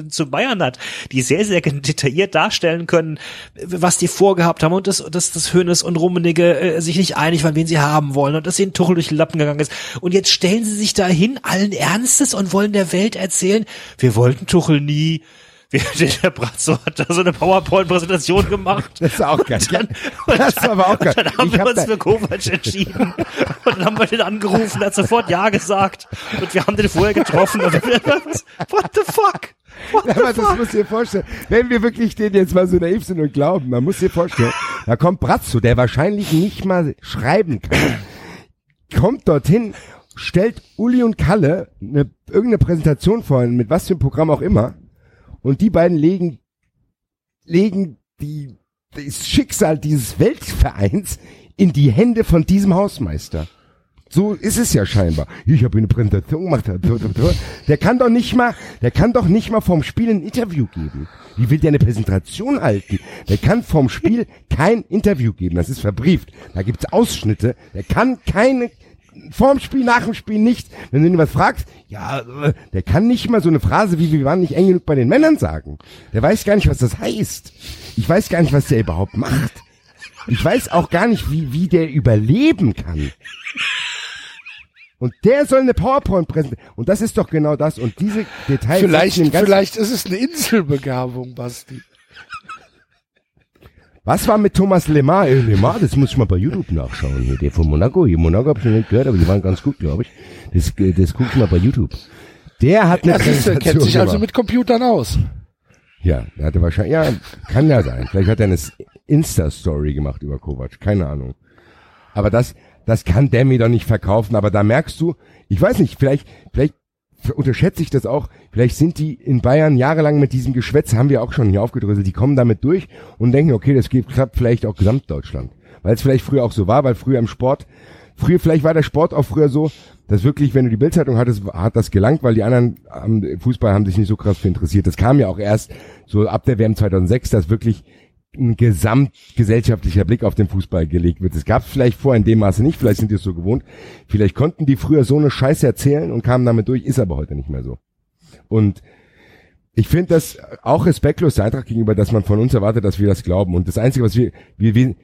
zu Bayern hat, die sehr, sehr detailliert darstellen können, was die vorgehabt haben und dass, dass, dass Hönes und Rummenigge äh, sich nicht einig waren, wen sie haben wollen und dass ihnen Tuchel durch den Lappen gegangen ist. Und jetzt stellen sie sich dahin, allen Ernstes und wollen der Welt erzählen, wir wollten Tuchel nie, der Brazzo hat da so eine PowerPoint-Präsentation gemacht. Das ist auch geil. Dann, das ist aber auch geil. Dann haben Ich wir hab uns für Kovac entschieden. Und dann haben wir den angerufen, der hat sofort Ja gesagt. Und wir haben den vorher getroffen. Und wir, was, what the fuck? What Aber the das fuck? muss dir vorstellen. Wenn wir wirklich den jetzt mal so naiv sind und glauben, man muss dir vorstellen, da kommt Brazzo, der wahrscheinlich nicht mal schreiben kann, kommt dorthin, stellt Uli und Kalle eine, irgendeine Präsentation vor, mit was für einem Programm auch immer, und die beiden legen, legen die, das Schicksal dieses Weltvereins in die Hände von diesem Hausmeister. So ist es ja scheinbar. Ich habe eine Präsentation gemacht. Der kann doch nicht mal, der kann doch nicht mal vom Spiel ein Interview geben. Wie will der eine Präsentation halten? Der kann vom Spiel kein Interview geben. Das ist verbrieft. Da gibt's Ausschnitte. Der kann keine vorm Spiel, nach dem Spiel nicht. Wenn du ihn was fragst, ja, der kann nicht mal so eine Phrase wie wir waren nicht eng genug bei den Männern sagen. Der weiß gar nicht, was das heißt. Ich weiß gar nicht, was der überhaupt macht. Ich weiß auch gar nicht, wie, wie der überleben kann. Und der soll eine PowerPoint präsentieren. Und das ist doch genau das. Und diese Details. Vielleicht, vielleicht ist es eine Inselbegabung, Basti. Was war mit Thomas Lemar? Äh, Lemar, das muss ich mal bei YouTube nachschauen. Hier, der von Monaco. Hier, Monaco habe ich noch nicht gehört, aber die waren ganz gut, glaube ich. Das, äh, das guck ich mal bei YouTube. Der hat eine ist, er kennt Präsentation sich also mit Computern aus. Ja, der hatte wahrscheinlich, ja, kann ja sein. Vielleicht hat er eine Insta-Story gemacht über Kovac. Keine Ahnung. Aber das, das kann der mir doch nicht verkaufen. Aber da merkst du, ich weiß nicht, vielleicht, vielleicht unterschätze ich das auch. Vielleicht sind die in Bayern jahrelang mit diesem Geschwätz, haben wir auch schon hier aufgedröselt, die kommen damit durch und denken, okay, das klappt vielleicht auch Gesamtdeutschland. Weil es vielleicht früher auch so war, weil früher im Sport, früher, vielleicht war der Sport auch früher so, dass wirklich, wenn du die Bildzeitung hattest, hat das gelangt, weil die anderen am Fußball haben sich nicht so krass für interessiert. Das kam ja auch erst so ab der WM 2006, dass wirklich ein gesamtgesellschaftlicher Blick auf den Fußball gelegt wird. Es gab es vielleicht vorher in dem Maße nicht, vielleicht sind die es so gewohnt. Vielleicht konnten die früher so eine Scheiße erzählen und kamen damit durch, ist aber heute nicht mehr so. Und ich finde das auch respektlos der Eintracht gegenüber, dass man von uns erwartet, dass wir das glauben. Und das Einzige, was wir, wir, wir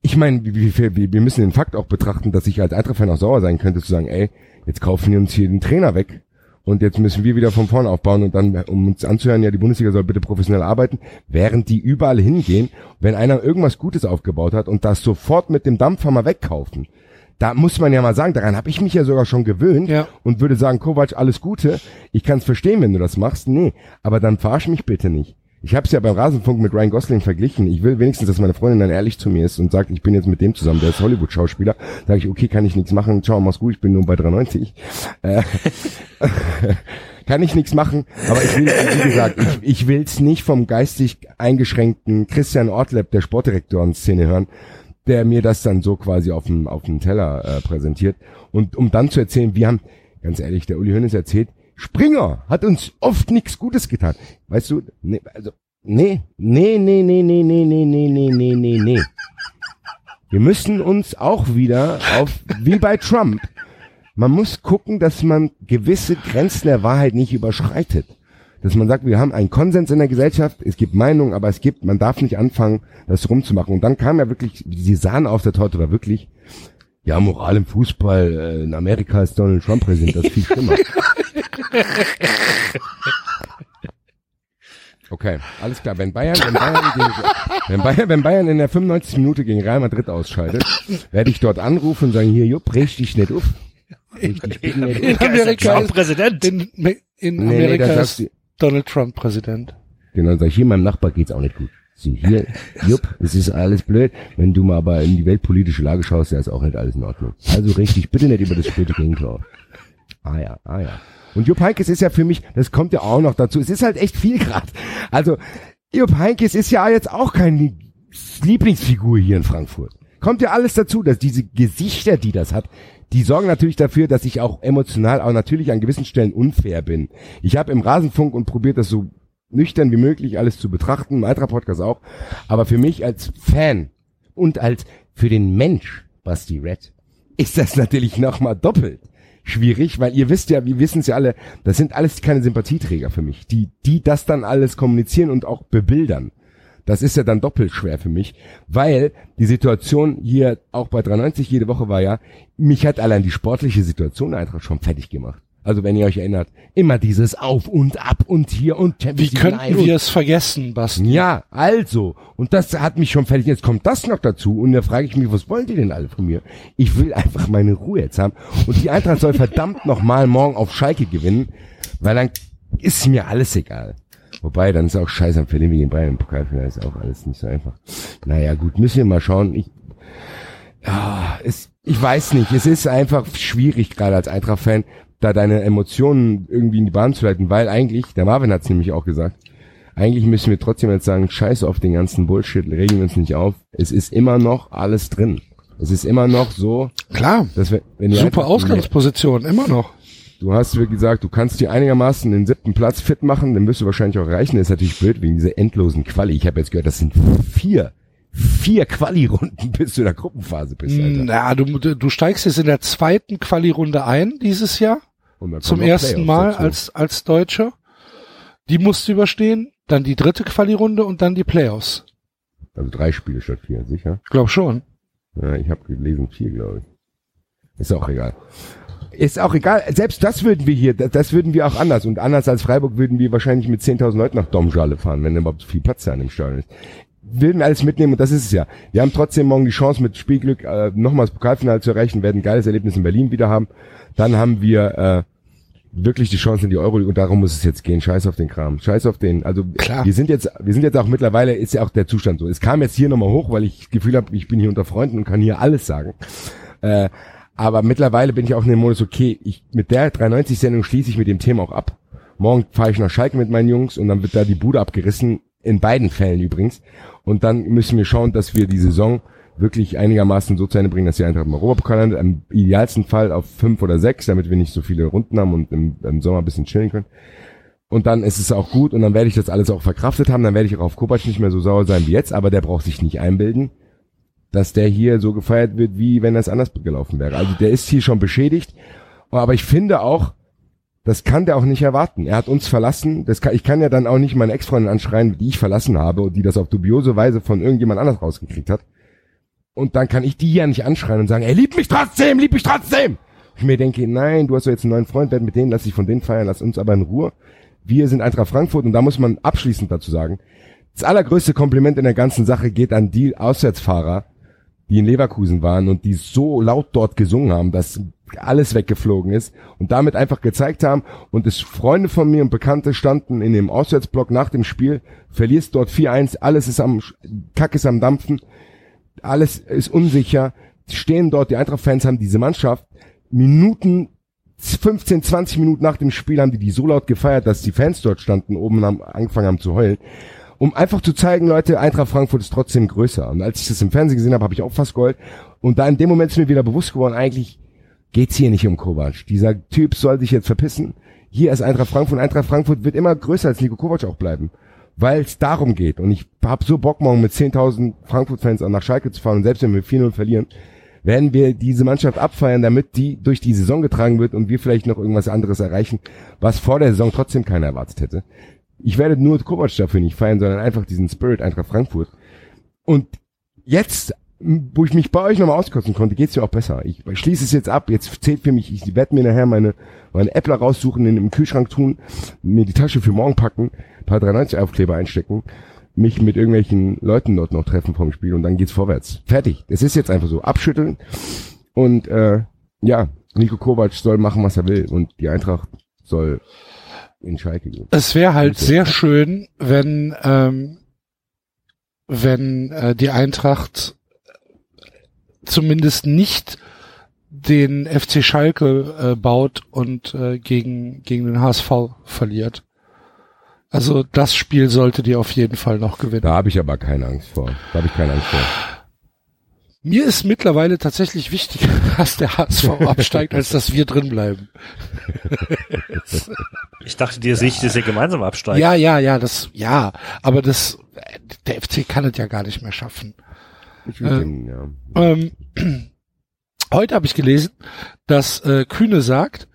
ich meine, wir, wir, wir müssen den Fakt auch betrachten, dass ich als Eintracht-Fan auch sauer sein könnte, zu sagen, ey, jetzt kaufen wir uns hier den Trainer weg. Und jetzt müssen wir wieder von vorne aufbauen und dann, um uns anzuhören, ja, die Bundesliga soll bitte professionell arbeiten, während die überall hingehen, wenn einer irgendwas Gutes aufgebaut hat und das sofort mit dem Dampfhammer wegkaufen. Da muss man ja mal sagen, daran habe ich mich ja sogar schon gewöhnt Ja. und würde sagen, Kovac, alles Gute. Ich kann es verstehen, wenn du das machst. Nee, aber dann verarsch mich bitte nicht. Ich habe es ja beim Rasenfunk mit Ryan Gosling verglichen. Ich will wenigstens, dass meine Freundin dann ehrlich zu mir ist und sagt, ich bin jetzt mit dem zusammen, der ist Hollywood-Schauspieler. Sage ich, okay, kann ich nichts machen. Ciao, mach's gut, ich bin nur bei 3,90. Äh, kann ich nichts machen, aber ich will, wie gesagt, ich, ich will's nicht vom geistig eingeschränkten Christian Ortleb, der Sportdirektoren-Szene hören, der mir das dann so quasi auf dem, auf dem Teller äh, präsentiert. Und um dann zu erzählen, wir haben, ganz ehrlich, der Uli Hoeneß erzählt, Springer hat uns oft nichts Gutes getan. Weißt du, nee, also, nee, nee, nee, nee, nee, nee, nee, nee, nee, nee, nee, nee. Wir müssen uns auch wieder auf, wie bei Trump, man muss gucken, dass man gewisse Grenzen der Wahrheit nicht überschreitet. Dass man sagt, wir haben einen Konsens in der Gesellschaft, es gibt Meinungen, aber es gibt, man darf nicht anfangen, das rumzumachen. Und dann kam ja wirklich, die Sahne auf der Torte war wirklich, Ja, Moral im Fußball, äh, in Amerika ist Donald Trump Präsident, das ist viel schlimmer. Okay, alles klar. Wenn Bayern, wenn Bayern, gegen, wenn Bayern, wenn Bayern in der 95 Minute gegen Real Madrid ausscheidet, werde ich dort anrufen und sagen, hier, Jupp, brech dich nicht auf. Nicht In. Amerika Trump ist, Präsident. in, in Nee, nee, Amerika das ist Donald Trump Präsident. Genau, sag ich, hier, meinem Nachbar geht's auch nicht gut. Sie, hier, Jupp, es ist alles blöd. Wenn du mal aber in die weltpolitische Lage schaust, ja, ist auch nicht alles in Ordnung. Also richtig, bitte nicht über das späte Gegentor. Ah ja, ah ja. Und Jupp Heynckes ist ja für mich, das kommt ja auch noch dazu, es ist halt echt viel grad. Also, Jupp Heynckes ist ja jetzt auch keine Lieblingsfigur hier in Frankfurt. Kommt ja alles dazu, dass diese Gesichter, die das hat, die sorgen natürlich dafür, dass ich auch emotional auch natürlich an gewissen Stellen unfair bin. Ich habe im Rasenfunk und probiert das so nüchtern wie möglich alles zu betrachten, im Eintracht-Podcast auch. Aber für mich als Fan und als für den Mensch, Basti Red, ist das natürlich nochmal doppelt schwierig, weil ihr wisst ja, wir wissen es ja alle, das sind alles keine Sympathieträger für mich, die, die das dann alles kommunizieren und auch bebildern. Das ist ja dann doppelt schwer für mich, weil die Situation hier auch bei 93 jede Woche war ja, mich hat allein die sportliche Situation der Eintracht schon fertig gemacht. Also wenn ihr euch erinnert, immer dieses Auf und Ab und hier und Wie Champions League könnten wir es vergessen, Basti? ja, also. Und das hat mich schon fertig. Jetzt kommt das noch dazu. Und da frage ich mich, was wollen die denn alle von mir? Ich will einfach meine Ruhe jetzt haben. Und die Eintracht soll verdammt nochmal morgen auf Schalke gewinnen, weil dann ist mir alles egal. Wobei, dann ist auch scheiße, am verlieren wir gegen Bayern im Pokalfinale, ist auch alles nicht so einfach. Naja, gut, müssen wir mal schauen. Ich, ja, es, ich weiß nicht, es ist einfach schwierig, gerade als Eintracht-Fan, da deine Emotionen irgendwie in die Bahn zu leiten, weil eigentlich, der Marvin hat es nämlich auch gesagt, eigentlich müssen wir trotzdem jetzt sagen, scheiß auf den ganzen Bullshit, regen wir uns nicht auf. Es ist immer noch alles drin. Es ist immer noch so, Klar. dass wir, wenn Super Eintracht- Ausgangsposition, immer noch. Du hast wie gesagt, du kannst dir einigermaßen den siebten Platz fit machen, den wirst du wahrscheinlich auch erreichen. Das ist natürlich blöd wegen dieser endlosen Quali. Ich habe jetzt gehört, das sind vier, vier Quali-Runden, bis du in der Gruppenphase bist, Alter. Na, du, du steigst jetzt in der zweiten Quali-Runde ein dieses Jahr. Und dann Zum ersten Mal dazu. als, als Deutscher. Die musst du überstehen. Dann die dritte Quali-Runde und dann die Playoffs. Also drei Spiele statt vier, sicher? Glaub schon. Ja, ich habe gelesen vier, glaube ich. Ist auch egal. Ist auch egal. Selbst das würden wir hier, das, würden wir auch anders. Und anders als Freiburg würden wir wahrscheinlich mit 10.000 Leuten nach Domschale fahren, wenn überhaupt viel Platz da an dem Stadion ist. Würden wir alles mitnehmen und das ist es ja. Wir haben trotzdem morgen die Chance mit Spielglück äh, nochmals Pokalfinale zu erreichen, werden ein geiles Erlebnis in Berlin wieder haben. Dann haben wir äh, wirklich die Chance in die Euroleague und darum muss es jetzt gehen. Scheiß auf den Kram. Scheiß auf den. Also Klar. wir sind jetzt, wir sind jetzt auch mittlerweile, ist ja auch der Zustand so. Es kam jetzt hier nochmal hoch, weil ich das Gefühl habe, ich bin hier unter Freunden und kann hier alles sagen. Äh, aber mittlerweile bin ich auch in dem Modus, okay, ich mit der 93-Sendung schließe ich mit dem Thema auch ab. Morgen fahre ich nach Schalke mit meinen Jungs und dann wird da die Bude abgerissen, in beiden Fällen übrigens. Und dann müssen wir schauen, dass wir die Saison wirklich einigermaßen so zu Ende bringen, dass die Eintracht im Europapokal landet. Im idealsten Fall auf fünf oder sechs, damit wir nicht so viele Runden haben und im, im Sommer ein bisschen chillen können. Und dann ist es auch gut und dann werde ich das alles auch verkraftet haben. Dann werde ich auch auf Kovac nicht mehr so sauer sein wie jetzt, aber der braucht sich nicht einbilden, dass der hier so gefeiert wird, wie wenn das anders gelaufen wäre. Also der ist hier schon beschädigt. Aber ich finde auch, das kann der auch nicht erwarten. Er hat uns verlassen. Das kann, ich kann ja dann auch nicht meine Ex-Freundin anschreien, die ich verlassen habe und die das auf dubiose Weise von irgendjemand anders rausgekriegt hat. Und dann kann ich die ja nicht anschreien und sagen, er liebt mich trotzdem, liebt mich trotzdem. Ich mir denke, nein, du hast doch jetzt einen neuen Freund, werd mit denen lass dich von denen feiern, lass uns aber in Ruhe. Wir sind Eintracht Frankfurt und da muss man abschließend dazu sagen, das allergrößte Kompliment in der ganzen Sache geht an die Auswärtsfahrer, die in Leverkusen waren und die so laut dort gesungen haben, dass alles weggeflogen ist und damit einfach gezeigt haben und es Freunde von mir und Bekannte standen in dem Auswärtsblock nach dem Spiel, verlierst dort 4-1, alles ist am, Kack ist am Dampfen, alles ist unsicher, stehen dort, die Eintracht-Fans haben diese Mannschaft Minuten 15, 20 Minuten nach dem Spiel haben die die so laut gefeiert, dass die Fans dort standen, oben haben, angefangen haben zu heulen. Um einfach zu zeigen, Leute, Eintracht Frankfurt ist trotzdem größer. Und als ich das im Fernsehen gesehen habe, habe ich auch fast geheult. Und da in dem Moment ist mir wieder bewusst geworden, eigentlich geht's hier nicht um Kovac. Dieser Typ soll sich jetzt verpissen. Hier ist Eintracht Frankfurt. Eintracht Frankfurt wird immer größer als Nico Kovac auch bleiben. Weil es darum geht. Und ich habe so Bock, morgen mit 10.000 Frankfurt-Fans nach Schalke zu fahren. Und selbst wenn wir 4-0 verlieren, werden wir diese Mannschaft abfeiern, damit die durch die Saison getragen wird und wir vielleicht noch irgendwas anderes erreichen, was vor der Saison trotzdem keiner erwartet hätte. Ich werde nur Kovac dafür nicht feiern, sondern einfach diesen Spirit Eintracht Frankfurt. Und jetzt wo ich mich bei euch nochmal auskotzen konnte, geht's ja auch besser. Ich schließe es jetzt ab. Jetzt zählt für mich, ich werde mir nachher meine, meine Äppler raussuchen, in den Kühlschrank tun, mir die Tasche für morgen packen, paar 93 Aufkleber einstecken, mich mit irgendwelchen Leuten dort noch treffen vom Spiel und dann geht's vorwärts. Fertig. Es ist jetzt einfach so. Abschütteln und äh, ja, Nico Kovac soll machen, was er will und die Eintracht soll in Schalke gehen. Es wäre halt sehr schön, wenn ähm, wenn äh, die Eintracht zumindest nicht den FC Schalke äh, baut und äh, gegen gegen den HSV verliert. Also das Spiel sollte die auf jeden Fall noch gewinnen. Da habe ich aber keine Angst vor. Da habe ich keine Angst vor. Mir ist mittlerweile tatsächlich wichtiger, dass der HSV absteigt, als dass wir drin bleiben. Ich dachte, dir ist wichtig, dass ihr gemeinsam absteigt. Ja, ja, ja, das, ja, aber das, der FC kann es ja gar nicht mehr schaffen. Ich will Äh, den, ja. Ähm, heute habe ich gelesen, dass äh, Kühne sagt,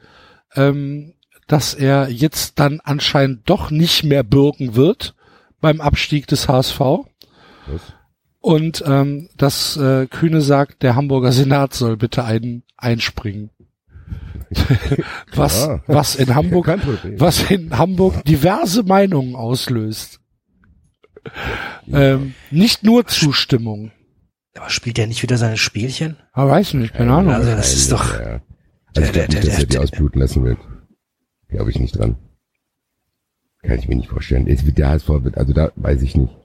ähm, dass er jetzt dann anscheinend doch nicht mehr bürgen wird beim Abstieg des HSV. Was? Und ähm, dass äh, Kühne sagt, der Hamburger Senat soll bitte ein, einspringen. was, Ja. was in Hamburg, was in Hamburg diverse Meinungen auslöst. Ähm, nicht nur Zustimmung. Aber spielt der nicht wieder seine Spielchen? Ah, weiß nicht, keine Ahnung. Also das ist doch, ja. Also ich der- glaube nicht, der- dass er die der- ausbluten lassen wird. Glaube ich nicht dran. Kann ich mir nicht vorstellen. Es wird der HSV wird, also da weiß ich nicht.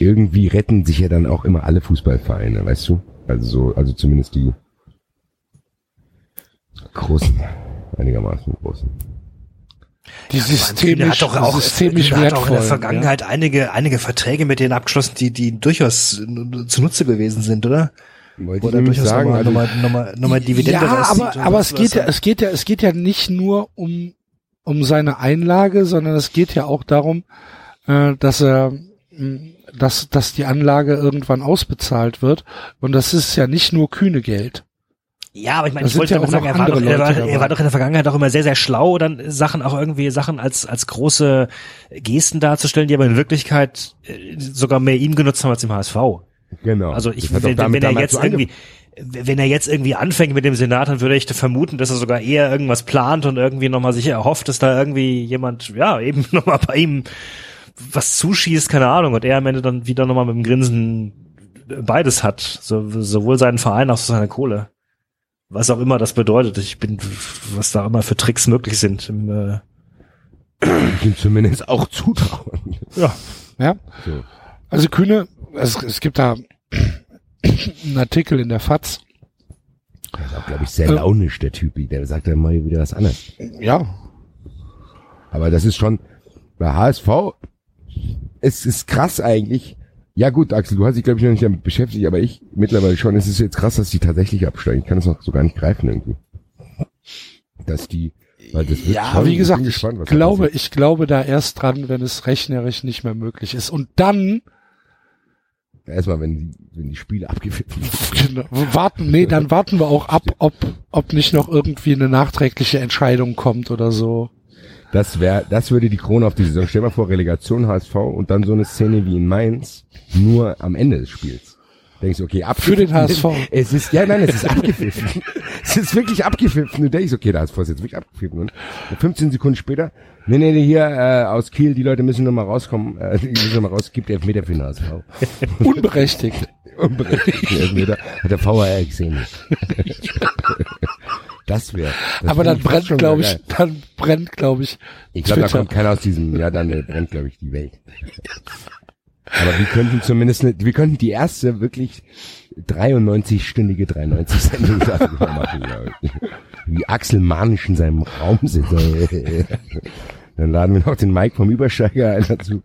Irgendwie retten sich ja dann auch immer alle Fußballvereine, weißt du? Also so, also zumindest die großen, einigermaßen großen. Die Kühne systemisch, hat doch auch, systemisch hat auch in der Vergangenheit einige, einige Verträge mit denen abgeschlossen, die, die durchaus zunutze gewesen sind, oder? Wollte Oder ich durchaus sagen, nochmal, also, nochmal, nochmal, nochmal Dividende ja, aber, aber es geht ja, es geht ja, es geht ja nicht nur um, um seine Einlage, sondern es geht ja auch darum, äh, dass er, dass, dass die Anlage irgendwann ausbezahlt wird. Und das ist ja nicht nur kühne Geld. Ja, aber ich meine, ich wollte ja auch sagen, er war, doch, er, war, er war doch in der Vergangenheit auch immer sehr, sehr schlau, dann Sachen auch irgendwie Sachen als, als große Gesten darzustellen, die aber in Wirklichkeit äh, sogar mehr ihm genutzt haben als dem HSV. genau. Also ich, wenn, damit wenn er jetzt irgendwie, wenn er jetzt irgendwie anfängt mit dem Senat, dann würde ich vermuten, dass er sogar eher irgendwas plant und irgendwie nochmal sich erhofft, dass da irgendwie jemand, ja, eben nochmal bei ihm was zuschießt, keine Ahnung, und er am Ende dann wieder nochmal mit dem Grinsen beides hat, so, sowohl seinen Verein als auch seine Kohle. Was auch immer das bedeutet. Ich bin, was da immer für Tricks möglich sind. Im, äh, ich ihm zumindest auch zutrauen. ja. Ja. So. Also Kühne, es, es gibt da einen Artikel in der FAZ. Der ist auch, glaube ich, sehr launisch, der Typi. Der sagt dann mal wieder was anderes. Ja, Aber das ist schon, bei HSV, es ist krass eigentlich. Ja gut, Axel, du hast dich, glaube ich, noch nicht damit beschäftigt, aber ich mittlerweile schon. Es ist jetzt krass, dass die tatsächlich absteigen. Ich kann es noch so gar nicht greifen irgendwie. Dass die, weil das wird ja, schon, wie gesagt, ich gespannt, da glaube, ich glaube da erst dran, wenn es rechnerisch nicht mehr möglich ist. Und dann Erstmal, wenn die, wenn die Spiele abgepfiffen werden. genau, warten, nee, dann warten wir auch ab, ob, ob nicht noch irgendwie eine nachträgliche Entscheidung kommt oder so. Das wäre, das würde die Krone auf die Saison. Stell dir mal vor, Relegation HSV und dann so eine Szene wie in Mainz, nur am Ende des Spiels. Denkst du, okay, Für den abgepfiffen. HSV. Es ist, ja, nein, es ist abgepfiffen. es ist wirklich abgepfiffen. Du denkst, okay, der HSV ist jetzt wirklich abgepfiffen. Und 15 Sekunden später, nee, nee, nee, hier, äh, aus Kiel, die Leute müssen noch mal rauskommen, äh, die müssen noch mal raus, gibt Elfmeter für den HSV. Unberechtigt. Unberechtigten Elfmeter hat der VAR gesehen. das wäre. Aber dann brennt, glaube ich, dann brennt, glaube ich, Ich glaube, da kommt keiner aus diesem, ja, dann äh, brennt, glaube ich, die Welt. Aber wir könnten zumindest, ne, wir könnten die erste wirklich 93-stündige 93-Sendung darüber machen, glaube ich. Wie Axel Manisch in seinem Raum sitzt. Dann laden wir noch den Mike vom Übersteiger ein dazu.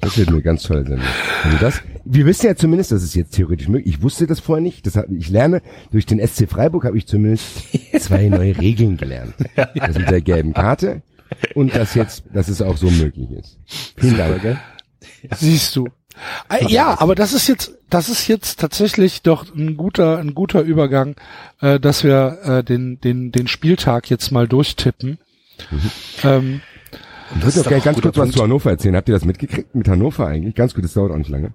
Das wird eine ganz tolle Sendung. Also das, wir wissen ja zumindest, dass es jetzt theoretisch möglich. Ich wusste das vorher nicht. Das hat, ich lerne durch den SC Freiburg habe ich zumindest zwei neue Regeln gelernt. Das mit der gelben Karte und dass jetzt, dass es auch so möglich ist. Vielen Dank. Siehst du. Äh, Ja, aber das ist jetzt, das ist jetzt tatsächlich doch ein guter, ein guter Übergang, äh, dass wir äh, den, den, den Spieltag jetzt mal durchtippen. Ähm, Ich würde ein ganz kurz was Punkt. zu Hannover erzählen. Habt ihr das mitgekriegt mit Hannover eigentlich? Ganz gut, das dauert auch nicht lange.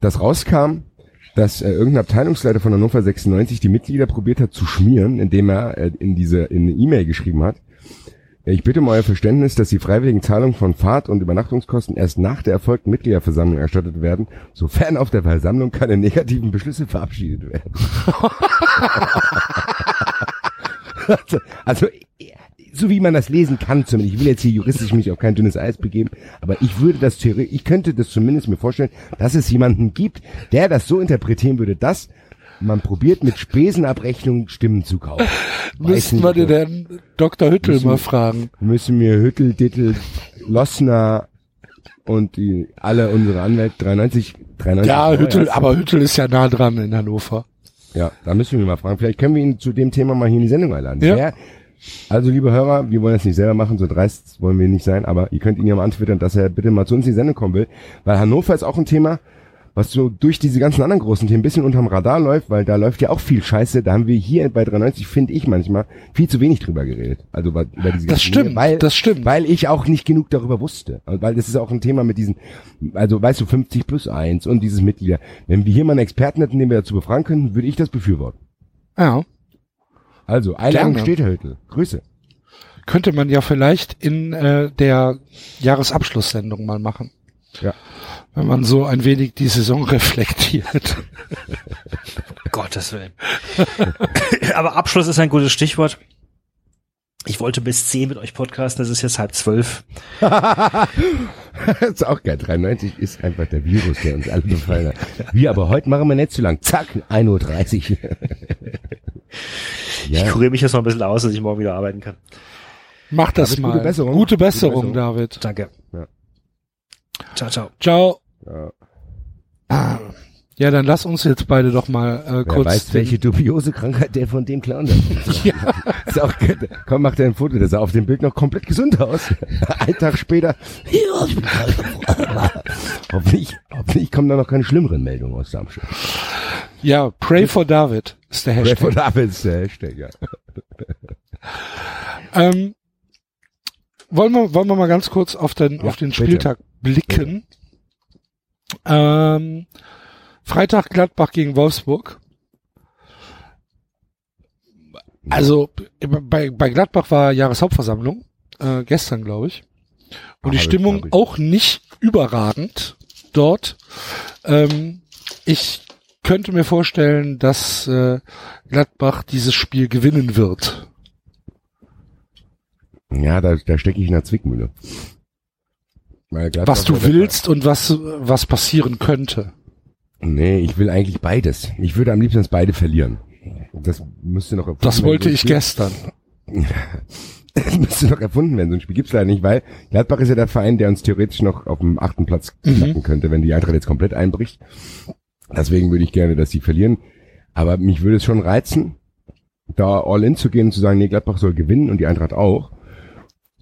Das rauskam, dass äh, irgendein Abteilungsleiter von Hannover 96 die Mitglieder probiert hat zu schmieren, indem er äh, in diese in eine E-Mail geschrieben hat. Ich bitte um euer Verständnis, dass die freiwilligen Zahlungen von Fahrt- und Übernachtungskosten erst nach der erfolgten Mitgliederversammlung erstattet werden, sofern auf der Versammlung keine negativen Beschlüsse verabschiedet werden. also, also, so wie man das lesen kann zumindest. Ich will jetzt hier juristisch mich auf kein dünnes Eis begeben, aber ich würde das theoretisch, ich könnte das zumindest mir vorstellen, dass es jemanden gibt, der das so interpretieren würde, dass man probiert mit Spesenabrechnung Stimmen zu kaufen. Nicht, wir den Herrn Dr. Hüttel Müssen- mal fragen. müssen wir Hüttel, Dittel, Lossner und die, alle unsere Anwälte 93, 93. Ja, Euro Hüttel, erst- aber Hüttel ist ja nah dran in Hannover. Ja, da müssen wir mal fragen. Vielleicht können wir ihn zu dem Thema mal hier in die Sendung einladen. Ja. Wer, also, liebe Hörer, wir wollen das nicht selber machen, so dreist wollen wir nicht sein, aber ihr könnt ihn ja mal antwittern, dass er bitte mal zu uns in die Sendung kommen will, weil Hannover ist auch ein Thema, was so durch diese ganzen anderen großen Themen ein bisschen unterm Radar läuft, weil da läuft ja auch viel Scheiße. Da haben wir hier bei 93, finde ich manchmal, viel zu wenig drüber geredet. Also über, diese Das stimmt, Dinge, weil, das stimmt. Weil ich auch nicht genug darüber wusste. Und Weil das ist auch ein Thema mit diesen, also weißt du, 50 plus 1 und dieses Mitglieder. Wenn wir hier mal einen Experten hätten, den wir dazu befragen könnten, würde ich das befürworten. Ja. Also, Einladung steht, Hüttel. Grüße. Könnte man ja vielleicht in äh, der Jahresabschlusssendung mal machen. Ja. Wenn man so ein wenig die Saison reflektiert. Gottes Willen. Aber Abschluss ist ein gutes Stichwort. Ich wollte bis 10 mit euch podcasten, das ist jetzt halb zwölf. das ist auch geil. 93 ist einfach der Virus, der uns alle befallen hat. Wir aber heute machen wir nicht zu lang. Zack, 1.30 Uhr. Ich ja, kuriere mich jetzt mal ein bisschen aus, dass ich morgen wieder arbeiten kann. Mach das David, mal. gute Besserung. Gute Gute Besserung, Besserung. David. Danke. Ja. Ciao, ciao. Ciao. ja. Ah. Ja, dann lass uns jetzt beide doch mal äh, Wer kurz. weiß, den- welche dubiose Krankheit der von dem Clown hat. ja. Ist auch, komm, mach dir ein Foto. Der sah auf dem Bild noch komplett gesund aus. Ein Tag später. hoffentlich, hoffentlich kommen da noch keine schlimmeren Meldungen aus Darmstadt. Ja, pray for David ist der Hashtag. Bradford David ist der Hashtag, ja. Ähm, wollen wir, wollen wir mal ganz kurz auf den, Ja, auf den bitte. Spieltag blicken. Ähm, Freitag Gladbach gegen Wolfsburg. Also bei, bei Gladbach war Jahreshauptversammlung, äh, gestern glaube ich. Und die Hab ich, Stimmung auch nicht überragend dort. Ähm, ich könnte mir vorstellen, dass äh, Gladbach dieses Spiel gewinnen wird. Ja, da, da stecke ich in der Zwickmühle. Was du willst und was, was passieren könnte. Nee, ich will eigentlich beides. Ich würde am liebsten beide verlieren. Das müsste noch erfunden Das wollte ich Spiel. gestern. Das müsste noch erfunden werden. So ein Spiel gibt's leider nicht, weil Gladbach ist ja der Verein, der uns theoretisch noch auf dem achten Platz Mhm. knacken könnte, wenn die Eintracht jetzt komplett einbricht. Deswegen würde ich gerne, dass sie verlieren. Aber mich würde es schon reizen, da all in zu gehen und zu sagen, nee, Gladbach soll gewinnen und die Eintracht auch.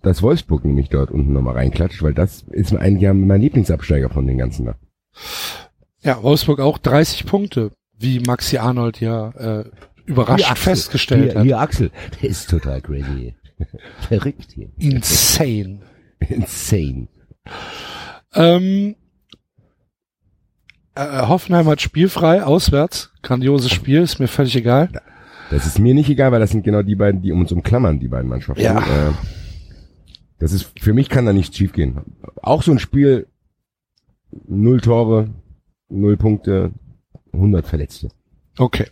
Dass Wolfsburg nämlich dort unten nochmal reinklatscht, weil das ist eigentlich ja mein Lieblingsabsteiger von den ganzen da. Ja, Wolfsburg auch 30 Punkte, wie Maxi Arnold ja äh, überrascht Axel. festgestellt hier, hat. Hier Axel, der ist total crazy. Verrückt hier. Insane. Insane. Ähm, äh, Hoffenheim hat spielfrei, auswärts. Grandioses Spiel, ist mir völlig egal. Das ist mir nicht egal, weil das sind genau die beiden, die um uns umklammern, die beiden Mannschaften. Ja. Äh, das ist, für mich kann da nichts schiefgehen. Auch so ein Spiel, null Tore, null Punkte, 100 Verletzte. Okay.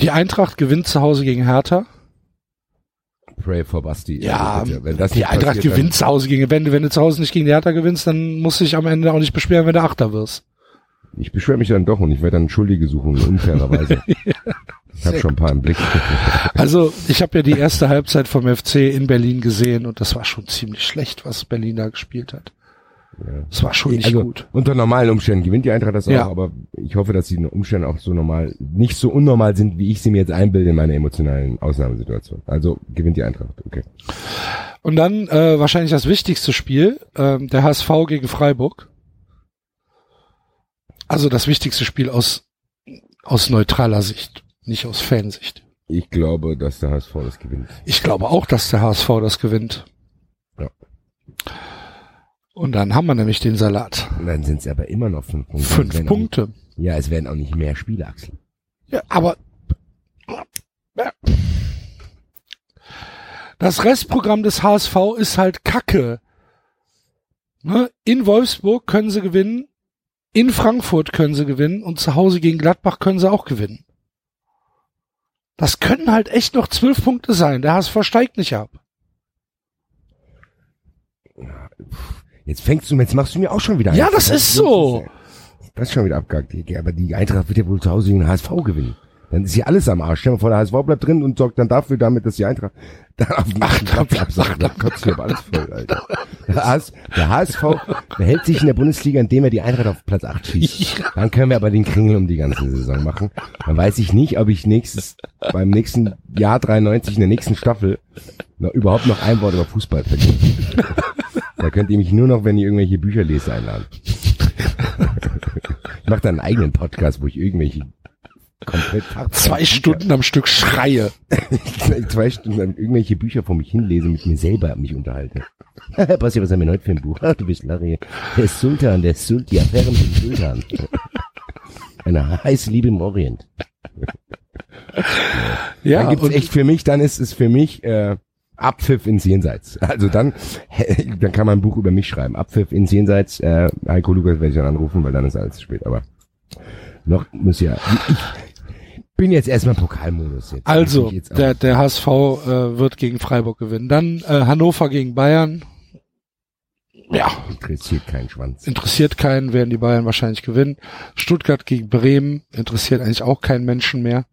Die Eintracht gewinnt zu Hause gegen Hertha. Pray for Basti. Ja, Also bitte, wenn das die Eintracht passiert, gewinnt zu Hause gegen, wenn, wenn du zu Hause nicht gegen die Hertha gewinnst, dann musst du dich am Ende auch nicht beschweren, wenn du Achter wirst. Ich beschwere mich dann doch und ich werde dann Schuldige suchen, unfairerweise. ich habe schon ein paar im Blick. Also, ich habe ja die erste Halbzeit vom FC in Berlin gesehen und das war schon ziemlich schlecht, was Berlin da gespielt hat. Das war schon nicht also, gut. Unter normalen Umständen gewinnt die Eintracht das Ja. auch, aber ich hoffe, dass die Umstände auch so normal, nicht so unnormal sind, wie ich sie mir jetzt einbilde in meiner emotionalen Ausnahmesituation. Also gewinnt die Eintracht, okay. Und dann äh, wahrscheinlich das wichtigste Spiel, ähm, der HSV gegen Freiburg. Also das wichtigste Spiel aus, aus neutraler Sicht, nicht aus Fansicht. Ich glaube, dass der HSV das gewinnt. Ich glaube auch, dass der HSV das gewinnt. Ja. Und dann haben wir nämlich den Salat. Und dann sind es aber immer noch fünf Punkte. Fünf Punkte. Ja, es werden auch nicht mehr Spiele, Axel. Ja, aber das Restprogramm des HSV ist halt Kacke. Ne? In Wolfsburg können sie gewinnen, in Frankfurt können sie gewinnen und zu Hause gegen Gladbach können sie auch gewinnen. Das können halt echt noch zwölf Punkte sein. Der HSV steigt nicht ab. Jetzt fängst du, jetzt machst du mir auch schon wieder Ja, ein. das ist so. Das ist schon wieder abgehakt. Aber die Eintracht wird ja wohl zu Hause gegen den HSV gewinnen. Dann ist hier alles am Arsch. Stell dir vor, der HSV bleibt drin und sorgt dann dafür damit, dass die Eintracht dann auf den Ach, Platz da- kotzt hier aber alles voll, Alter. Der, HS, der HSV behält sich in der Bundesliga, indem er die Eintracht auf Platz 8 schießt. Dann können wir aber den Kringel um die ganze Saison machen. Dann weiß ich nicht, ob ich nächstes, beim nächsten Jahr 93 in der nächsten Staffel noch, überhaupt noch ein Wort über Fußball verliere. Da könnt ihr mich nur noch, wenn ihr irgendwelche Bücher lest, einladen. Ich mache dann einen eigenen Podcast, wo ich irgendwelche komplett Zwei Stunden am Stück schreie. zwei Stunden lang irgendwelche Bücher vor mich hinlese, mit mir selber mich unterhalte. Basti, was haben wir heute für ein Buch? Ach, du bist Larry. Der Sultan, der Sultan, die Affäre mit dem Sultan. Eine heiße Liebe im Orient. Ja, dann gibt's und echt für mich, dann ist es für mich äh, Abpfiff ins Jenseits. Also dann, dann kann man ein Buch über mich schreiben. Abpfiff ins Jenseits. Äh, Heiko Lukas werde ich dann anrufen, weil dann ist alles zu spät. Aber noch muss ja. Ich bin jetzt erstmal Pokalmodus jetzt. also, der, der HSV äh, wird gegen Freiburg gewinnen. Dann äh, Hannover gegen Bayern. Ja, interessiert keinen Schwanz. interessiert keinen, werden die Bayern wahrscheinlich gewinnen. Stuttgart gegen Bremen interessiert eigentlich auch keinen Menschen mehr.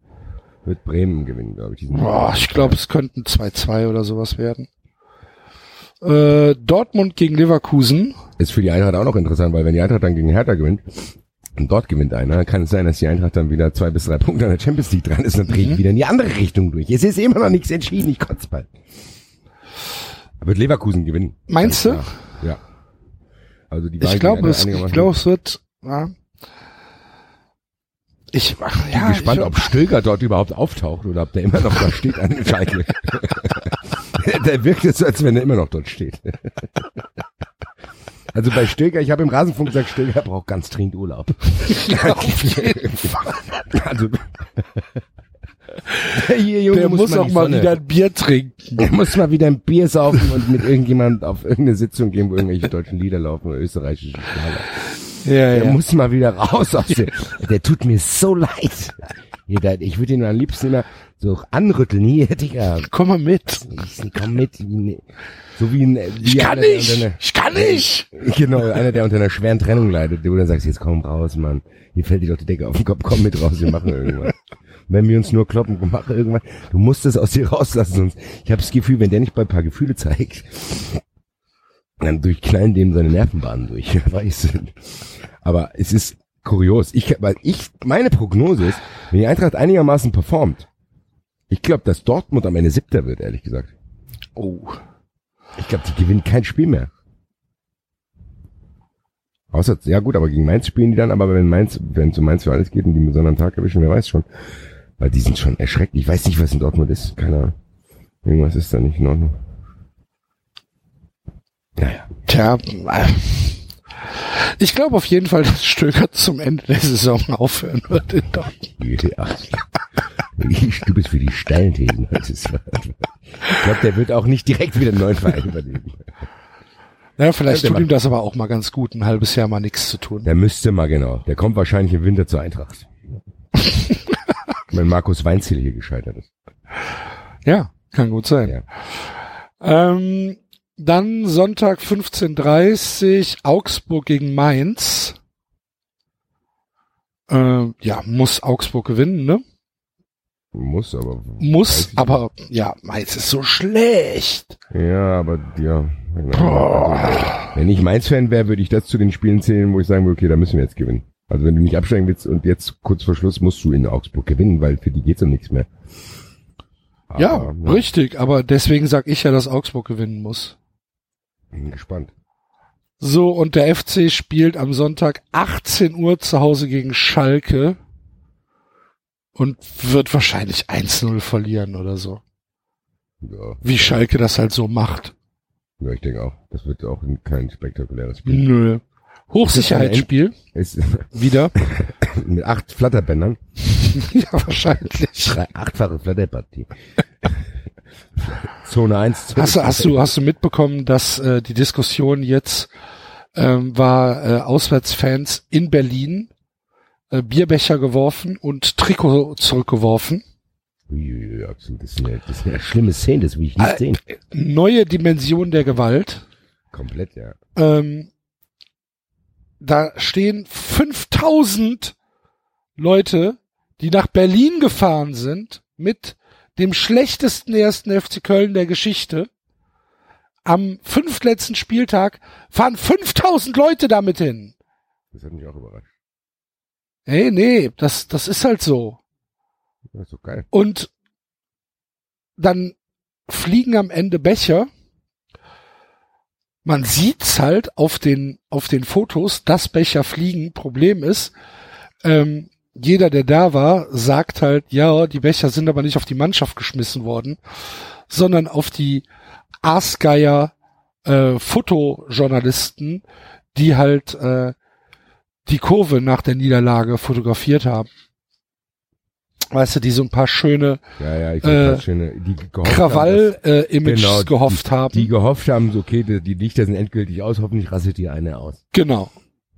Wird Bremen gewinnen, glaube ich. diesen- Boah, ich glaube, es könnten 2-2 oder sowas werden. Äh, Dortmund gegen Leverkusen. Ist für die Eintracht auch noch interessant, weil wenn die Eintracht dann gegen Hertha gewinnt und dort gewinnt einer, kann es sein, dass die Eintracht dann wieder zwei bis drei Punkte an der Champions League dran ist und dann drehe ich wieder in die andere Richtung durch. Es ist immer noch nichts entschieden, ich kotze bald. Wird Leverkusen gewinnen. Meinst du? Ja. Also die Ich glaube, es, ich glaube, es wird, ja. Ich, ach, Ich ja, bin gespannt, ich, ob Stöger dort überhaupt auftaucht oder ob der immer noch da steht an der Scheibe. der wirkt jetzt so, als wenn er immer noch dort steht. Also bei Stöger, ich habe im Rasenfunk gesagt, Stöger braucht ganz dringend Urlaub. auf jeden Fall. Also hier, Junge, Der muss, mal auch mal Sonne. wieder ein Bier trinken. Der muss mal wieder ein Bier saufen und mit irgendjemand auf irgendeine Sitzung gehen, wo irgendwelche deutschen Lieder laufen oder österreichische Schlager. Ja, Der ja. muss mal wieder raus aus der, der tut mir so leid. Ich würde ihn am liebsten immer so anrütteln. Hier, Digga, Komm mal mit. komm mit. So wie ein, wie Ich kann einer, nicht. einer- Ich kann nicht. Genau, einer, der unter einer schweren Trennung leidet, wo du dann sagst, jetzt komm raus, Mann. Hier fällt dir doch die Decke auf den Kopf, komm mit raus, wir machen irgendwas. wenn wir uns nur kloppen, mach irgendwas. Du musst es aus dir rauslassen, sonst. Ich habe das Gefühl, wenn der nicht bei ein paar Gefühle zeigt, dann durchknallen dem seine Nervenbahnen durch. Wer weiß. Aber es ist kurios. Ich, weil ich, meine Prognose ist, wenn die Eintracht einigermaßen performt, ich glaube, dass Dortmund am Ende siebter wird, ehrlich gesagt. Oh. Ich glaube, die gewinnen kein Spiel mehr. Außer, ja gut, aber gegen Mainz spielen die dann, aber wenn Mainz, wenn es um Mainz für alles geht und die einen besonderen Tag erwischen, wer weiß schon. Weil die sind schon erschreckt. Ich weiß nicht, was in Dortmund ist. Keine Ahnung. Irgendwas ist da nicht in Ordnung. Naja. Tja, äh, ich glaube auf jeden Fall, dass Stöger zum Ende der Saison aufhören wird in Dortmund. Ja. Du bist für die steilen Thesen. Das ist, ich glaube, der wird auch nicht direkt wieder einen neuen Verein übernehmen. Ja, vielleicht tut ihm das aber auch mal ganz gut, ein halbes Jahr mal nichts zu tun. Der müsste mal genau. Der kommt wahrscheinlich im Winter zur Eintracht. Wenn Markus Weinziel hier gescheitert ist. Ja, kann gut sein. Ja. Ähm, dann Sonntag 15.30 Augsburg gegen Mainz. Ähm, ja, muss Augsburg gewinnen, ne? Muss, aber. Muss, aber ja, Mainz ist so schlecht. Ja, aber ja. Also, wenn ich Mainz-Fan wäre, würde ich das zu den Spielen zählen, wo ich sagen würde, okay, da müssen wir jetzt gewinnen. Also wenn du nicht absteigen willst und jetzt kurz vor Schluss musst du in Augsburg gewinnen, weil für die geht's um nichts mehr. ja, Aber, richtig, aber deswegen sag ich ja, dass Augsburg gewinnen muss. Bin gespannt. So, und der FC spielt am Sonntag 18 Uhr zu Hause gegen Schalke und wird wahrscheinlich 1-0 verlieren oder so. Ja, Wie Schalke das halt so macht. ja, ich denke auch. Das wird auch kein spektakuläres Spiel. Nö. Hochsicherheitsspiel. Ist Wieder. mit acht Flatterbändern. ja, wahrscheinlich. Drei, achtfache Flatterpartie. Zone 1. Hast du, hast du, hast du mitbekommen, dass äh, die Diskussion jetzt ähm, war, äh, Auswärtsfans in Berlin äh, Bierbecher geworfen und Trikot zurückgeworfen? Uiuiui, das sind ja, das sind ja schlimme Szenen, das will ich nicht Äh, sehen. Neue Dimension der Gewalt. Komplett, ja. Ähm, da stehen 5000 Leute, die nach Berlin gefahren sind mit dem schlechtesten ersten FC Köln der Geschichte. Am fünftletzten Spieltag fahren 5000 Leute damit hin. Das hat mich auch überrascht. Hey, nee, das, das ist halt so. Ist doch geil. Und dann fliegen am Ende Becher. Man sieht's halt auf den, auf den Fotos, dass Becher fliegen. Problem ist, ähm, jeder, der da war, sagt halt, ja, die Becher sind aber nicht auf die Mannschaft geschmissen worden, sondern auf die Aasgeier äh, Fotojournalisten, die halt äh, die Kurve nach der Niederlage fotografiert haben. Weißt du, die so ein paar schöne Ja, ja, ich Äh, äh, schöne, die Krawall-Images Genau, gehofft haben. die gehofft haben, so, okay, die, die Lichter sind endgültig aus, hoffentlich rasselt die eine aus. Genau.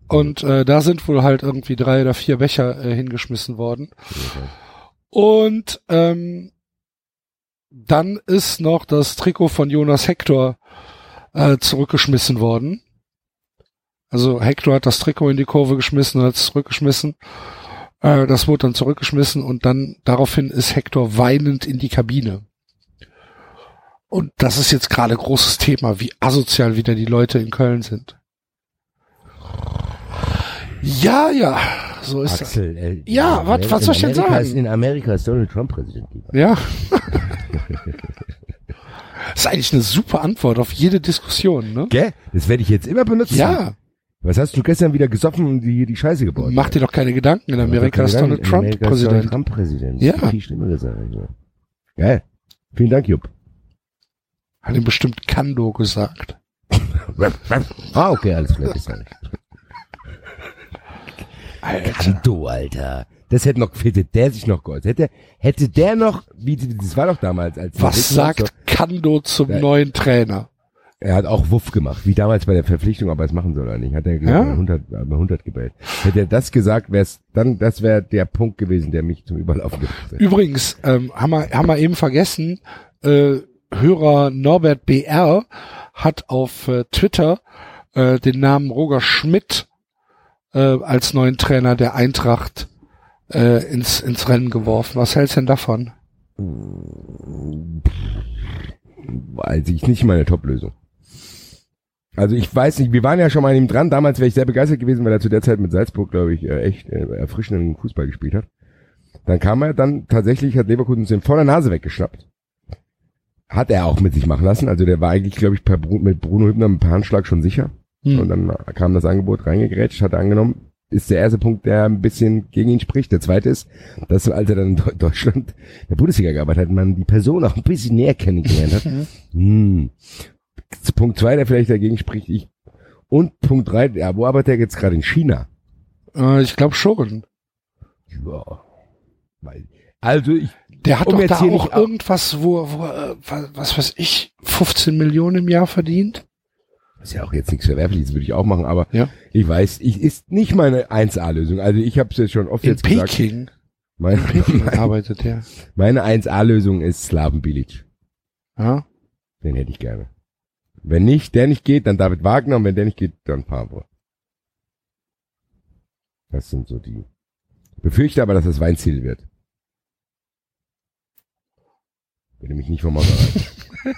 Und äh, da sind wohl halt irgendwie drei oder vier Becher äh, hingeschmissen worden. Und ähm, dann ist noch das Trikot von Jonas Hector äh, zurückgeschmissen worden. Also Hector hat das Trikot in die Kurve geschmissen und hat es zurückgeschmissen. Äh, das wurde dann zurückgeschmissen und dann daraufhin ist Hector weinend in die Kabine. Und das ist jetzt gerade großes Thema, wie asozial wieder die Leute in Köln sind. Ja, ja, so ist das. Axel, äh, Ja, was- was soll ich denn sagen? Ist, in Amerika ist Donald Trump Präsident. Ja. das ist eigentlich eine super Antwort auf jede Diskussion, ne? Gell? Das werde ich jetzt immer benutzen. Ja, Was hast du gestern wieder gesoffen und die, die Scheiße gebaut? mach dir doch keine Gedanken. In Amerika ist Donald Trump Amerika ist Donald Präsident. Trump Präsident. Ja. Ist Viel schlimmer gesagt. Geil. Vielen Dank, Jupp. Hat ihm bestimmt Kando gesagt. Ah, okay, alles klar. Bis dann. Alter. Kanto, Alter. Das hätte noch, hätte der sich noch geäußert. Hätte, hätte der noch, wie, das war doch damals, als Was sagt Kando zum Ja. neuen Trainer? Er hat auch Wuff gemacht, wie damals bei der Verpflichtung, ob er es machen soll oder nicht. Hat er Ja. gesagt, 100, aber 100 gebellt. Hätte er das gesagt, wäre es dann, das wäre der Punkt gewesen, der mich zum Überlaufen gebracht hätte. Übrigens, ähm, haben, wir, haben wir eben vergessen, äh, Hörer Norbert BR hat auf äh, Twitter äh, den Namen Roger Schmidt äh, als neuen Trainer der Eintracht äh, ins, ins Rennen geworfen. Was hältst du denn davon? Also ich nicht meine Top-Lösung. Also ich weiß nicht, wir waren ja schon mal an ihm dran. Damals wäre ich sehr begeistert gewesen, weil er zu der Zeit mit Salzburg, glaube ich, äh, echt äh, erfrischenden Fußball gespielt hat. Dann kam er dann tatsächlich, hat Leverkusen uns den vor der Nase weggeschnappt. Hat er auch mit sich machen lassen. Also der war eigentlich, glaube ich, per Bru mit Bruno Hübner mit Handschlag schon sicher. Hm. Und dann kam das Angebot reingegrätscht, hat er angenommen. Ist der erste Punkt, der ein bisschen gegen ihn spricht. Der zweite ist, dass als er dann in Deu- Deutschland der Bundesliga gearbeitet hat, man die Person auch ein bisschen näher kennengelernt hat. Hm. Punkt zwei, der vielleicht dagegen spricht, ich. Und Punkt drei, ja, wo arbeitet er jetzt gerade in China? Äh, ich glaube schon. Ja. Weil, also ich, Der hat Um doch jetzt da hier auch irgendwas, wo, wo äh, was, weiß ich, 15 Millionen im Jahr verdient. ist ja auch jetzt nichts Verwerfliches, würde ich auch machen, aber Ja. ich weiß, ich ist nicht meine 1A-Lösung. Also ich habe es jetzt schon oft In jetzt gesagt. Peking. Meine, Peking arbeitet der. meine 1A-Lösung ist Slaven Bilic. Ja. Den hätte ich gerne. Wenn nicht, der nicht geht, dann David Wagner und wenn der nicht geht, dann Favre. Das sind so die. Befürchte aber, dass das Weinziel wird. Wenn du mich nicht vom reißt.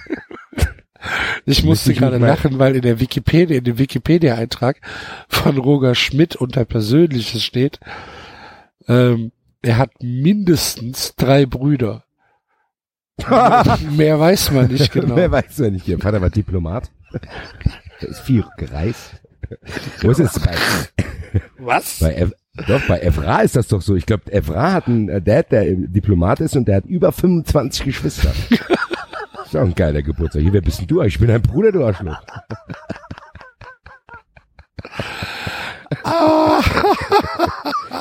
Ich musste gerade lachen, weil in der Wikipedia, in dem Wikipedia-Eintrag von Roger Schmidt unter Persönliches steht, ähm, er hat mindestens drei Brüder. Mehr weiß man nicht genau. Wer weiß ja nicht. Der Vater war Diplomat. Der ist viel gereist. Wo ist es bei, Was? bei Ev doch, bei Evra ist das doch so. Ich glaube, Evra hat einen Dad, der Diplomat ist und der hat über 25 Geschwister. ist auch ein geiler Geburtstag. Hier, wer bist denn du? Ich bin dein Bruder, du Arschloch.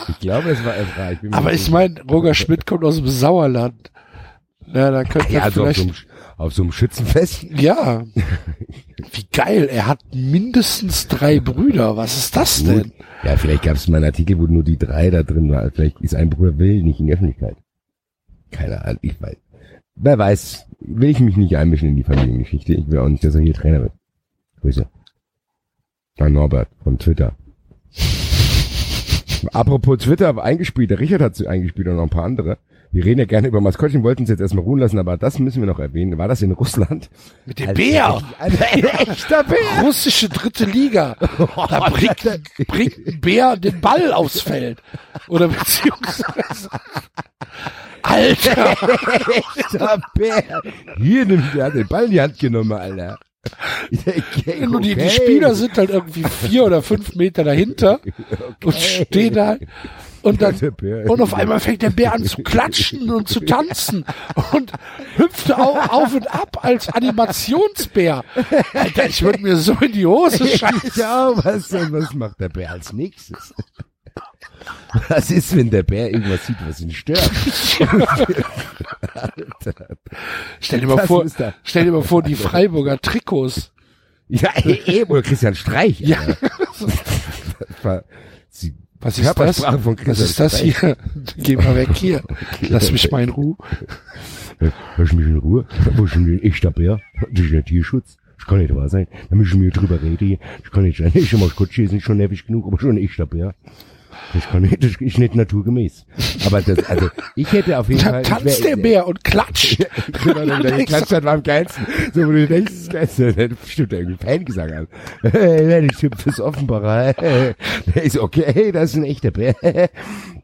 Ich glaube, es war F3. Ich Aber ich meine, Roger Schmidt kommt aus dem Sauerland. Ja, da könnte ja, also auf so, vielleicht, einem, auf so einem Schützenfest. ja. Wie geil, er hat mindestens drei Brüder. Was ist das Gut. denn? Ja, vielleicht gab es mal einen Artikel, wo nur die drei da drin waren. Vielleicht ist ein Bruder will nicht in die Öffentlichkeit. Keine Ahnung, ich weiß. Wer weiß, will ich mich nicht einmischen in die Familiengeschichte. Ich will auch nicht, dass er hier Trainer wird. Grüße. An Norbert von Twitter. Apropos Twitter, eingespielt, der Richard hat sie eingespielt und noch ein paar andere. Wir reden ja gerne über Maskottchen, wollten es jetzt erstmal ruhen lassen, aber das müssen wir noch erwähnen. War das in Russland? Mit dem Also Bär. Ein, echter Bär! Russische dritte Liga. Da bringt, bringt ein Bär den Ball aufs Feld. Oder beziehungsweise. Alter! Echter Bär! Hier nimmt der hat den Ball in die Hand genommen, Alter. Nur die, die Spieler sind halt irgendwie vier oder fünf Meter dahinter und stehen da und dann und auf einmal fängt der Bär an zu klatschen und zu tanzen und hüpft auf, auf und ab als Animationsbär. Alter, ich würde mir so in die Hose scheißen. Ja, was, was macht der Bär als nächstes? Was ist, wenn der Bär irgendwas sieht, was ihn stört? Stell dir mal Das vor, stell dir mal vor, die Freiburger Trikots. Ja, eben, oder Christian Streich. Ja. Sie, Was ist das? Was ist das hier? Geh mal weg hier. Lass mich mal in Ruhe. Lass mich in Ruhe. Wo ist denn ein echter Bär? Das ist ja Tierschutz. Das kann nicht wahr sein. Da müssen wir drüber reden. Das kann nicht sein. Ich Scotch ist nicht schon nervig genug, aber schon ein echter Bär. Das kann das ist nicht naturgemäß. Aber das, also, ich hätte auf jeden Da Fall. ich tanzt wär- der Bär und klatscht. Genau, dann der denkst du, Klatsch war am geilsten. So, wo du denkst, das ist geilste. Der hat bestimmt irgendwie Fangesang an. Hey, der Typ fürs Offenbarer. Der ist okay, das ist ein echter Bär.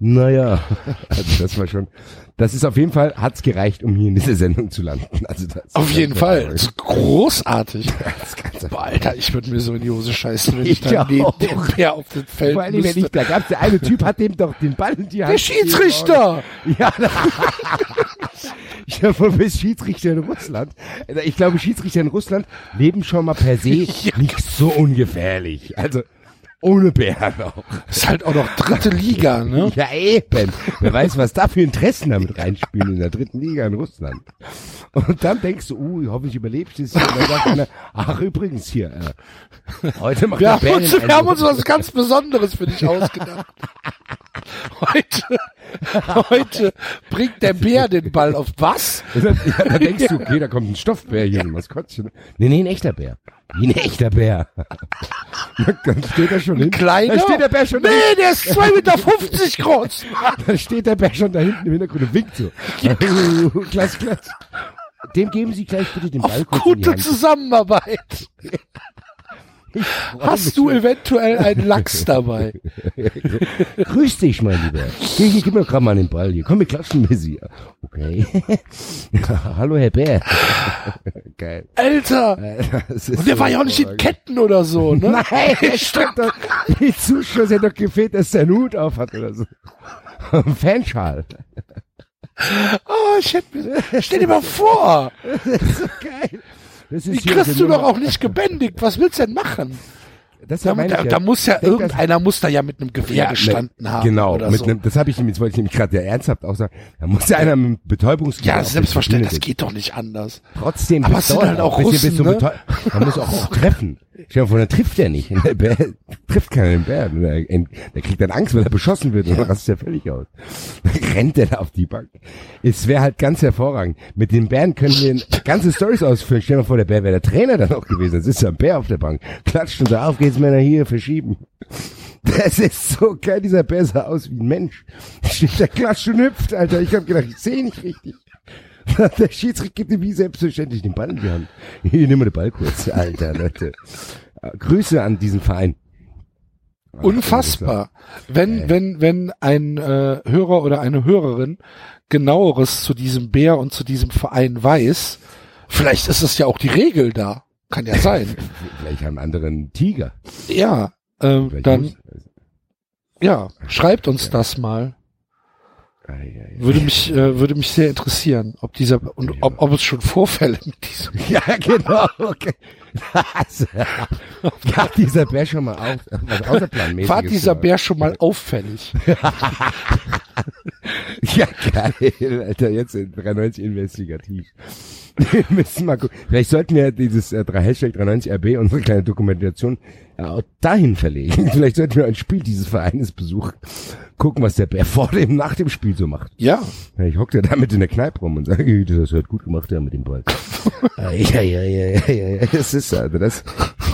Naja, also das war schon, das ist auf jeden Fall, hat's gereicht, um hier in dieser Sendung zu landen. Also das Auf jeden Fall. Das ist großartig. Das. Boah, Alter, ich würde mir so in die Hose scheißen, wenn ich, Ich dann neben dem Bär auf dem Feld Vor allem, wenn ich, da gab's der eine Typ, hat dem doch den Ball in die Hand. Der Schiedsrichter! Ja, ich habe bis Schiedsrichter in Russland. Ich glaube, Schiedsrichter in Russland leben schon mal per se nicht so ungefährlich. Also, ohne Bär noch. Ist halt auch noch dritte Liga, ne? Ja, eben. Wer weiß, was da für Interessen damit reinspielen in der dritten Liga in Russland. Und dann denkst du, uh, hoffentlich überlebst du es. Und dann sagt einer, ach, übrigens hier, äh, heute macht Wir der haben, uns, wir haben uns was ganz Besonderes für dich ausgedacht. Heute, heute bringt der Bär den Ball auf was? Ja, da denkst du, okay, da kommt ein Stoffbär hier, ein Maskottchen. Nee, nee, ein echter Bär. Wie ein echter Bär. Dann steht er schon hin. Kleiner? Da steht der Bär schon Nee, der ist 2,50 Meter groß. Da steht der Bär schon da hinten im Hintergrund und winkt so. klass, klass. Dem geben Sie gleich bitte den Ball Auf gute. Zusammenarbeit. Hast du eventuell einen Lachs dabei? Grüß dich, mein Lieber. Hier, hier, gib mir gerade mal den Ball hier. Komm, wir klatschen mit Sie. Okay. Hallo, Herr Bär. Geil. Alter! Das ist Und der so war ja auch nicht in. Ketten oder so, ne? Nein, der stand doch, die Zuschauer sind doch gefehlt, dass der einen Hut auf hat oder so. Fanschal. Oh, ich hätte mir, stell dir mal vor, Geil. Das die ist hier kriegst die du doch auch nicht gebändigt. Was willst du denn machen? Das Da, da, da muss ja denk, irgendeiner muss da ja mit einem Gewehr gestanden ne, haben. Genau, oder mit so. nem, das habe ich nämlich, wollte ich nämlich gerade ja ernsthaft auch sagen. Da muss ja einer mit einem Betäubungsgewehr. ja, selbstverständlich, das geht doch nicht anders. Trotzdem, Aber es sind halt auch Russen, ne? Man muss auch, auch treffen. Stell dir vor, der trifft ja nicht. Der Bär trifft keinen Bär. Der, der kriegt dann Angst, weil er beschossen wird und dann rastet er völlig aus. Dann rennt er da auf die Bank. Es wäre halt ganz hervorragend. Mit den Bären können wir ganze Stories ausfüllen. Stell dir mal vor, der Bär wäre der Trainer dann auch gewesen. Dann sitzt ja ein Bär auf der Bank. Klatscht und sagt, auf geht's Männer hier, verschieben. Das ist so geil, dieser Bär sah aus wie ein Mensch. Steht der klatscht und hüpft, Alter. Ich habe gedacht, ich sehe nicht richtig. Der Schiedsrichter gibt ihm wie selbstverständlich den Ball in die Hand. Hier, nimm mal den Ball kurz. Alter, Leute. Äh, Grüße an diesen Verein. Unfassbar. Wenn, wenn, wenn ein äh, Hörer oder eine Hörerin genaueres zu diesem Bär und zu diesem Verein weiß, vielleicht ist es ja auch die Regel da. Kann ja sein. Vielleicht haben andere einen Tiger. ja, ähm, dann, ja, schreibt uns das mal. Würde mich, äh, würde mich sehr interessieren, ob dieser, und ob, ob es schon Vorfälle mit diesem. Ja, genau. Okay. Also, Fahrt dieser Bär schon mal auf, was außerplanmäßiges War dieser? Bär schon mal auffällig? Ja, geil, Alter, jetzt in 93 investigativ. Wir müssen mal gucken. Vielleicht sollten wir dieses äh, 3 Hashtag 93RB, unsere kleine Dokumentation, äh, auch dahin verlegen. Vielleicht sollten wir ein Spiel dieses Vereines besuchen. Gucken, was der Bär vor dem, nach dem Spiel so macht. Ja. Ja, ich hocke da mit in der Kneipe rum und sage, das hat gut gemacht, ja, mit dem Ball. Ah, ja, ja, ja, ja, ja, ja, das ist, also das,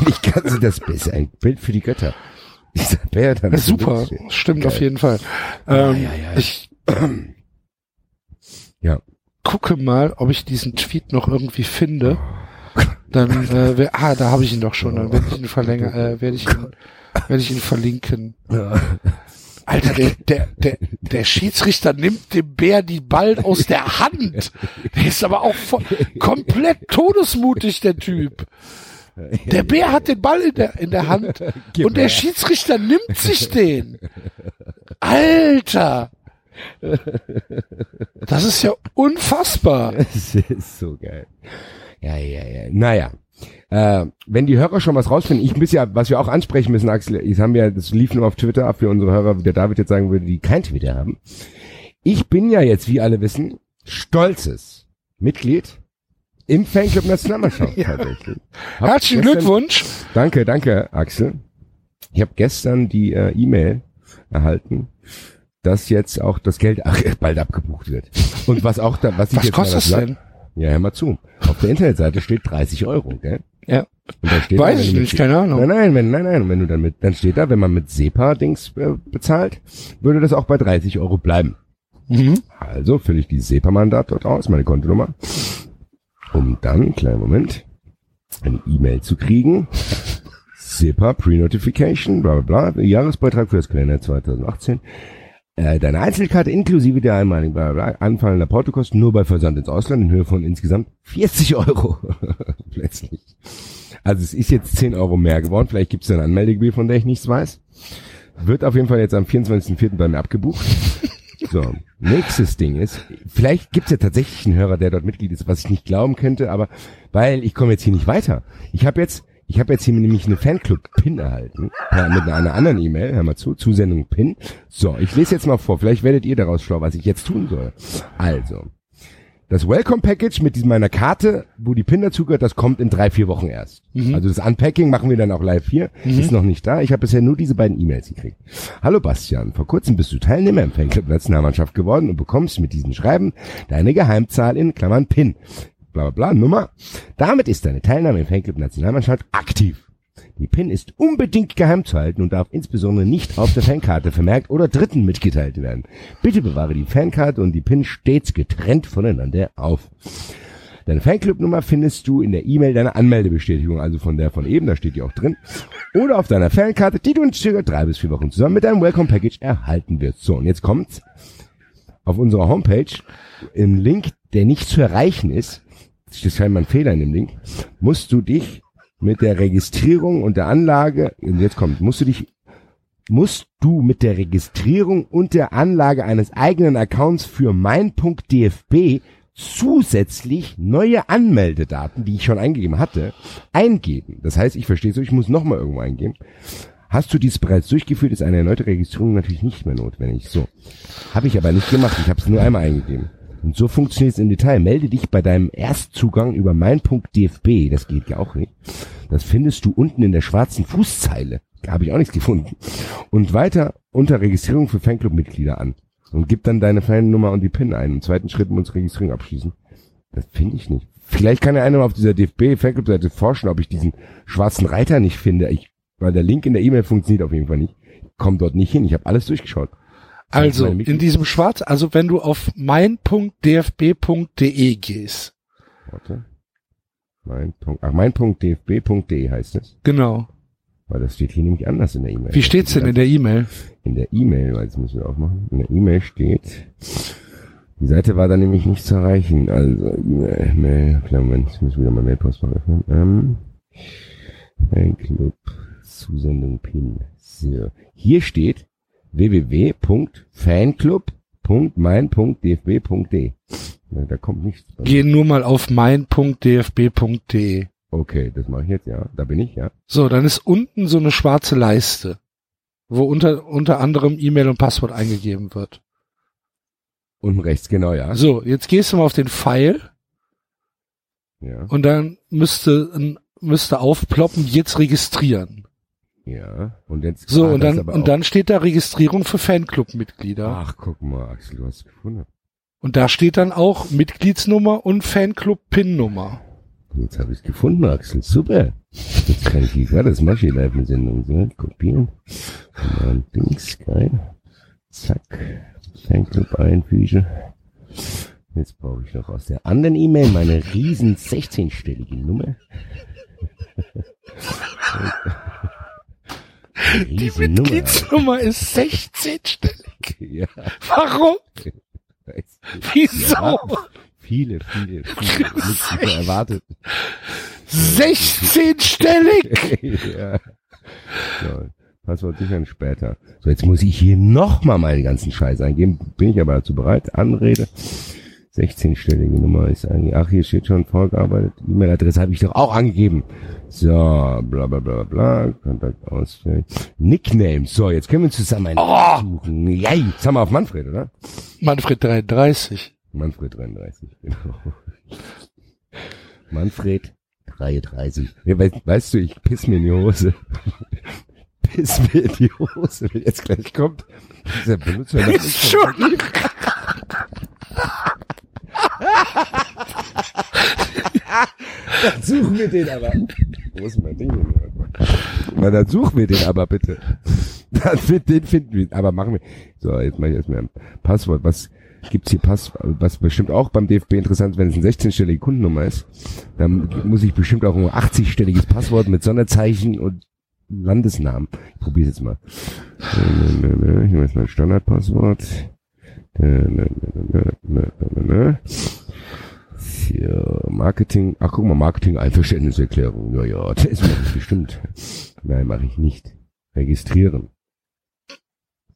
ich kann sie das besser, ein Bild für die Götter. Dieser Bär dann. Ja, super, stimmt auf jeden Fall. Ähm, ja, ja. Ich Ja. Gucke mal, ob ich diesen Tweet noch irgendwie finde. Dann, äh, wer, ah, da habe ich ihn doch schon. Dann werde ich ihn verlängern, äh, werde ich ihn, werde ich ihn verlinken. Alter, der, der, der, der Schiedsrichter nimmt dem Bär die Ball aus der Hand. Der ist aber auch voll, komplett todesmutig, der Typ. Der Bär hat den Ball in der, in der Hand und der. Schiedsrichter nimmt sich den. Alter! Das ist ja unfassbar. Das ist so geil. Ja, ja, ja. Naja. Äh, wenn die Hörer schon was rausfinden, ich muss ja, was wir auch ansprechen müssen, Axel, das haben wir, das lief nur auf Twitter ab für unsere Hörer, wie der David jetzt sagen würde, die kein Twitter haben. Ich bin ja jetzt, wie alle wissen, stolzes Mitglied im Fanclub Nationalmannschaft tatsächlich. Hab Herzlichen gestern- Glückwunsch. Danke, danke, Axel. Ich habe gestern die äh, E-Mail erhalten, dass jetzt auch das Geld bald abgebucht wird. Und was auch da, was ich Was jetzt kostet das denn? Ja, hör mal zu. Auf der Internetseite steht 30 Euro, gell? Ja. Und da steht Weiß da, ich nicht, mit- keine Ahnung. Nein, nein, wenn, nein, nein. Und wenn du dann mit, dann steht da, wenn man mit SEPA-Dings äh, bezahlt, würde das auch bei 30 Euro bleiben. Mhm. Also fülle ich dieses SEPA-Mandat dort aus, meine Kontonummer, um dann, kleinen Moment, eine E-Mail zu kriegen. SEPA Pre-Notification, bla bla bla, Jahresbeitrag für das Kalender 2018. Äh, deine Einzelkarte inklusive der einmaligen anfallender Portokosten nur bei Versand ins Ausland in Höhe von insgesamt 40 Euro. Plötzlich. Also es ist jetzt 10 Euro mehr geworden. Vielleicht gibt es eine Anmeldegebühr, von der ich nichts weiß. Wird auf jeden Fall jetzt am 24.04. bei mir abgebucht. So, nächstes Ding ist, vielleicht gibt es ja tatsächlich einen Hörer, der dort Mitglied ist, was ich nicht glauben könnte, aber weil ich komme jetzt hier nicht weiter. Ich habe jetzt, ich habe jetzt hier nämlich eine Fanclub-Pin erhalten, ja, mit einer anderen E-Mail, hör mal zu, Zusendung Pin. So, ich lese jetzt mal vor, vielleicht werdet ihr daraus schlau, was ich jetzt tun soll. Also, das Welcome Package mit meiner Karte, wo die Pin dazugehört, das kommt in drei, vier Wochen erst. Also das Unpacking machen wir dann auch live hier. Ist noch nicht da. Ich habe bisher nur diese beiden E-Mails gekriegt. Hallo Bastian, vor kurzem bist du Teilnehmer im Fanclub Nationalmannschaft geworden und bekommst mit diesem Schreiben deine Geheimzahl in Klammern Pin. Bla bla bla, Nummer. Damit ist deine Teilnahme im Fanclub Nationalmannschaft aktiv. Die PIN ist unbedingt geheim zu halten und darf insbesondere nicht auf der Fankarte vermerkt oder Dritten mitgeteilt werden. Bitte bewahre die Fankarte und die PIN stets getrennt voneinander auf. Deine Fanclub-Nummer findest du in der E-Mail deiner Anmeldebestätigung, also von der von eben, da steht die auch drin, oder auf deiner Fankarte, die du in circa drei bis vier Wochen zusammen mit deinem Welcome Package erhalten wirst. So, und jetzt kommt's. Auf unserer Homepage, im Link, der nicht zu erreichen ist, ist scheinbar ein Fehler in dem Link, musst du dich mit der Registrierung und der Anlage, und jetzt kommt, musst du dich, musst du mit der Registrierung und der Anlage eines eigenen Accounts für mein.dfb zusätzlich neue Anmeldedaten, die ich schon eingegeben hatte, eingeben. Das heißt, ich verstehe so, ich muss nochmal irgendwo eingeben. Hast du dies bereits durchgeführt, ist eine erneute Registrierung natürlich nicht mehr notwendig. So. Habe ich aber nicht gemacht, ich habe es nur einmal eingegeben. Und so funktioniert es im Detail. Melde dich bei deinem Erstzugang über mein.dfb, das geht ja auch nicht. Das findest du unten in der schwarzen Fußzeile. Da habe ich auch nichts gefunden. Und weiter unter Registrierung für Fanclub-Mitglieder an. Und gib dann deine Fannummer und die PIN ein. Im zweiten Schritt muss Registrierung abschließen. Das finde ich nicht. Vielleicht kann ja einer mal auf dieser DFB-Fanclub-Seite forschen, ob ich diesen schwarzen Reiter nicht finde. Ich, weil der Link in der E-Mail funktioniert auf jeden Fall nicht. Ich komm dort nicht hin. Ich habe alles durchgeschaut. Also, in diesem Schwarz, also wenn du auf mein.dfb.de gehst, Warte. Mein ach, mein.dfb.de heißt es. genau. Weil das steht hier nämlich anders in der E-Mail. Wie steht's denn in der E-Mail? In der E-Mail, weil jetzt müssen wir aufmachen. In der E-Mail steht, die Seite war da nämlich nicht zu erreichen. Also, E-Mail, Mail, klar, Moment, ich muss wieder mal Mailpostfach öffnen. Ähm, Fanclub, Zusendung PIN. So. Hier steht mein.dfb.de. Ja, Da kommt nichts. Geh nur mal auf mein.dfb.de. Okay, das mache ich jetzt, ja. Da bin ich, ja. So, dann ist unten so eine schwarze Leiste, wo unter, unter anderem E-Mail und Passwort eingegeben wird. Unten rechts, genau, ja. So, jetzt gehst du mal auf den Pfeil Ja, und dann müsste, müsste aufploppen, jetzt registrieren. Ja. Und jetzt. So, ah, und dann, und dann steht da Registrierung für Fanclub-Mitglieder. Ach, guck mal, Axel, du hast es gefunden. Und da steht dann auch Mitgliedsnummer und Fanclub-PIN-Nummer. Jetzt habe ich es gefunden, Axel. Super. Jetzt kann ich die, warte, das hier live mit Sendung. So, kopieren. Und dann Dings, geil. Zack. Fanclub einfügen. Jetzt brauche ich noch aus der anderen E-Mail meine riesen 16-stellige Nummer. Die. Mitgliedsnummer ist 16-stellig. Ja, Warum? Wieso? Ja. Viele, viele, viele. Über erwartet. 16-stellig! ja. So, Passwort sichern später. So, jetzt muss ich hier nochmal meine ganzen Scheiße eingeben. Bin ich aber dazu bereit. Anrede. 16-stellige Nummer ist eigentlich, ach, hier steht schon vorgearbeitet. E-Mail-Adresse habe ich doch auch angegeben. So, bla, bla, bla, bla. Kontakt auswählen. Nickname. So, jetzt können wir zusammen einen Oh! suchen. Ja, jetzt haben wir auf Manfred, oder? Manfred 33. Manfred 33, genau. Manfred 33. Ja, weißt, weißt du, ich piss mir in die Hose. piss mir in die Hose, wenn jetzt gleich kommt. Dieser Benutzer Ist schon. Dann suchen wir den aber. Wo ist mein Ding denn? Na, dann suchen wir den aber bitte. Dann, den finden wir. Aber machen wir. So, jetzt mache ich erstmal ein Passwort. Was gibt's hier Pass, was bestimmt auch beim DFB interessant ist, wenn es eine 16-stellige Kundennummer ist, dann muss ich bestimmt auch ein 80-stelliges Passwort mit Sonderzeichen und Landesnamen. Ich probiere jetzt mal. Nö. Hier ist mein Standardpasswort. Für Marketing, ach guck mal, Marketing Einverständniserklärung. Ja, ja, das mache ich bestimmt. Nein, mache ich nicht. Registrieren.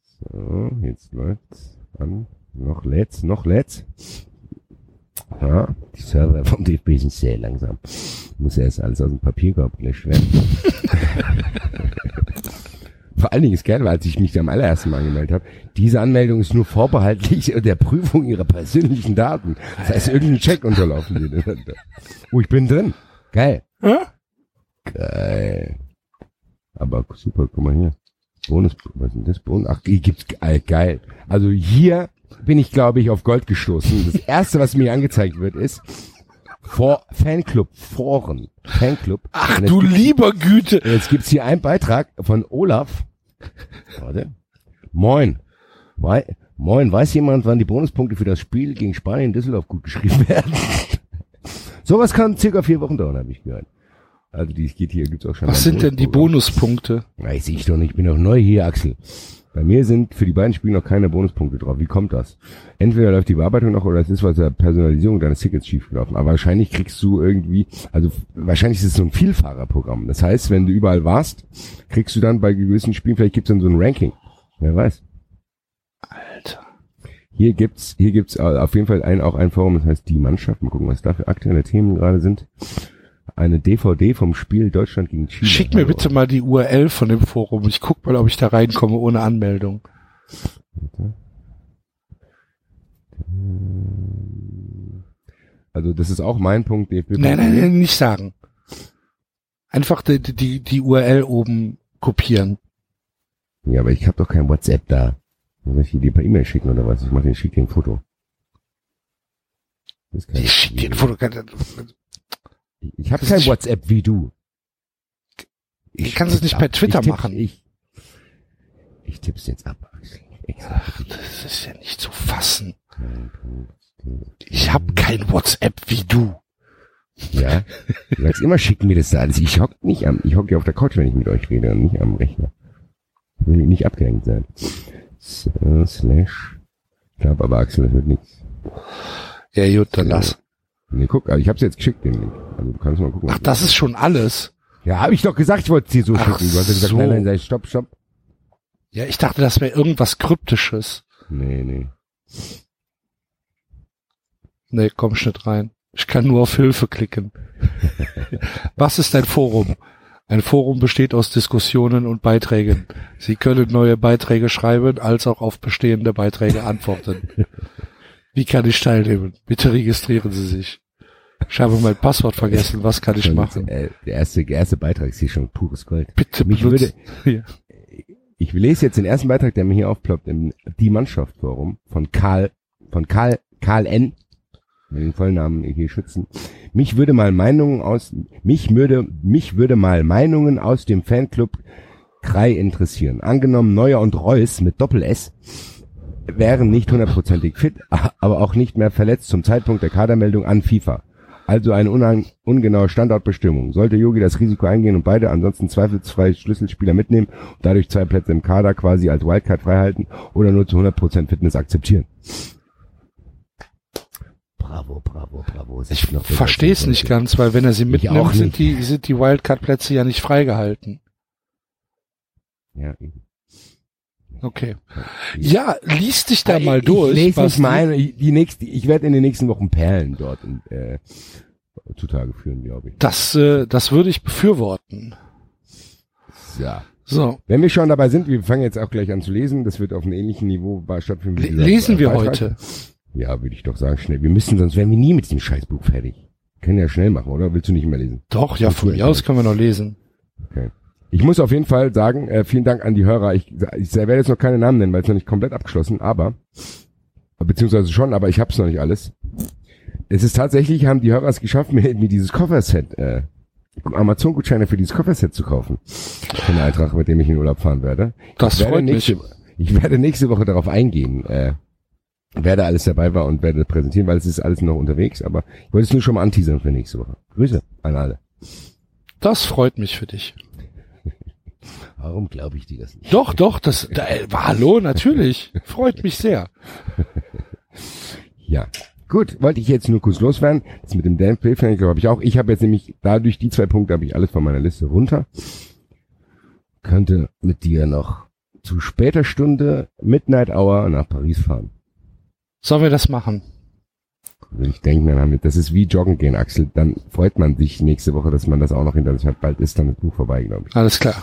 So, jetzt läuft's an. Noch lädt's, noch lädt's. Ja, die Server vom DFB sind sehr langsam. Muss erst alles aus dem Papierkorb gelöscht werden. Vor allen Dingen ist geil, weil als ich mich da am allerersten Mal angemeldet habe, diese Anmeldung ist nur vorbehaltlich der Prüfung ihrer persönlichen Daten. Das heißt, irgendein Check unterlaufen. Oh, ich bin drin. Geil. Hä? Geil. Aber super, guck mal hier. Bonus, was ist denn das? Bonus? Ach, hier gibt's geil, geil. Also hier bin ich, glaube ich, auf Gold gestoßen. Das erste, was mir angezeigt wird, ist vor Fanclub, Foren, Fanclub. Ach du gibt's- lieber Güte. Jetzt gibt's hier einen Beitrag von Olaf. Warte. Moin. Wei Moin. Weiß jemand, wann die Bonuspunkte für das Spiel gegen Spanien in Düsseldorf gut geschrieben werden? Sowas kann circa vier Wochen dauern, habe ich gehört. Also die geht hier, gibt's auch schon. Was sind denn die. Bonuspunkte? Weiß ich doch nicht, ich bin doch neu hier, Axel. Bei mir sind für die beiden Spiele noch keine Bonuspunkte drauf. Wie kommt das? Entweder läuft die Bearbeitung noch oder es ist was der Personalisierung deines Tickets schiefgelaufen. Aber wahrscheinlich kriegst du irgendwie, also wahrscheinlich ist es so ein Vielfahrerprogramm. Das heißt, wenn du überall warst, kriegst du dann bei gewissen Spielen, vielleicht gibt's dann so ein Ranking. Wer weiß. Alter. Hier gibt's, hier gibt's auf jeden Fall ein, auch ein Forum, das heißt die Mannschaft. Mal gucken, was da für aktuelle Themen gerade sind. Eine DVD vom Spiel Deutschland gegen Chile. Schick mir Hallo. bitte mal die URL von dem Forum. Ich guck mal, ob ich da reinkomme ohne Anmeldung. Also das ist auch mein Punkt. DFB. Nein, nein, nein, nicht sagen. Einfach die, die, die URL oben kopieren. Ja, aber ich habe doch kein WhatsApp da. Soll ich dir per E-Mail schicken oder was? Ich mache dir schick dir ein Foto. Ich schick dir ein Foto. Ich habe kein WhatsApp wie du. Ich kann es nicht per Twitter ich tipp's- machen. Ich, ich tipp's jetzt ab. Axel. Ach, das ist ja nicht zu fassen. Ich hab kein WhatsApp wie du. Ja, du sagst immer, schick mir das da alles. Ich hock nicht am, ich hock ja auf der Couch, wenn ich mit euch rede und nicht am Rechner. Will nicht abgelenkt sein. So, slash. Ich glaube aber, Axel, das wird nichts. Ja, gut, dann lass. Nee, guck, also ich hab's jetzt geschickt, den Link. Also du kannst mal gucken. Ach, das ist schon alles. Ja, habe ich doch gesagt, ich wollte es dir so Ach schicken. Du hast ja gesagt, so. nein, nein, sei stopp, stopp. Ja, ich dachte, das wäre irgendwas Kryptisches. Nee, nee. Nee, komm ich nicht rein. Ich kann nur auf Hilfe klicken. Was ist ein Forum? Ein Forum besteht aus Diskussionen und Beiträgen. Sie können neue Beiträge schreiben, als auch auf bestehende Beiträge antworten. Wie kann ich teilnehmen? Bitte registrieren Sie sich. Ich habe mein Passwort vergessen. Was kann ich machen? äh, Der erste, der erste Beitrag ist hier schon pures Gold. Bitte Mich benutzt- würde, ich lese jetzt den ersten Beitrag, der mir hier aufploppt, im Die Mannschaft Forum von Karl, von Karl, Karl N. Den Vollnamen hier schützen. Mich würde mal Meinungen aus, mich würde, mich würde mal Meinungen aus dem Fanclub Krei interessieren. Angenommen Neuer und Reus mit Doppel S wären nicht hundertprozentig fit, aber auch nicht mehr verletzt zum Zeitpunkt der Kadermeldung an FIFA. Also eine ungenaue Standortbestimmung. Sollte Yogi das Risiko eingehen und beide ansonsten zweifelsfrei Schlüsselspieler mitnehmen und dadurch zwei Plätze im Kader quasi als Wildcard freihalten oder nur zu 100% Fitness akzeptieren? Bravo, bravo, bravo. Ich verstehe es nicht ganz, weil wenn er sie mitnimmt, auch sind die, sind die Wildcard-Plätze ja nicht freigehalten. Ja, Okay. Ja, liest dich da mal ich, durch. Ich lese meine, ich- die nächste, ich werde in den nächsten Wochen Perlen dort in, äh, zutage führen, glaube ich. Das, äh, das würde ich befürworten. Ja. So, Wenn wir schon dabei sind, wir fangen jetzt auch gleich an zu lesen, das wird auf einem ähnlichen Niveau bei- stattfinden. lesen wir heute. Ja, würde ich doch sagen, schnell. Wir müssen, sonst wären wir nie mit diesem Scheißbuch fertig. Können ja schnell machen, oder? Willst du nicht mehr lesen? Doch, ja, von mir aus können wir noch lesen. Okay. Ich muss auf jeden Fall sagen, äh, vielen Dank an die Hörer. Ich, ich werde jetzt noch keine Namen nennen, weil es noch nicht komplett abgeschlossen, aber beziehungsweise schon, aber ich hab's noch nicht alles. Es ist tatsächlich, haben die Hörer es geschafft, mir, mir dieses Kofferset, äh, Amazon-Gutscheine für dieses Kofferset zu kaufen. Für eine Eintracht, mit dem ich in Urlaub fahren werde. Das Ich werde freut nächste, mich. Ich werde nächste Woche darauf eingehen, äh, wer da alles dabei war und werde präsentieren, weil es ist alles noch unterwegs, aber ich wollte es nur schon mal anteasern für nächste Woche. Grüße an alle. Das freut mich für dich. Warum glaube ich dir das nicht? Doch, doch, das, da, äh, hallo, natürlich. Freut mich sehr. Ja. Gut, wollte ich jetzt nur kurz loswerden. Das mit dem Dan Playfair, glaube ich auch. Ich habe jetzt nämlich dadurch die zwei Punkte habe ich alles von meiner Liste runter. Könnte mit dir noch zu später Stunde Midnight Hour nach Paris fahren. Sollen wir das machen? Würde ich denken, dann haben wir, das ist wie joggen gehen, Axel. Dann freut man sich nächste Woche, dass man das auch noch hinter sich hat. Bald ist dann das Buch vorbei, glaube ich. Alles klar.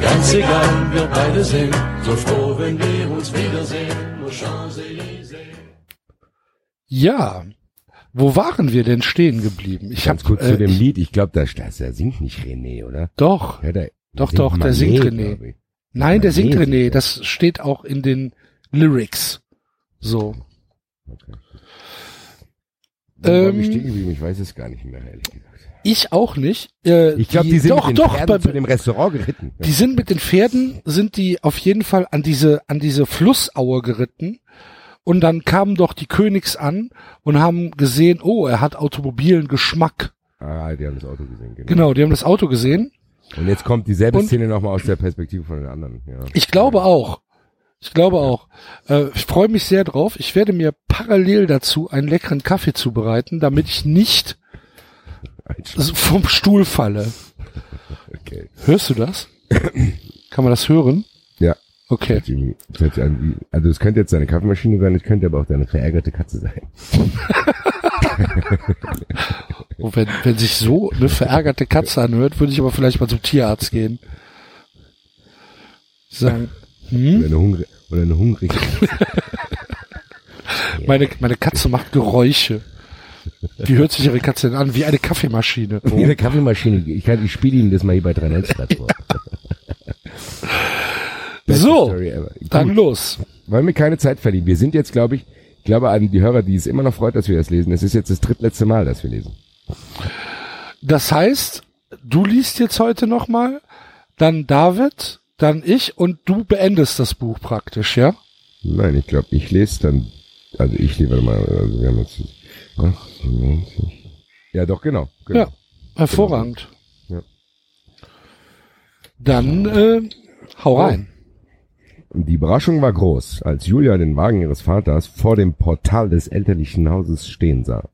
ganz egal, wir beide sind so froh, wenn wir uns wiedersehen. Champs-Élysées. Ja. Wo waren wir denn stehen geblieben? Ich Ganz hab, kurz äh, zu dem ich- Lied. Ich glaube, da, da, da singt nicht René, oder? Doch. Ja, der, Doch, singt doch, der singt Manet, René. ich. Nein, der singt Manet René. singt Das steht auch in den Lyrics. So. Okay. Waren Ähm, wir stehen geblieben? Ich weiß es gar nicht mehr, ehrlich gesagt. Ich auch nicht. Äh, Ich glaube, die, sind doch, mit den doch, Pferden bei, zu dem Restaurant geritten. die sind mit den Pferden, sind die auf jeden Fall an diese, an diese Flussaue geritten. Und dann kamen doch die Königs an und haben gesehen, oh, er hat automobilen Geschmack. Ah, die haben das Auto gesehen. Genau. Genau, die haben das Auto gesehen. Und jetzt kommt dieselbe Und- Szene nochmal aus der Perspektive von den anderen. Ja. Ich glaube auch. Ich glaube auch. Äh, ich freue mich sehr drauf. Ich werde mir parallel dazu einen leckeren Kaffee zubereiten, damit ich nicht Einschlag. so vom Stuhl falle. Okay. Hörst du das? Kann man das hören? Ja. Okay. Also es könnte jetzt deine Kaffeemaschine sein, es könnte aber auch deine verärgerte Katze sein. Und wenn, wenn sich so eine verärgerte Katze anhört, würde ich aber vielleicht mal zum Tierarzt gehen. Sagen, Oder hm? eine, hungri oder eine hungrige Katze. meine, meine Katze macht Geräusche. Wie hört sich ihre Katze denn an? Wie eine Kaffeemaschine. Wie eine Kaffeemaschine. Ich, kann, ich spiele Ihnen das mal hier bei 3 vor. So. Dann los. Wollen wir keine Zeit verlieren. Wir sind jetzt, glaube ich, ich glaube an die Hörer, die es immer noch freut, dass wir das lesen. Es ist jetzt das drittletzte Mal, dass wir lesen. Das heißt, du liest jetzt heute nochmal, dann David, dann ich und du beendest das Buch praktisch, ja? Nein, ich glaube, ich lese dann, also ich lese mal, also wir haben jetzt 98. Ja, doch, genau. genau. Ja, hervorragend. Ja. Dann äh, hau rein. Und die Überraschung war groß, als Julia den Wagen ihres Vaters vor dem Portal des elterlichen Hauses stehen sah.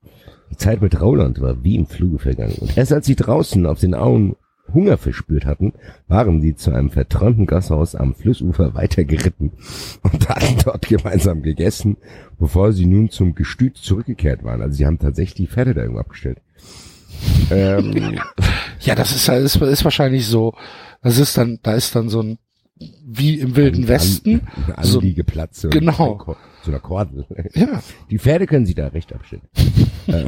Die Zeit mit Roland war wie im Fluge vergangen. Und erst als sie draußen auf den Auen Hunger verspürt hatten, waren sie zu einem verträumten Gasthaus am Flussufer weitergeritten und hatten dort gemeinsam gegessen, bevor sie nun zum Gestüt zurückgekehrt waren. Also sie haben tatsächlich die Pferde da irgendwo abgestellt. Ähm, Ja, das ist, ist, ist wahrscheinlich so. Das ist dann, da ist dann so ein wie im Wilden Westen. So, Anliegeplatz. so Genau. ein Ko- So einer Kordel. ja, Die Pferde können sie da recht abstellen.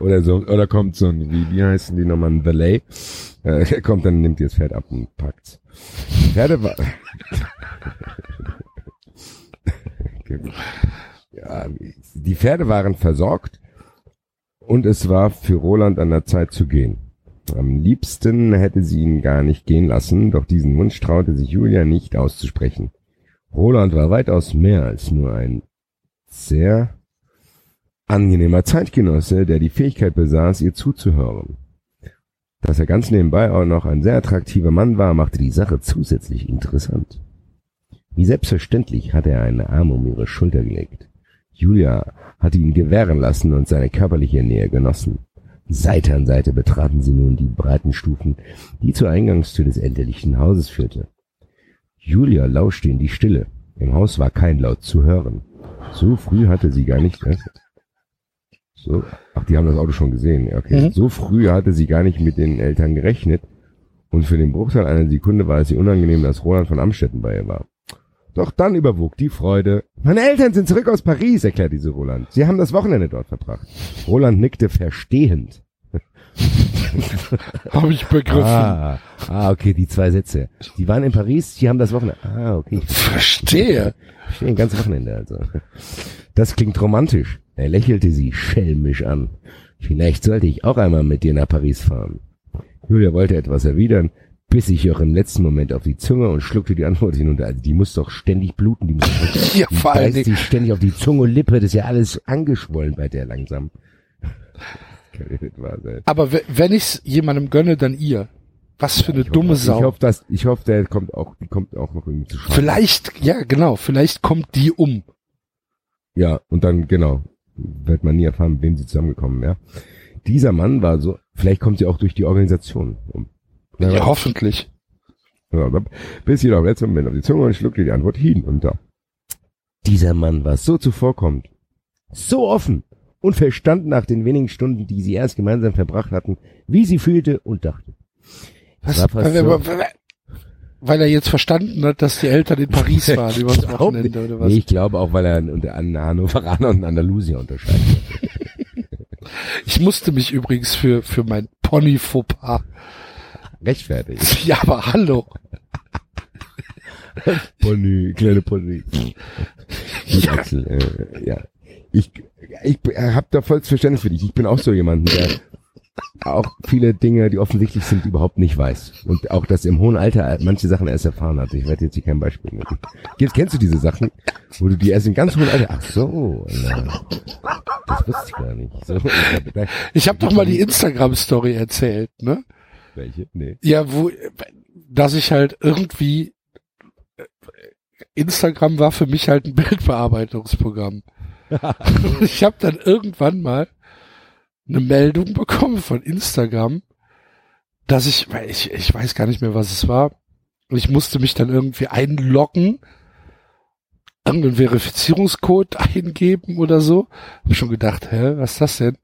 Oder so, oder kommt so ein, wie, wie heißen die nochmal, ein Valet, äh, kommt dann, nimmt ihr das Pferd ab und packt's. Pferde war, ja, die Pferde waren versorgt und es war für Roland an der Zeit zu gehen. Am liebsten hätte sie ihn gar nicht gehen lassen, doch diesen Wunsch traute sich Julia nicht auszusprechen. Roland war weitaus mehr als nur ein sehr angenehmer Zeitgenosse, der die Fähigkeit besaß, ihr zuzuhören. Dass er ganz nebenbei auch noch ein sehr attraktiver Mann war, machte die Sache zusätzlich interessant. Wie selbstverständlich hatte er einen Arm um ihre Schulter gelegt. Julia hatte ihn gewähren lassen und seine körperliche Nähe genossen. Seite an Seite betraten sie nun die breiten Stufen, die zur Eingangstür des elterlichen Hauses führte. Julia lauschte in die Stille. Im Haus war kein Laut zu hören. So früh hatte sie gar nicht. Äh, so, ach, die haben das Auto schon gesehen. Okay. Mhm. So früh hatte sie gar nicht mit den Eltern gerechnet. Und für den Bruchteil einer Sekunde war es ihr unangenehm, dass Roland von Amstetten bei ihr war. Doch dann überwog die Freude. Meine Eltern sind zurück aus Paris, erklärte diese Roland. Sie haben das Wochenende dort verbracht. Roland nickte verstehend. habe ich begriffen. Ah, ah, okay, die zwei Sätze. Die waren in Paris, die haben das Wochenende. Ah, okay. Verstehe. Verstehe, ein ganzes Wochenende also. Das klingt romantisch. Er lächelte sie schelmisch an. Vielleicht sollte ich auch einmal mit dir nach Paris fahren. Julia wollte etwas erwidern, biss sich auch im letzten Moment auf die Zunge und schluckte die Antwort hinunter. Also die muss doch ständig bluten, die muss doch, Ja, die beißt sich ständig auf die Zunge und Lippe, das ist ja alles angeschwollen bei der langsam. Ja. Aber we- wenn ich's jemandem gönne, dann ihr. Was für eine Ich dumme hoffe, Sau. Ich hoffe, dass, ich hoffe, der kommt auch, die kommt auch noch irgendwie zu schaden. vielleicht, ja, genau, vielleicht kommt die um. Ja, und dann, genau, wird man nie erfahren, mit wem sie zusammengekommen wäre. Dieser Mann war so, vielleicht kommt sie auch durch die Organisation um. Ja, weiß. hoffentlich. Ja, bis jedoch im letzten Moment auf die Zunge und schluckte die Antwort hin und da. Dieser Mann war so zuvorkommend, so offen und verstand nach den wenigen Stunden, die sie erst gemeinsam verbracht hatten, wie sie fühlte und dachte. Was, war fast so- weil, er jetzt verstanden hat, dass die Eltern in Paris waren über das Überhaupt Wochenende oder was. Nee, ich glaube auch, weil er unter einen Hannoveraner und einen Andalusier unterscheidet. Ich musste mich übrigens für, für mein Pony Fauxpas. Rechtfertig. Ja, aber hallo. Pony, kleine Pony. Ja. Axel, äh, ja. Ich, ich habe da volles Verständnis für dich. Ich bin auch so jemand, der auch viele Dinge, die offensichtlich sind, überhaupt nicht weiß. Und auch, dass im hohen Alter manche Sachen erst erfahren hat. Ich werde jetzt hier kein Beispiel nennen. Jetzt kennst du diese Sachen, wo du die erst im ganz hohen Alter, ach so, na, das wusste ich gar nicht. So, ich hab, Ich habe doch mal die Instagram-Story erzählt, ne? welche? Nee. Ja, wo, dass ich halt irgendwie, Instagram war für mich halt ein Bildbearbeitungsprogramm. ich habe dann irgendwann mal eine Meldung bekommen von Instagram, dass ich, weil ich, ich weiß gar nicht mehr, was es war. Und ich musste mich dann irgendwie einloggen, irgendeinen Verifizierungscode eingeben oder so. Hab schon gedacht, hä, was ist das denn?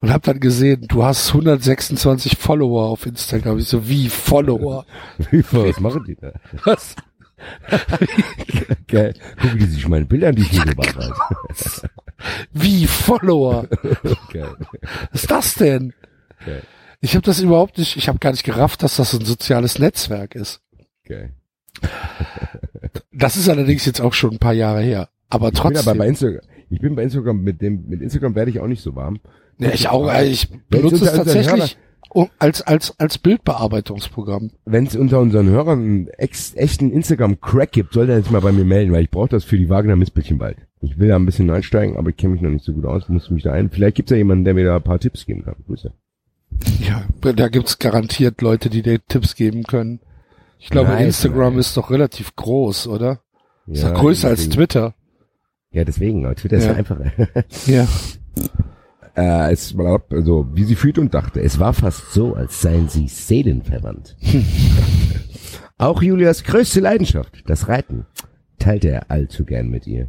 Und hab dann gesehen, du hast 126 Follower auf Instagram. Ich so, wie Follower? Was machen die da? Was? Geil. Gucken die sich meine Bilder an, die ich hier gemacht habe. Wie Follower? Geil. Was ist das denn? Geil. Ich habe das überhaupt nicht, ich habe gar nicht gerafft, dass das ein soziales Netzwerk ist. Geil. Das ist allerdings jetzt auch schon ein paar Jahre her. Aber Ich bin aber trotzdem. bei Instagram, ich bin bei Instagram mit dem, mit Instagram werde ich auch nicht so warm. ja, ich auch, ich benutze es tatsächlich. als, als, als Bildbearbeitungsprogramm. Wenn es unter unseren Hörern einen ex, echten Instagram-Crack gibt, soll er sich mal bei mir melden, weil ich brauche das für die Wagner Mistbildchen bald. Ich will da ein bisschen einsteigen, aber ich kenne mich noch nicht so gut aus, muss mich da ein. Vielleicht gibt's ja jemanden, der mir da ein paar Tipps geben kann. Grüße. Ja, da gibt's garantiert Leute, die dir Tipps geben können. Ich glaube, Nein, Instagram nein. ist doch relativ groß, oder? Ist Ja, größer als deswegen- Twitter. Ja, deswegen, Twitter ist Ja. ja einfacher. Ja. äh, es war also, wie sie fühlt und dachte. Es war fast so, als seien sie seelenverwandt. Auch Julias größte Leidenschaft, das Reiten, teilte er allzu gern mit ihr.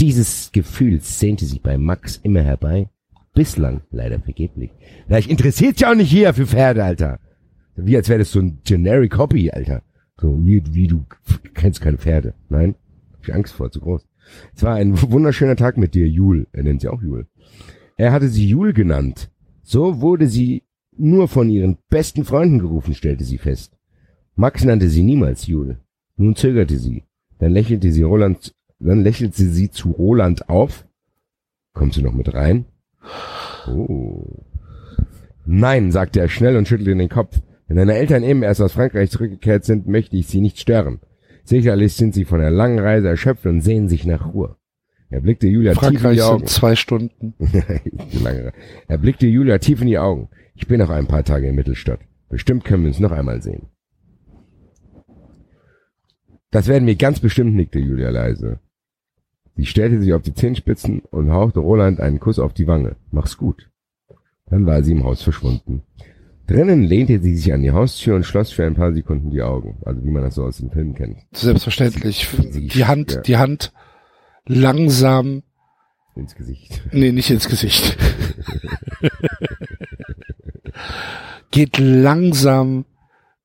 Dieses Gefühl sehnte sie bei Max immer herbei, bislang leider vergeblich. Vielleicht interessiert ja auch nicht jeder für Pferde, Alter. Wie als wäre das so ein generic Hobby, Alter. So wie, wie du kennst keine Pferde. Nein, hab ich Angst vor, zu groß. Es war ein wunderschöner Tag mit dir, Jul. Er nennt sie auch Jul. Er hatte sie Jul genannt. So wurde sie nur von ihren besten Freunden gerufen, stellte sie fest. Max nannte sie niemals Jul. Nun zögerte sie. Dann lächelte sie Roland, dann lächelte sie zu Roland auf. Kommst du noch mit rein? Oh. Nein, sagte er schnell und schüttelte den Kopf. Wenn deine Eltern eben erst aus Frankreich zurückgekehrt sind, möchte ich sie nicht stören. Sicherlich sind sie von der langen Reise erschöpft und sehnen sich nach Ruhe. Er blickte Julia tief in Frankreich die Augen. sind zwei Stunden. Er blickte Julia tief in die Augen. Ich bin noch ein paar Tage in Mittelstadt. Bestimmt können wir uns noch einmal sehen. Das werden wir ganz bestimmt, nickte Julia leise. Sie stellte sich auf die Zehenspitzen und hauchte Roland einen Kuss auf die Wange. Mach's gut. Dann war sie im Haus verschwunden. Drinnen lehnte sie sich an die Haustür und schloss für ein paar Sekunden die Augen. Also wie man das so aus den Filmen kennt. Selbstverständlich. Sie- Die Hand, ja. die Hand langsam, Ins Gesicht. nee, nicht ins Gesicht. Geht langsam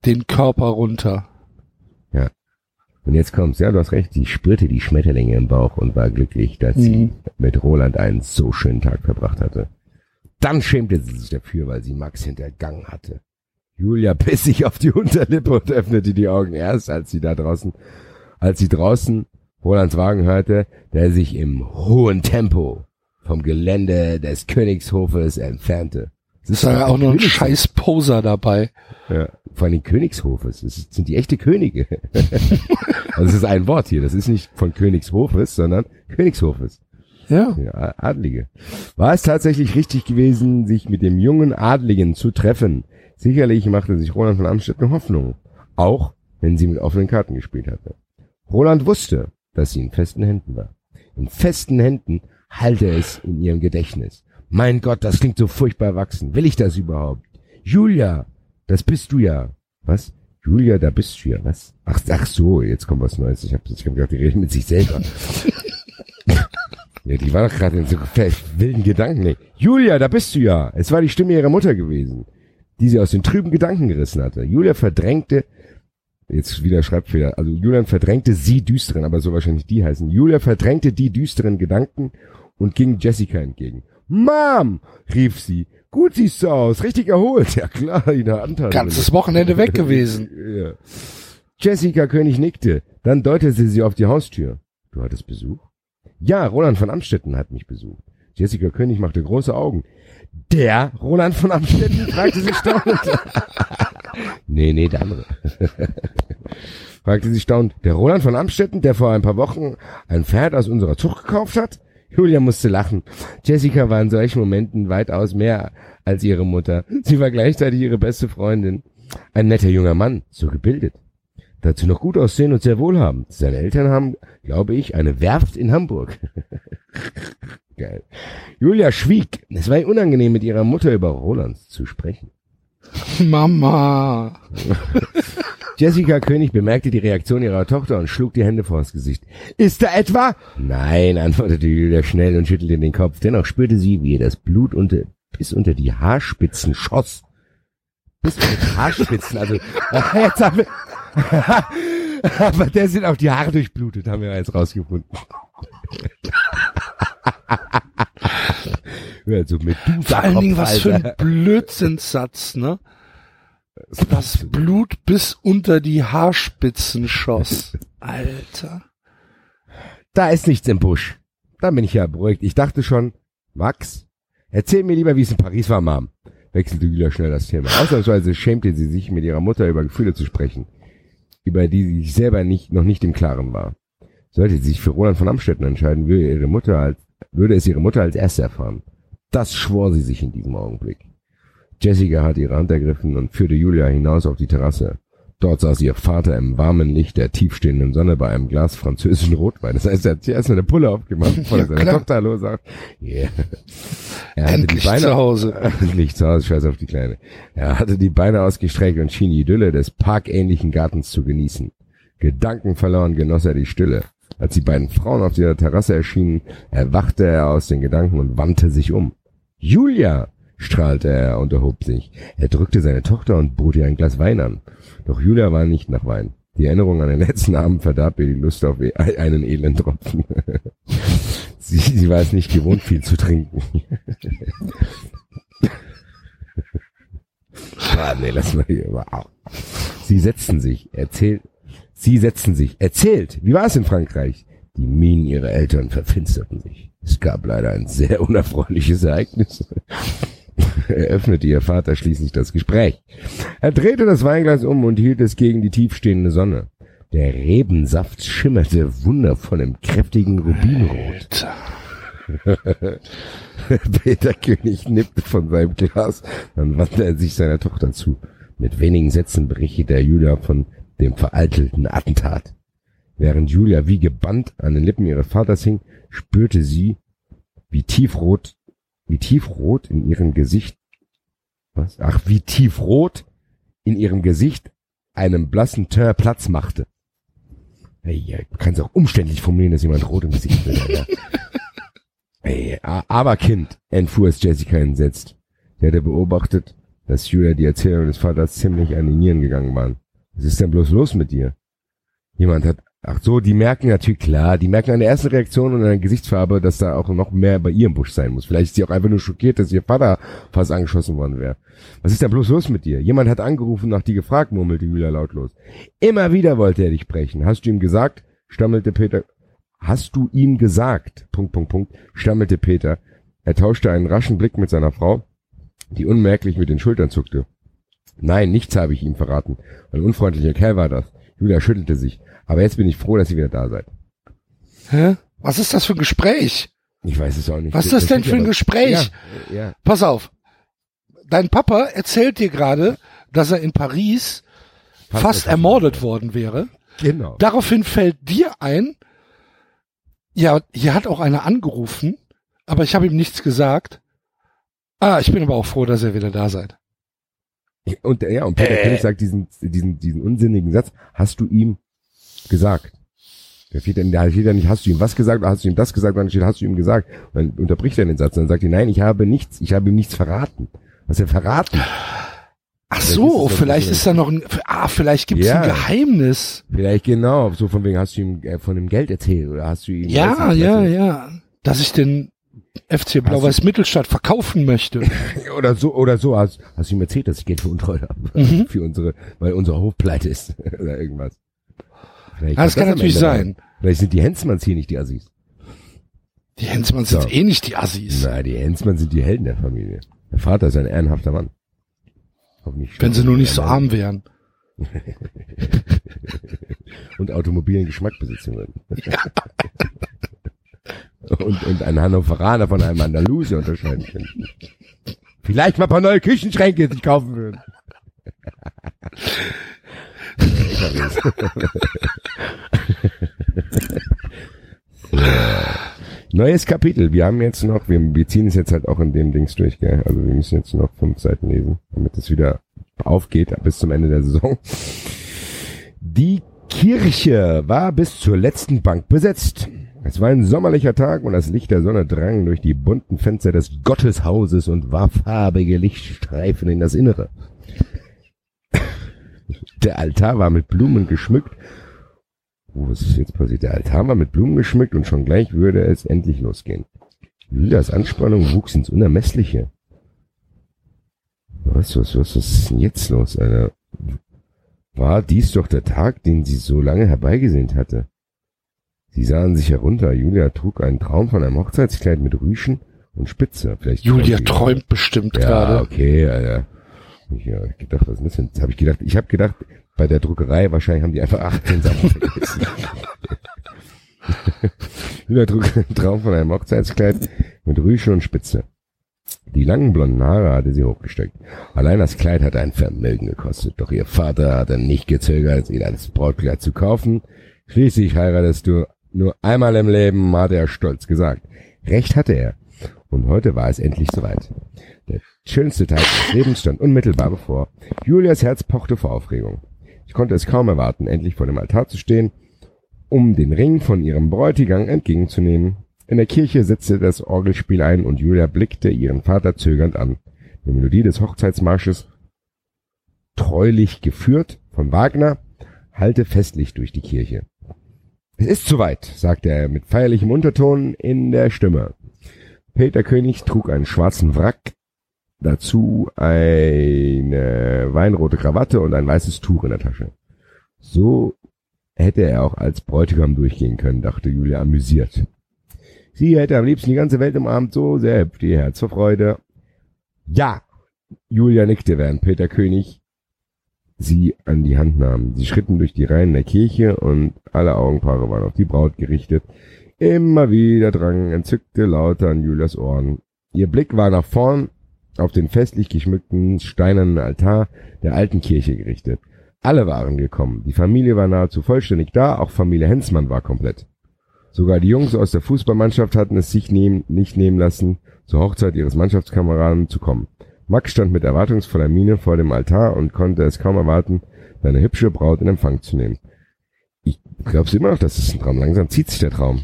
den Körper runter. Und jetzt kommt's. Ja, du hast recht. Sie spürte die Schmetterlinge im Bauch und war glücklich, dass sie Mhm. mit Roland einen so schönen Tag verbracht hatte. Dann schämte sie sich dafür, weil sie Max hintergangen hatte. Julia biss sich auf die Unterlippe und öffnete die Augen erst, als sie da draußen, als sie draußen Rolands Wagen hörte, der sich im hohen Tempo vom Gelände des Königshofes entfernte. Es Ist ja auch noch ein scheiß Poser dabei. Ja, vor allem Königshofes. Es ist- sind die echte Könige. also es ist ein Wort hier. Das ist nicht von Königshofes, sondern Königshofes. Ja. Ja, Adlige. War es tatsächlich richtig gewesen, sich mit dem jungen Adligen zu treffen? Sicherlich machte sich Roland von Amstetten Hoffnung. Auch wenn sie mit offenen Karten gespielt hatte. Roland wusste, dass sie in festen Händen war. In festen Händen halte es in ihrem Gedächtnis. Mein Gott, das klingt so furchtbar erwachsen. Will ich das überhaupt? Julia, das bist du ja. Was? Julia, da bist du ja. Was? Ach, ach so, jetzt kommt was Neues. Ich habe ich hab gedacht, die reden mit sich selber. ja, die war doch gerade in so wilden Gedanken. Nee. Julia, da bist du ja. Es war die Stimme ihrer Mutter gewesen, die sie aus den trüben Gedanken gerissen hatte. Julia verdrängte, jetzt wieder Schreibfehler, also Julian verdrängte sie düsteren, aber so wahrscheinlich die heißen. Julia verdrängte die düsteren Gedanken und ging Jessica entgegen. Mom, rief sie. Gut siehst du aus, richtig erholt. Ja klar, in der Anteil. Ganzes Wochenende weg gewesen. Ja. Jessica König nickte. Dann deutete sie auf die Haustür. Du hattest Besuch? Ja, Roland von Amstetten hat mich besucht. Jessica König machte große Augen. Der Roland von Amstetten? fragte sie staunend. nee, nee, der andere. fragte sie staunend. Der Roland von Amstetten, der vor ein paar Wochen ein Pferd aus unserer Zucht gekauft hat? Julia musste lachen. Jessica war in solchen Momenten weitaus mehr als ihre Mutter. Sie war gleichzeitig ihre beste Freundin. Ein netter junger Mann, so gebildet. Dazu noch gut aussehen und sehr wohlhabend. Seine Eltern haben, glaube ich, eine Werft in Hamburg. Geil. Julia schwieg. Es war ihr unangenehm, mit ihrer Mutter über Roland zu sprechen. Mama. Jessica König bemerkte die Reaktion ihrer Tochter und schlug die Hände vors Gesicht. Ist da etwa? Nein, antwortete Julia schnell und schüttelte den Kopf. Dennoch spürte sie, wie ihr das Blut unter, bis unter die Haarspitzen schoss. Bis unter die Haarspitzen, also, jetzt haben wir, aber der sind auch die Haare durchblutet, haben wir jetzt rausgefunden. Ja, so mit Vor allen Dingen, was für ein. Blödsinnssatz, ne? Das Blut bis unter die Haarspitzen schoss. Alter. Da ist nichts im Busch. Da bin ich ja beruhigt. Ich dachte schon, Max, erzähl mir lieber, wie es in Paris war, Mom. wechselte Julia schnell das Thema. Ausnahmsweise schämte sie sich, mit ihrer Mutter über Gefühle zu sprechen, über die sie sich selber nicht, noch nicht im Klaren war. Sollte sie sich für Roland von Amstetten entscheiden, würde ihre Mutter als, würde es ihre Mutter als erste erfahren. Das schwor sie sich in diesem Augenblick. Jessica hatte ihre Hand ergriffen und führte Julia hinaus auf die Terrasse. Dort saß ihr Vater im warmen Licht der tiefstehenden Sonne bei einem Glas französischen Rotwein. Das heißt, er hat zuerst eine Pulle aufgemacht, bevor er seiner. Tochter Hallo sagt. Yeah. Er hatte Endlich die Beine, zu Hause. Endlich zu Hause, scheiß auf die Kleine. Er hatte die Beine ausgestreckt und schien die Idylle des parkähnlichen Gartens zu genießen. Gedankenverloren genoss er die Stille. Als die beiden Frauen auf der Terrasse erschienen, erwachte er aus den Gedanken und wandte sich um. Julia! strahlte er und erhob sich. Er drückte seine Tochter und bot ihr ein Glas Wein an. Doch Julia war nicht nach Wein. Die Erinnerung an den letzten Abend verdarb ihr die Lust auf e- einen Elendtropfen. sie, sie war es nicht gewohnt, viel zu trinken. ah, nee, lass mal hier. Wow. Sie setzten sich, erzählt, sie setzten sich, erzählt, wie war es in Frankreich? Die Mienen ihrer Eltern verfinsterten sich. Es gab leider ein sehr unerfreuliches Ereignis. Eröffnete ihr Vater schließlich das Gespräch. Er drehte das Weinglas um und hielt es gegen die tiefstehende Sonne. Der Rebensaft schimmerte wundervoll im kräftigen Rubinrot. Peter König nippte von seinem Glas, dann wandte er sich seiner Tochter zu. Mit wenigen Sätzen berichtete er Julia von dem vereitelten Attentat. Während Julia wie gebannt an den Lippen ihres Vaters hing, spürte sie, wie tiefrot, wie tiefrot in ihrem Gesicht, was? Ach, wie tiefrot in ihrem Gesicht einem blassen Teint Platz machte. Hey, ja, du kannst auch umständlich formulieren, dass jemand rot im Gesicht will. Ja. Hey, aber Kind, entfuhr es Jessica entsetzt. Sie hatte beobachtet, dass Julia die Erzählung des Vaters ziemlich an die Nieren gegangen waren. Was ist denn bloß los mit dir? Jemand hat, ach so, die merken natürlich, klar, die merken an der ersten Reaktion und an der Gesichtsfarbe, dass da auch noch mehr bei ihr im Busch sein muss. Vielleicht ist sie auch einfach nur schockiert, dass ihr Vater fast angeschossen worden wäre. Was ist denn bloß los mit dir? Jemand hat angerufen, nach dir gefragt, murmelte Julia lautlos. Immer wieder wollte er dich sprechen. Hast du ihm gesagt? stammelte Peter. Hast du ihm gesagt? Punkt, Punkt, Punkt, stammelte Peter. Er tauschte einen raschen Blick mit seiner Frau, die unmerklich mit den Schultern zuckte. Nein, nichts habe ich ihm verraten. Ein unfreundlicher Kerl war das. Julia schüttelte sich. Aber jetzt bin ich froh, dass ihr wieder da seid. Hä? Was ist das für ein Gespräch? Ich weiß es auch nicht. Was ist das denn steht für ein Gespräch? Ja, ja. Pass auf. Dein Papa erzählt dir gerade, dass er in Paris Fast fast ermordet worden wäre. Genau. Daraufhin fällt dir ein, ja, hier hat auch einer angerufen, aber ich habe ihm nichts gesagt. Ah, ich bin aber auch froh, dass ihr wieder da seid. Und ja, und Peter Äh. König sagt diesen, diesen, diesen unsinnigen Satz, hast du ihm gesagt? Da steht dann, da steht dann nicht, hast du ihm was gesagt oder hast du ihm das gesagt, dann steht, hast du ihm gesagt. Und dann unterbricht er den Satz und dann sagt er, nein, ich habe nichts, ich habe ihm nichts verraten. Was er verraten? Ach so, ist vielleicht ist da noch ein, ah, vielleicht gibt's Ja. ein Geheimnis. Vielleicht genau, so von wegen, hast du ihm äh, von dem Geld erzählt oder hast du ihm... Ja, ja, ja. Dass ich den FC Blau-Weiß Mittelstadt verkaufen möchte. Oder so, oder so, hast, hast du ihm erzählt, dass ich Geld für Untreue habe. Mhm. Für unsere, weil unser Hof pleite ist. oder irgendwas. Vielleicht Ja, das kann am natürlich sein. rein. Vielleicht sind die Hensmanns hier nicht die Assis. Die Hensmanns sind So. eh nicht die Assis. Na, die Hensmann sind die Helden der Familie. Der Vater ist ein ehrenhafter Mann. Hoffentlich Wenn sie nur nicht so Ja, arm wären. Und automobilen Geschmack besitzen würden. Und, und einen Hannoveraner von einem Andalusier unterscheiden könnten. Vielleicht mal ein paar neue Küchenschränke sich kaufen würden. Neues Kapitel. Wir haben jetzt noch, wir, wir ziehen es jetzt halt auch in dem Dings durch, gell? Also wir müssen jetzt noch fünf Seiten lesen, damit es wieder aufgeht bis zum Ende der Saison. Die Kirche war bis zur letzten Bank besetzt. Es war ein sommerlicher Tag und das Licht der Sonne drang durch die bunten Fenster des Gotteshauses und warf farbige Lichtstreifen in das Innere. Der Altar war mit Blumen geschmückt. Oh, was ist jetzt passiert? Der Altar war mit Blumen geschmückt und schon gleich würde es endlich losgehen. Julias Anspannung wuchs ins Unermessliche. Was, was, was, was ist denn jetzt los, Alter? War dies doch der Tag, den sie so lange herbeigesehnt hatte? Sie sahen sich herunter. Julia trug einen Traum von einem Hochzeitskleid mit Rüschen und Spitze. Vielleicht Julia träumt bestimmt ja, gerade. okay, ja, ja. Ich ja, gedacht, was ist das denn? Habe ich gedacht, ich habe gedacht, bei der Druckerei wahrscheinlich haben die einfach 18 Sachen vergessen. Julia trug einen Traum von einem Hochzeitskleid mit Rüschen und Spitze. Die langen blonden Haare hatte sie hochgesteckt. Allein das Kleid hatte ein Vermögen gekostet, doch ihr Vater hatte nicht gezögert, ihr das Brautkleid zu kaufen. Schließlich heiratest du nur einmal im Leben, hatte er stolz gesagt. Recht hatte er. Und heute war es endlich soweit. Der schönste Tag des Lebens stand unmittelbar bevor. Julias Herz pochte vor Aufregung. Ich konnte es kaum erwarten, endlich vor dem Altar zu stehen, um den Ring von ihrem Bräutigam entgegenzunehmen. In der Kirche setzte das Orgelspiel ein und Julia blickte ihren Vater zögernd an. Die Melodie des Hochzeitsmarsches, treulich geführt von Wagner, hallte festlich durch die Kirche. Es ist soweit, sagte er mit feierlichem Unterton in der Stimme. Peter König trug einen schwarzen Wrack, dazu eine weinrote Krawatte und ein weißes Tuch in der Tasche. So hätte er auch als Bräutigam durchgehen können, dachte Julia amüsiert. Sie hätte am liebsten die ganze Welt umarmt, so sehr hüpfte ihr Herz vor Freude. Ja, Julia nickte, während Peter König sie an die Hand nahm. Sie schritten durch die Reihen der Kirche und alle Augenpaare waren auf die Braut gerichtet. Immer wieder drangen entzückte Laute an Julias Ohren. Ihr Blick war nach vorn auf den festlich geschmückten steinernen Altar der alten Kirche gerichtet. Alle waren gekommen. Die Familie war nahezu vollständig da, auch Familie Hensmann war komplett. Sogar die Jungs aus der Fußballmannschaft hatten es sich nehmen, nicht nehmen lassen, zur Hochzeit ihres Mannschaftskameraden zu kommen. Max stand mit erwartungsvoller Miene vor dem Altar und konnte es kaum erwarten, seine hübsche Braut in Empfang zu nehmen. Ich glaub's immer noch, das ist ein Traum. Langsam zieht sich der Traum.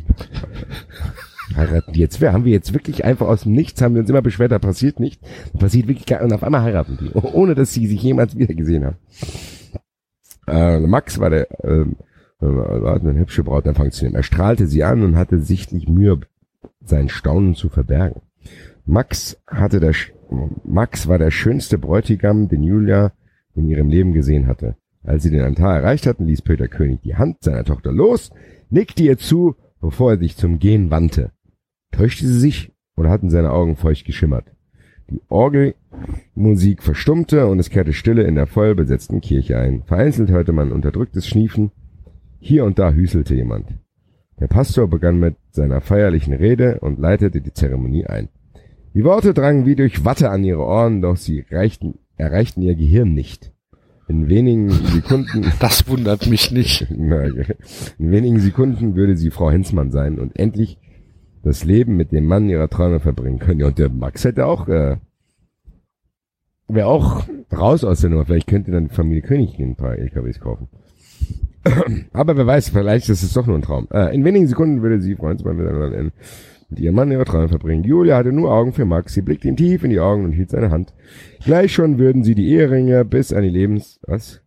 Heiraten die jetzt? Wer haben wir jetzt wirklich einfach aus dem Nichts, haben wir uns immer beschwert, da passiert nicht. Da passiert wirklich gar, und auf einmal heiraten die, ohne dass sie sich jemals wieder gesehen haben. Äh, Max war der, ähm, war eine hübsche Braut in Empfang zu nehmen. Er strahlte sie an und hatte sichtlich Mühe, sein Staunen zu verbergen. Max hatte der, Max war der schönste Bräutigam, den Julia in ihrem Leben gesehen hatte. Als sie den Altar erreicht hatten, ließ Peter König die Hand seiner Tochter los, nickte ihr zu, bevor er sich zum Gehen wandte. Täuschte sie sich oder hatten seine Augen feucht geschimmert? Die Orgelmusik verstummte und es kehrte Stille in der voll besetzten Kirche ein. Vereinzelt hörte man unterdrücktes Schniefen. Hier und da hüselte jemand. Der Pastor begann mit seiner feierlichen Rede und leitete die Zeremonie ein. Die Worte drangen wie durch Watte an ihre Ohren, doch sie reichten, erreichten ihr Gehirn nicht. In wenigen Sekunden, Das wundert mich nicht. In wenigen Sekunden würde sie Frau Hensmann sein und endlich das Leben mit dem Mann ihrer Träume verbringen können. Ja, und der Max hätte auch, äh, wäre auch raus aus der Nummer. Vielleicht könnte dann die Familie König ein paar LKWs kaufen. Aber wer weiß, vielleicht ist es doch nur ein Traum. Äh, in wenigen Sekunden würde sie Frau Hensmann miteinander mit ihrem Mann ihre Träume verbringen. Julia hatte nur Augen für Max. Sie blickte ihm tief in die Augen und hielt seine Hand. Gleich schon würden sie die Eheringe bis an die Lebens... Was?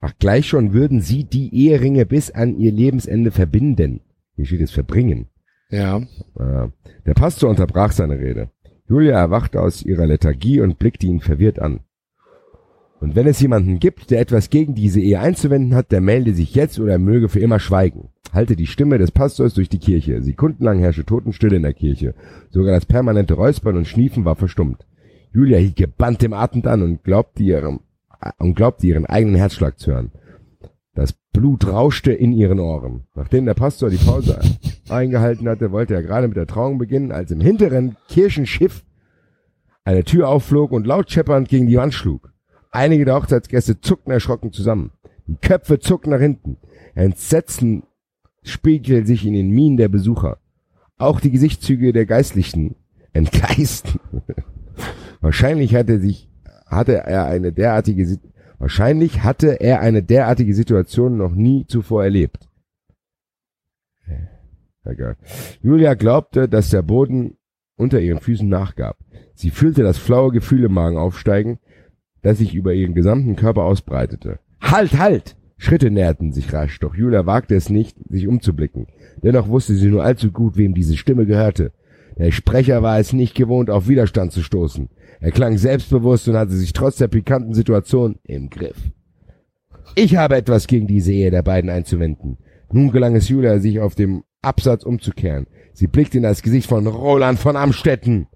Ach, gleich schon würden sie die Eheringe bis an ihr Lebensende verbinden. Hier steht es verbringen. Ja. Äh, der Pastor unterbrach seine Rede. Julia erwachte aus ihrer Lethargie und blickte ihn verwirrt an. Und wenn es jemanden gibt, der etwas gegen diese Ehe einzuwenden hat, der melde sich jetzt oder er möge für immer schweigen. Halte die Stimme des Pastors durch die Kirche. Sekundenlang herrschte Totenstille in der Kirche. Sogar das permanente Räuspern und Schniefen war verstummt. Julia hielt gebannt dem Atem an und glaubte ihrem, und glaubte ihren eigenen Herzschlag zu hören. Das Blut rauschte in ihren Ohren. Nachdem der Pastor die Pause eingehalten hatte, wollte er gerade mit der Trauung beginnen, als im hinteren Kirchenschiff eine Tür aufflog und laut scheppernd gegen die Wand schlug. Einige der Hochzeitsgäste zuckten erschrocken zusammen. Die Köpfe zuckten nach hinten. Entsetzen spiegelte sich in den Mienen der Besucher. Auch die Gesichtszüge der Geistlichen entgleisten. Wahrscheinlich hatte sich, hatte er eine derartige, wahrscheinlich hatte er eine derartige Situation noch nie zuvor erlebt. Egal. Julia glaubte, dass der Boden unter ihren Füßen nachgab. Sie fühlte das flaue Gefühl im Magen aufsteigen, das sich über ihren gesamten Körper ausbreitete. Halt, halt! Schritte näherten sich rasch, doch Julia wagte es nicht, sich umzublicken. Dennoch wusste sie nur allzu gut, wem diese Stimme gehörte. Der Sprecher war es nicht gewohnt, auf Widerstand zu stoßen. Er klang selbstbewusst und hatte sich trotz der pikanten Situation im Griff. Ich habe etwas gegen diese Ehe der beiden einzuwenden. Nun gelang es Julia, sich auf dem Absatz umzukehren. Sie blickt in das Gesicht von Roland von Amstetten,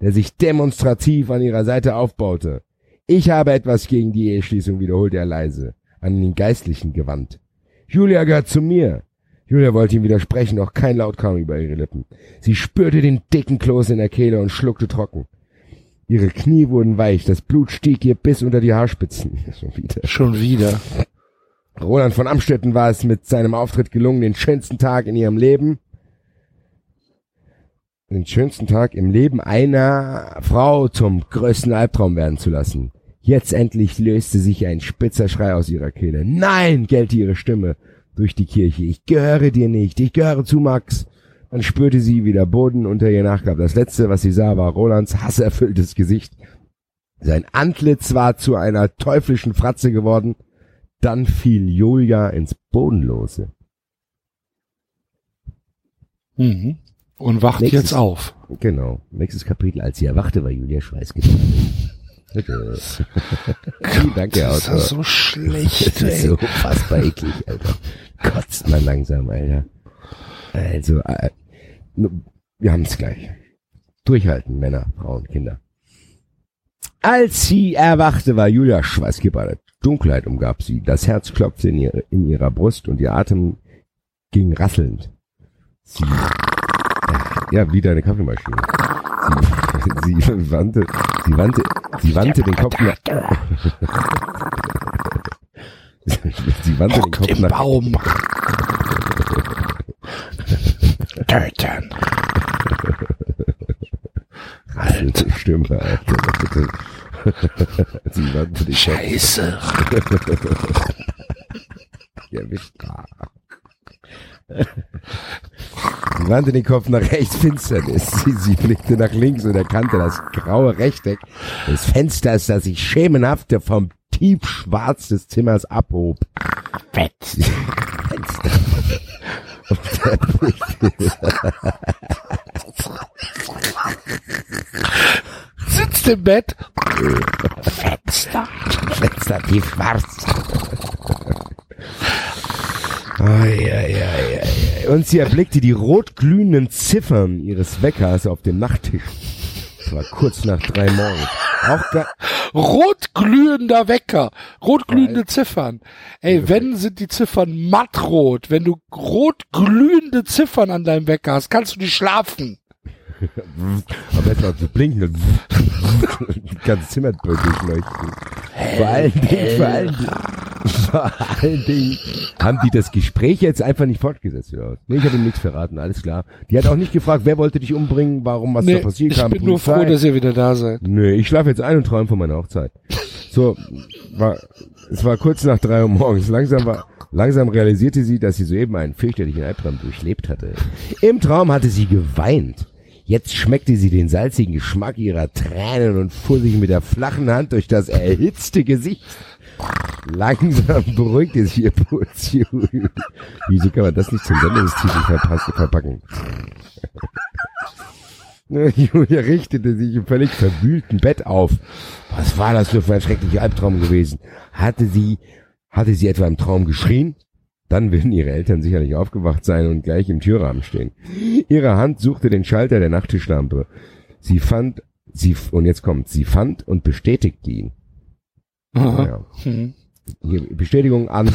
der sich demonstrativ an ihrer Seite aufbaute. Ich habe etwas gegen die Eheschließung, wiederholte er leise, an den Geistlichen gewandt. Julia gehört zu mir. Julia wollte ihm widersprechen, doch kein Laut kam über ihre Lippen. Sie spürte den dicken Kloß in der Kehle und schluckte trocken. Ihre Knie wurden weich, das Blut stieg ihr bis unter die Haarspitzen. Schon wieder. Schon wieder. Roland von Amstetten war es mit seinem Auftritt gelungen, den schönsten Tag in ihrem Leben, den schönsten Tag im Leben einer Frau zum größten Albtraum werden zu lassen. Jetzt endlich löste sich ein spitzer Schrei aus ihrer Kehle. Nein, gellte ihre Stimme durch die Kirche. Ich gehöre dir nicht. Ich gehöre zu Max. Dann spürte sie, wie der Boden unter ihr nachgab. Das letzte, was sie sah, war Rolands hasserfülltes Gesicht. Sein Antlitz war zu einer teuflischen Fratze geworden. Dann fiel Julia ins Bodenlose. Mhm. Und wacht Nächstes- jetzt auf. Genau. Nächstes Kapitel. Als sie erwachte, war Julia schweißgebadet. Bitte. Danke, Das ist ja Autor. so schlecht, Das ist ey. so unfassbar eklig, Alter. Kotzt mal langsam, Alter. Also, äh, wir haben es gleich. Durchhalten, Männer, Frauen, Kinder. Als sie erwachte, war Julia schweißgebadet. Dunkelheit umgab sie. Das Herz klopfte in, ihr, in ihrer Brust und ihr Atem ging rasselnd. Sie, ja, wie deine Kaffeemaschine. Sie, sie wandte, sie wandte, sie wandte den Kopf nach, sie wandte den Kopf Im nach, Baum. Töten. Alte Stimme, Alter. Sie wandte den Kopf. Scheiße. Erwischt. Sie wandte den Kopf nach rechts Finsternis. Sie, sie blickte nach links und erkannte das graue Rechteck des Fensters, das sich schemenhaft vom Tiefschwarz des Zimmers abhob. Blickte Sitzt im Bett. Fenster. Fenster tiefschwarz. Ai, ai, ai, ai. Und sie erblickte die rotglühenden Ziffern ihres Weckers auf dem Nachttisch. Es war kurz nach drei morgens. Rotglühender Wecker. Rotglühende Ziffern. Ey, wenn sind die Ziffern mattrot. Wenn du rotglühende Ziffern an deinem Wecker hast, kannst du nicht schlafen. Aber erst mal zu blinken und das ganze Zimmer durchleuchten. Vor allen Dingen, vor allen Dingen, vor allen Dingen haben die das Gespräch jetzt einfach nicht fortgesetzt. Was? Nee, ich habe ihm nichts verraten, alles klar. Die hat auch nicht gefragt, wer wollte dich umbringen, warum, was da Nee, passiert ich kam. bin nur froh, dass ihr wieder da seid. Nö, ich schlafe jetzt ein und träume von meiner Hochzeit. So, war, es war kurz nach drei Uhr morgens. Langsam war, langsam realisierte sie, dass sie soeben einen fürchterlichen Albtraum durchlebt hatte. Im Traum hatte sie geweint. Jetzt schmeckte sie den salzigen Geschmack ihrer Tränen und fuhr sich mit der flachen Hand durch das erhitzte Gesicht. Langsam beruhigte sich ihr Puls. Wieso kann man das nicht zum Sendungstitel verpassen, verpacken? Julia richtete sich im völlig verwühlten Bett auf. Was war das für ein schrecklicher Albtraum gewesen? Hatte sie, hatte sie etwa im Traum geschrien? Dann würden ihre Eltern sicherlich aufgewacht sein und gleich im Türrahmen stehen. Ihre Hand suchte den Schalter der Nachttischlampe. Sie fand, sie, und jetzt kommt, sie fand und bestätigte ihn. Ja. Hm. Bestätigung an.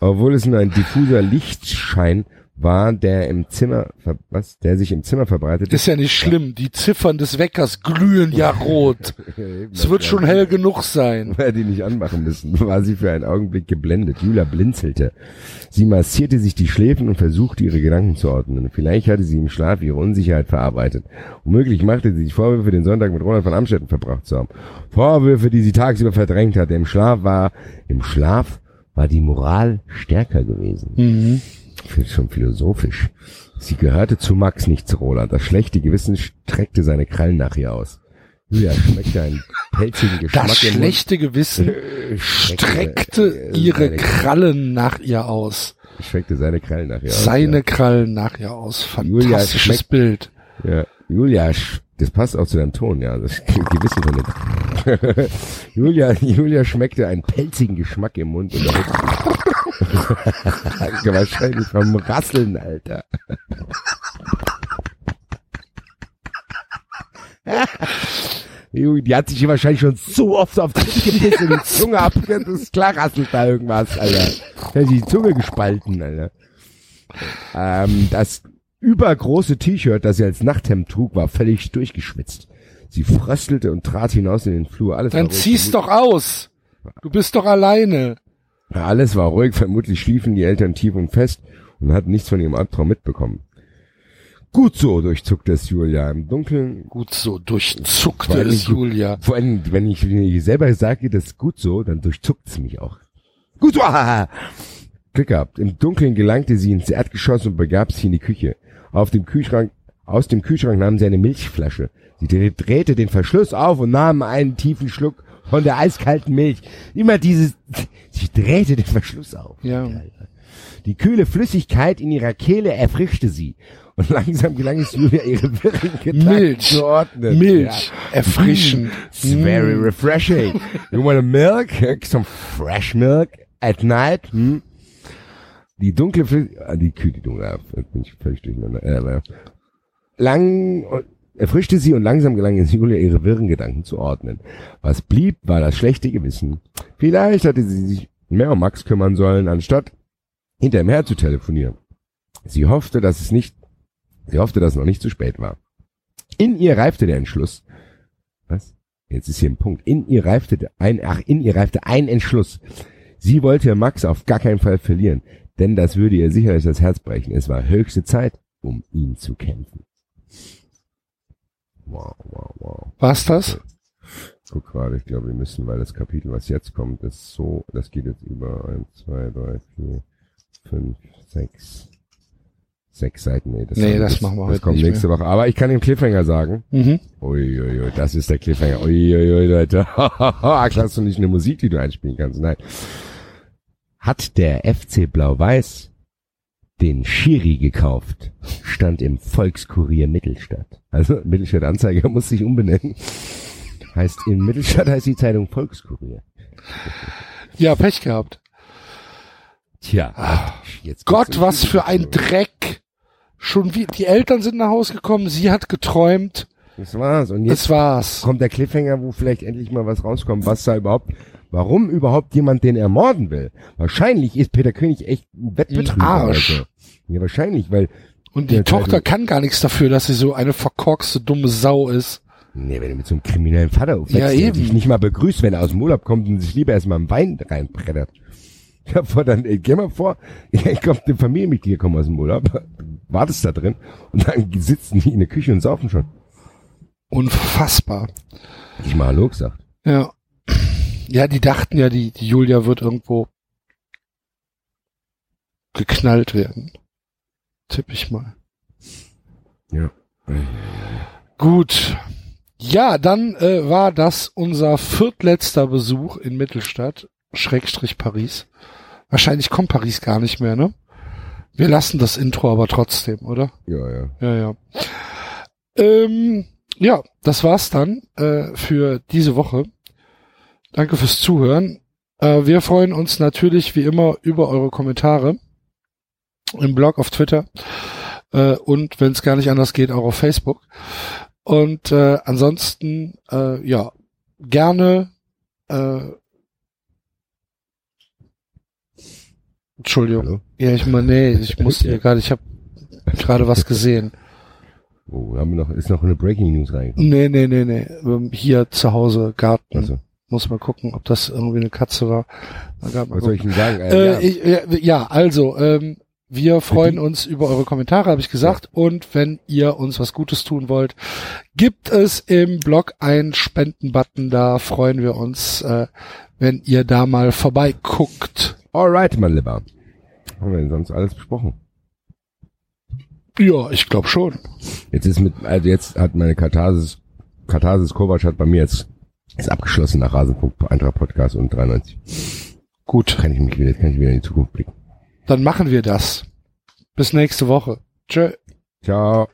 Obwohl es nur ein diffuser Lichtschein war, der im Zimmer, was, der sich im Zimmer verbreitete. Ist ja nicht schlimm. Die Ziffern des Weckers glühen ja rot. Es wird schon hell genug sein. Weil die nicht anmachen müssen, war sie für einen Augenblick geblendet. Julia blinzelte. Sie massierte sich die Schläfen und versuchte ihre Gedanken zu ordnen. Vielleicht hatte sie im Schlaf ihre Unsicherheit verarbeitet. Womöglich machte sie sich Vorwürfe, den Sonntag mit Roland von Amstetten verbracht zu haben. Vorwürfe, die sie tagsüber verdrängt hatte. Im Schlaf war, im Schlaf war die Moral stärker gewesen. Mhm. Ich finde schon philosophisch. Sie gehörte zu Max, nicht zu Roland. Das schlechte Gewissen streckte seine Krallen nach ihr aus. Julia schmeckte einen pelzigen Geschmack Das schlechte Gewissen streckte äh, ihre seine- Krallen nach ihr aus. Streckte seine Krallen nach ihr aus. Seine Krallen nach ihr aus. Julia Fantastisches schmeckt- Bild. Ja. ja. Julia, das passt auch zu deinem Ton, ja. Das Gewissen von den Julia, Julia schmeckte einen pelzigen Geschmack im Mund und wahrscheinlich vom Rasseln, Alter. Die hat sich wahrscheinlich schon so oft auf die gebissen und die Zunge ab. Das ist klar rasselt da irgendwas, Alter. Da hat die Zunge gespalten, Alter. Ähm, das übergroße T-Shirt, das sie als Nachthemd trug, war völlig durchgeschwitzt. Sie fröstelte und trat hinaus in den Flur. Alles Dann zieh's doch aus. Du bist doch alleine. Alles war ruhig, vermutlich schliefen die Eltern tief und fest und hatten nichts von ihrem Albtraum mitbekommen. Gut so, durchzuckte es Julia im Dunkeln. Gut so, durchzuckte allem es Julia. Vor allem, wenn ich mir selber sage, das ist gut so, dann durchzuckt es mich auch. Gut so! ah, Glück gehabt. Im Dunkeln gelangte sie ins Erdgeschoss und begab sich in die Küche. Auf dem Kühlschrank, aus dem Kühlschrank nahm sie eine Milchflasche. Sie dreh- drehte den Verschluss auf und nahm einen tiefen Schluck von der eiskalten Milch. Immer dieses, sie drehte den Verschluss auf. Ja. Die kühle Flüssigkeit in ihrer Kehle erfrischte sie. Und langsam gelang es Julia, ihre wirren Gedanken Milch. zu ordnen. Milch. Erfrischend. It's very refreshing. You want a milk? Some fresh milk at night? Hm? Die dunkle Flüssigkeit, ah, die Kühe, die dunkle, jetzt bin ich völlig durcheinander. Äh, lang, erfrischte sie und langsam gelang es Julia, ihre wirren Gedanken zu ordnen. Was blieb, war das schlechte Gewissen. Vielleicht hatte sie sich mehr um Max kümmern sollen, anstatt hinter ihm her zu telefonieren. Sie hoffte, dass es nicht, sie hoffte, dass es noch nicht zu spät war. In ihr reifte der Entschluss. Was? Jetzt ist hier ein Punkt. In ihr reifte ein, ach, in ihr reifte ein Entschluss. Sie wollte Max auf gar keinen Fall verlieren, denn das würde ihr sicherlich das Herz brechen. Es war höchste Zeit, um ihn zu kämpfen. Wow, wow, wow. War's das? Guck gerade, ich glaube, wir müssen, weil das Kapitel, was jetzt kommt, ist so, das geht jetzt über eins, zwei, drei, vier, fünf, sechs, sechs Seiten. Nee, das, Nee, das machen wir das heute kommt nicht nächste Woche. Aber ich kann den Cliffhanger sagen. Mhm. Uiuiui, ui, das ist der Cliffhanger. Uiuiui, Leute. Hast du nicht eine Musik, die du einspielen kannst? Nein. Hat der FC Blau-Weiß den Schiri gekauft, stand im Volkskurier Mittelstadt. Also Mittelstadt Anzeiger muss sich umbenennen. Heißt, in Mittelstadt heißt die Zeitung Volkskurier. Ja, Pech gehabt. Tja, jetzt Gott, was für ein Dreck. Schon wie, die Eltern sind nach Hause gekommen, sie hat geträumt, Das war's. Und jetzt das war's. kommt der Cliffhanger, wo vielleicht endlich mal was rauskommt, was da überhaupt, warum überhaupt jemand den ermorden will. Wahrscheinlich ist Peter König echt ein Wettbetrüger. Arsch. Ja, wahrscheinlich, weil, Und die Tochter also- kann gar nichts dafür, dass sie so eine verkorkste, dumme Sau ist. nee, wenn du mit so einem kriminellen Vater aufwächst, Ja, der eben. dich nicht mal begrüßt, wenn er aus dem Urlaub kommt und sich lieber erstmal im Wein reinbrettert. Ja, vor dann, ey, geh mal vor, ja, kommt eine Familienmitglieder kommen aus dem Urlaub, wartest da drin und dann sitzen die in der Küche und saufen schon. Unfassbar. Ich mal Hallo gesagt. Ja. Ja, die dachten ja, die, die Julia wird irgendwo geknallt werden. Tipp ich mal. Ja. Gut. Ja, dann äh, war das unser viertletzter Besuch in Mittelstadt, Schrägstrich Paris. Wahrscheinlich kommt Paris gar nicht mehr, ne? Wir lassen das Intro aber trotzdem, oder? Ja, ja. Ja, ja. Ähm, ja, das war's dann äh, für diese Woche. Danke fürs Zuhören. Äh, wir freuen uns natürlich wie immer über eure Kommentare im Blog auf Twitter äh, und wenn es gar nicht anders geht, auch auf Facebook. Und äh, ansonsten, äh, ja, gerne äh, Entschuldigung. Hallo? Ja, ich meine, nee, ich musste hier gerade, ich habe gerade was gesehen. Oh, haben wir noch, ist noch eine Breaking News reingekommen. Nee, nee, nee, nee. Ähm, Hier zu Hause, Garten. Also, Muss mal gucken, ob das irgendwie eine Katze war. Was soll ich denn sagen? Äh, ja. ich, ja, also, ähm, wir freuen uns über eure Kommentare, habe ich gesagt. Und wenn ihr uns was Gutes tun wollt, gibt es im Blog einen Spendenbutton. Da freuen wir uns, äh, wenn ihr da mal vorbeiguckt. Alright, mein Lieber. Haben wir denn sonst alles besprochen? Ja, ich glaube schon. Jetzt ist mit, also jetzt hat meine Katharsis, Katharsis Kovac hat bei mir jetzt, ist abgeschlossen nach Rasenpunkt, anderer Podcast und 93. Gut. Kann ich mich wieder, kann ich wieder in die Zukunft blicken. Dann machen wir das. Bis nächste Woche. Tschö. Ciao.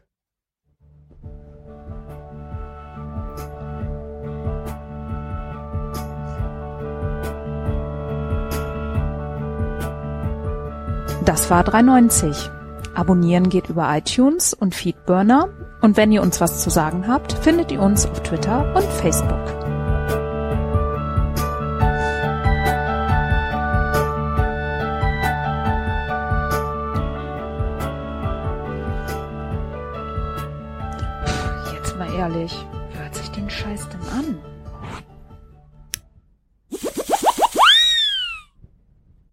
Das war 390. Abonnieren geht über iTunes und Feedburner. Und wenn ihr uns was zu sagen habt, findet ihr uns auf Twitter und Facebook.